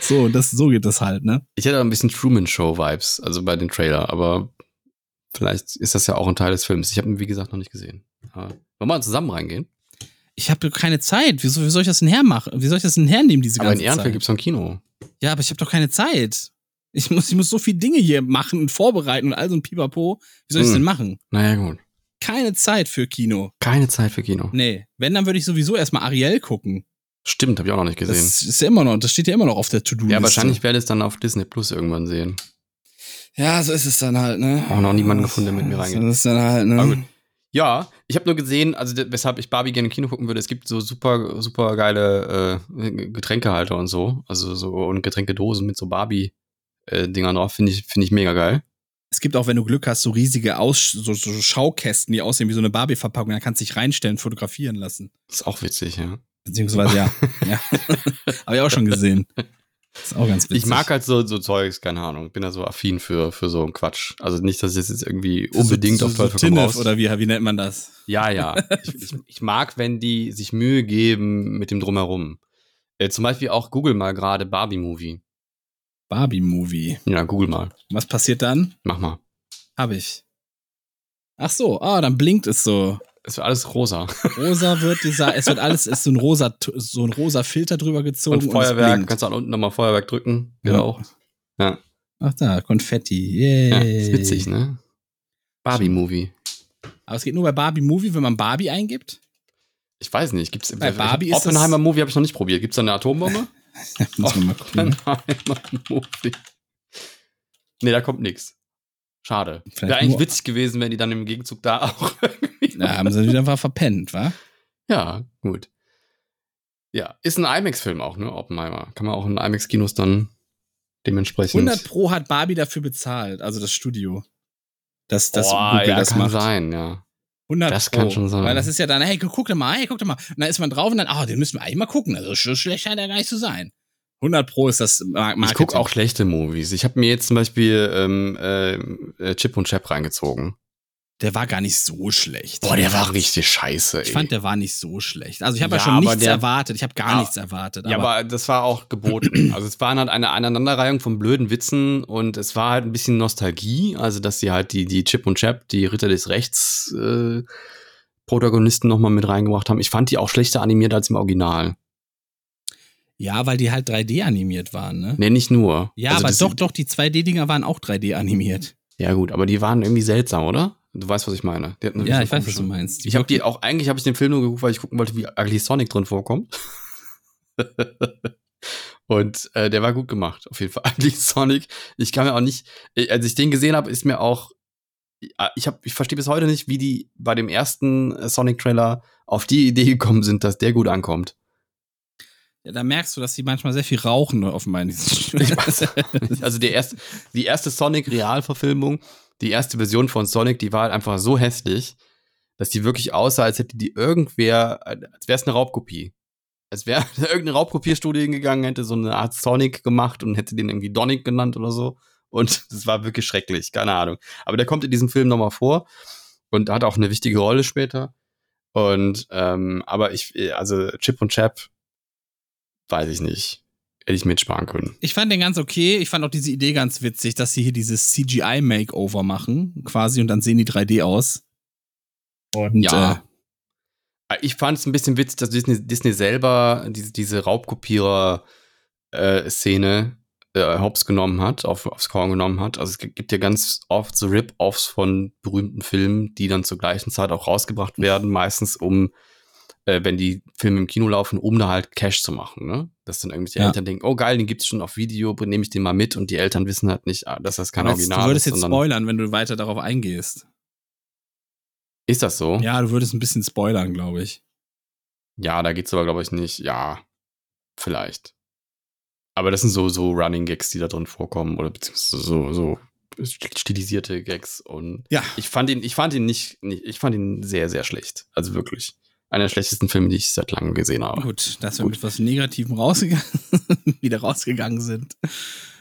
so, das, so geht das halt, ne? Ich hätte ein bisschen Truman Show Vibes, also bei den Trailer, aber vielleicht ist das ja auch ein Teil des Films. Ich habe ihn, wie gesagt, noch nicht gesehen. Aber wollen wir mal zusammen reingehen? Ich habe keine Zeit. Wieso, wie soll ich das denn hermachen? Wie soll ich das denn hernehmen, diese Aber in ganze Ehrenfeld Zeit? gibt's noch ein Kino. Ja, aber ich habe doch keine Zeit. Ich muss, ich muss so viele Dinge hier machen und vorbereiten und all so ein Pipapo. Wie soll ich das Hm. denn machen? Naja, gut. Keine Zeit für Kino. Keine Zeit für Kino. Nee. Wenn, dann würde ich sowieso erstmal Ariel gucken. Stimmt, habe ich auch noch nicht gesehen. Das ist ja immer noch, das steht ja immer noch auf der To-Do-Liste. ja, wahrscheinlich werde ich es dann auf Disney Plus irgendwann sehen. Ja, so ist es dann halt, ne? Auch noch niemanden gefunden, der mit mir So reingeht. ist es dann halt, ne? Aber gut. Ja, ich habe nur gesehen, also weshalb ich Barbie gerne im Kino gucken würde, es gibt so super, super geile äh, Getränkehalter und so. Also so und Getränkedosen mit so Barbie-Dingern drauf, finde ich, finde ich mega geil. Es gibt auch, wenn du Glück hast, so riesige Aus so, so Schaukästen, die aussehen wie so eine Barbie-Verpackung. Da kannst du dich reinstellen, fotografieren lassen. Ist auch witzig, ja. Beziehungsweise ja. ja. Habe ich auch schon gesehen. Ist auch ganz witzig. Ich mag halt so, so Zeugs, keine Ahnung. Bin da so affin für, für so einen Quatsch. Also nicht, dass ich jetzt irgendwie unbedingt so, auf so, Teufel so komm raus. oder wie, wie nennt man das? Ja, ja. Ich, ich, ich mag, wenn die sich Mühe geben mit dem Drumherum. Äh, zum Beispiel auch Google mal gerade Barbie-Movie. Barbie-Movie. Ja, Google mal. Was passiert dann? Mach mal. Hab ich. Ach so, ah, dann blinkt es so. Es wird alles rosa. Rosa wird dieser, es wird alles, ist so ein rosa, so ein rosa Filter drüber gezogen. Und Feuerwerk. es blinkt. Kannst du auch unten nochmal Feuerwerk drücken. Genau. Ja. Ach da, Konfetti. Yay. ja. Ist witzig, ne? Barbie-Movie. Aber es geht nur bei Barbie Movie, wenn man Barbie eingibt. Ich weiß nicht. Gibt's Bei Barbie ist das- Oppenheimer-Movie habe ich noch nicht probiert. Gibt's da eine Atombombe? Oppenheimer-Movie. Nee, da kommt nix. Schade. Wäre eigentlich witzig gewesen, wenn die dann im Gegenzug da auch irgendwie. Da haben sie wieder einfach verpennt, wa? Ja, gut. Ja, ist ein IMAX-Film auch, ne? Oppenheimer. Kann man auch in IMAX-Kinos dann dementsprechend. 100 Pro hat Barbie dafür bezahlt, also das Studio. Das, das oh, Google ja, das kann macht. sein, ja. 100 Das Pro. kann schon sein. Weil das ist ja dann, hey, guck doch mal, hey, guck doch mal. Und dann ist man drauf und dann, ah, den müssen wir eigentlich mal gucken. Also so schlecht scheint er gar nicht zu sein. 100 Pro ist das Mar- Marketing. Ich gucke auch schlechte Movies. Ich habe mir jetzt zum Beispiel ähm, äh, Chip und Chap reingezogen. Der war gar nicht so schlecht. Boah, der war richtig scheiße, ey. Ich fand, der war nicht so schlecht. Also ich habe ja, Ja, schon aber nichts der- erwartet. Ich habe gar Ah, nichts erwartet. ja, aber das war auch geboten. also es war halt eine Aneinanderreihung von blöden Witzen und es war halt ein bisschen Nostalgie. Also dass sie halt die, die Chip und Chap, die Ritter des Rechts äh, Protagonisten nochmal mit reingebracht haben. Ich fand die auch schlechter animiert als im Original. ja, weil die halt 3D animiert waren, ne? Nee, nicht nur. Ja, Also aber doch, doch, die 2D-Dinger waren auch 3D animiert. Ja gut, aber die waren irgendwie seltsam, oder? Du weißt, was ich meine. Die Ja, ich weiß, was du meinst. Ich habe die auch, eigentlich habe ich den Film nur geguckt, weil ich gucken wollte, wie Ugly Sonic drin vorkommt. Und äh, der war gut gemacht, auf jeden Fall. Ugly Sonic. Ich kann mir auch nicht, äh, als ich den gesehen habe, ist mir auch, ja, ich habe, ich verstehe bis heute nicht, wie die bei dem ersten äh, Sonic-Trailer auf die Idee gekommen sind, dass der gut ankommt. Ja, da merkst du, dass die manchmal sehr viel rauchen, offenbar in diesen also der erste, die erste Sonic-Realverfilmung, die erste Version von Sonic, die war halt einfach so hässlich, dass die wirklich aussah, als hätte die irgendwer, als wäre es eine Raubkopie. Als wäre irgendeine Raubkopierstudie hingegangen, hätte so eine Art Sonic gemacht und hätte den irgendwie Donic genannt oder so. Und das war wirklich schrecklich, keine Ahnung. Aber der kommt in diesem Film nochmal vor und hat auch eine wichtige Rolle später. Und, ähm, aber ich, also Chip und Chap, weiß ich nicht. Hätte ich mitsparen können. Ich fand den ganz okay. Ich fand auch diese Idee ganz witzig, dass sie hier dieses CGI-Makeover machen, quasi, und dann sehen die 3D aus. Und Ja. Äh, Ich fand es ein bisschen witzig, dass Disney, Disney selber diese, diese Raubkopierer-Szene äh, hops genommen hat, auf, aufs Korn genommen hat. Also es gibt ja ganz oft so Rip-Offs von berühmten Filmen, die dann zur gleichen Zeit auch rausgebracht werden, meistens um, äh, wenn die Filme im Kino laufen, um da halt Cash zu machen. Ne? Dass dann irgendwelche Ja. Eltern denken, oh geil, den gibt's schon auf Video, nehme ich den mal mit und die Eltern wissen halt nicht, ah, dass das kein aber Original du würdest ist. jetzt spoilern, wenn du weiter darauf eingehst. ist das so? Ja, du würdest ein bisschen spoilern, glaube ich. Ja, da geht's aber, glaube ich, nicht. Ja, vielleicht. Aber das sind so, so Running Gags, die da drin vorkommen, oder beziehungsweise so, so stilisierte Gags. Und Ja. ich fand ihn, ich fand ihn nicht, nicht, ich fand ihn sehr, sehr schlecht. Also wirklich. Einer der schlechtesten Filme, die ich seit langem gesehen habe. Gut, dass wir Gut. mit was Negativem rausgegangen, wieder rausgegangen sind.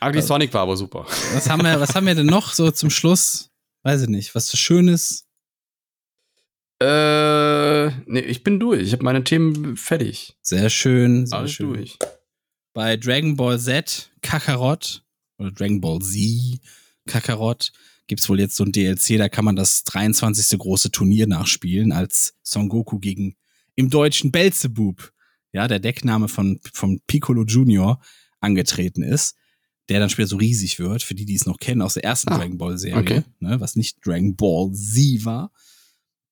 Ugly Sonic war aber super. Was haben wir, was haben wir denn noch so zum Schluss? Weiß ich nicht, was so Schönes. Äh, nee, ich bin durch. Ich habe meine Themen fertig. Sehr schön, sehr Alles schön. durch. Bei Dragon Ball Z Kakarot oder Dragon Ball Z Kakarot gibt's wohl jetzt so ein DLC, da kann man das 23. große Turnier nachspielen als Son Goku gegen im Deutschen Belzebub, ja, der Deckname von, von Piccolo Junior angetreten ist, der dann später so riesig wird, für die, die es noch kennen aus der ersten Ah, Dragon Ball Serie, okay. ne, was nicht Dragon Ball Z war.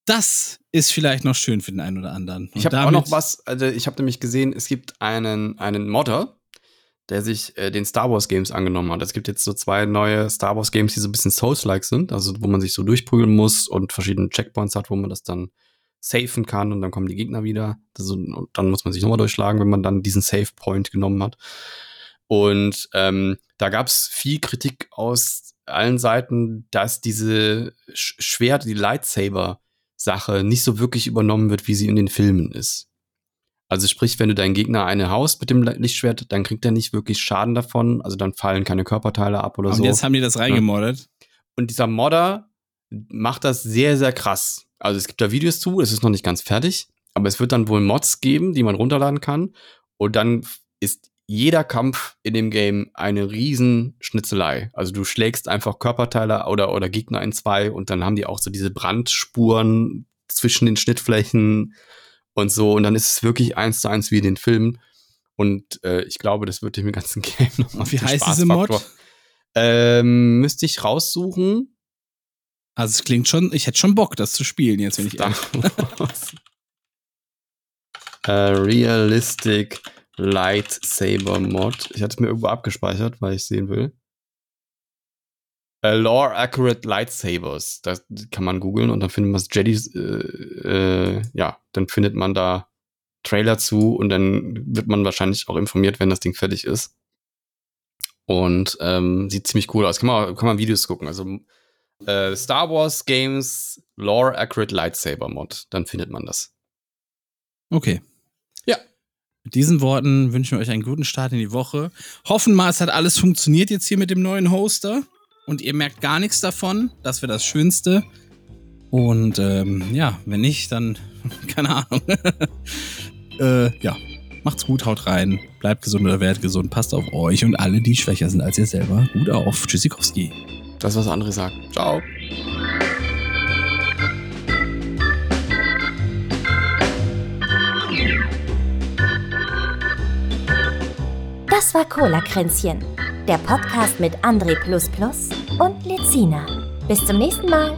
Das ist vielleicht noch schön für den einen oder anderen. Und Ich habe auch noch was, also ich habe nämlich gesehen, es gibt einen, einen Modder, der sich äh, den Star Wars Games angenommen hat. Es gibt jetzt so zwei neue Star Wars Games, die so ein bisschen Souls-like sind, also wo man sich so durchprügeln muss und verschiedene Checkpoints hat, wo man das dann safen kann und dann kommen die Gegner wieder. Das und dann muss man sich nochmal durchschlagen, wenn man dann diesen Save Point genommen hat. Und ähm, da gab es viel Kritik aus allen Seiten, dass diese Sch Schwert, die Lightsaber-Sache nicht so wirklich übernommen wird, wie sie in den Filmen ist. Also sprich, wenn du deinen Gegner eine haust mit dem Lichtschwert, dann kriegt er nicht wirklich Schaden davon. Also dann fallen keine Körperteile ab oder Und so. jetzt haben die das reingemoddet. Und dieser Modder macht das sehr, sehr krass. Also es gibt da Videos zu, es ist noch nicht ganz fertig, aber es wird dann wohl Mods geben, die man runterladen kann. Und dann ist jeder Kampf in dem Game eine riesen Schnitzelei. Also du schlägst einfach Körperteile oder, oder Gegner in zwei und dann haben die auch so diese Brandspuren zwischen den Schnittflächen und so. Und dann ist es wirklich eins zu eins wie in den Filmen. Und äh, ich glaube, das wird dem ganzen Game nochmal Wie heißt diese Mod? Ähm, müsste ich raussuchen. Also es klingt schon, ich hätte schon Bock, das zu spielen jetzt, wenn ich ehrlich äh, Realistic Lightsaber Mod. Ich hatte es mir irgendwo abgespeichert, weil ich sehen will. Äh, Lore Accurate Lightsabers. Das kann man googeln und dann findet man Jedis, äh, äh, ja, dann findet man da Trailer zu und dann wird man wahrscheinlich auch informiert, wenn das Ding fertig ist. Und ähm, sieht ziemlich cool aus. Kann man, kann man Videos gucken. Also äh, Star Wars Games Lore Accurate Lightsaber Mod. Dann findet man das. Okay. Ja. Mit diesen Worten wünschen wir euch einen guten Start in die Woche. Hoffen mal, es hat alles funktioniert jetzt hier mit dem neuen Hoster. Und ihr merkt gar nichts davon. Das wäre das Schönste. Und ähm, ja, wenn nicht, dann keine Ahnung. äh, ja, macht's gut, haut rein. Bleibt gesund oder werdet gesund. Passt auf euch und alle, die schwächer sind als ihr selber. Gut auf. Tschüssikowski. Das, was andere sagen. Ciao. Das war Cola-Kränzchen, der Podcast mit André und Lezina. Bis zum nächsten Mal.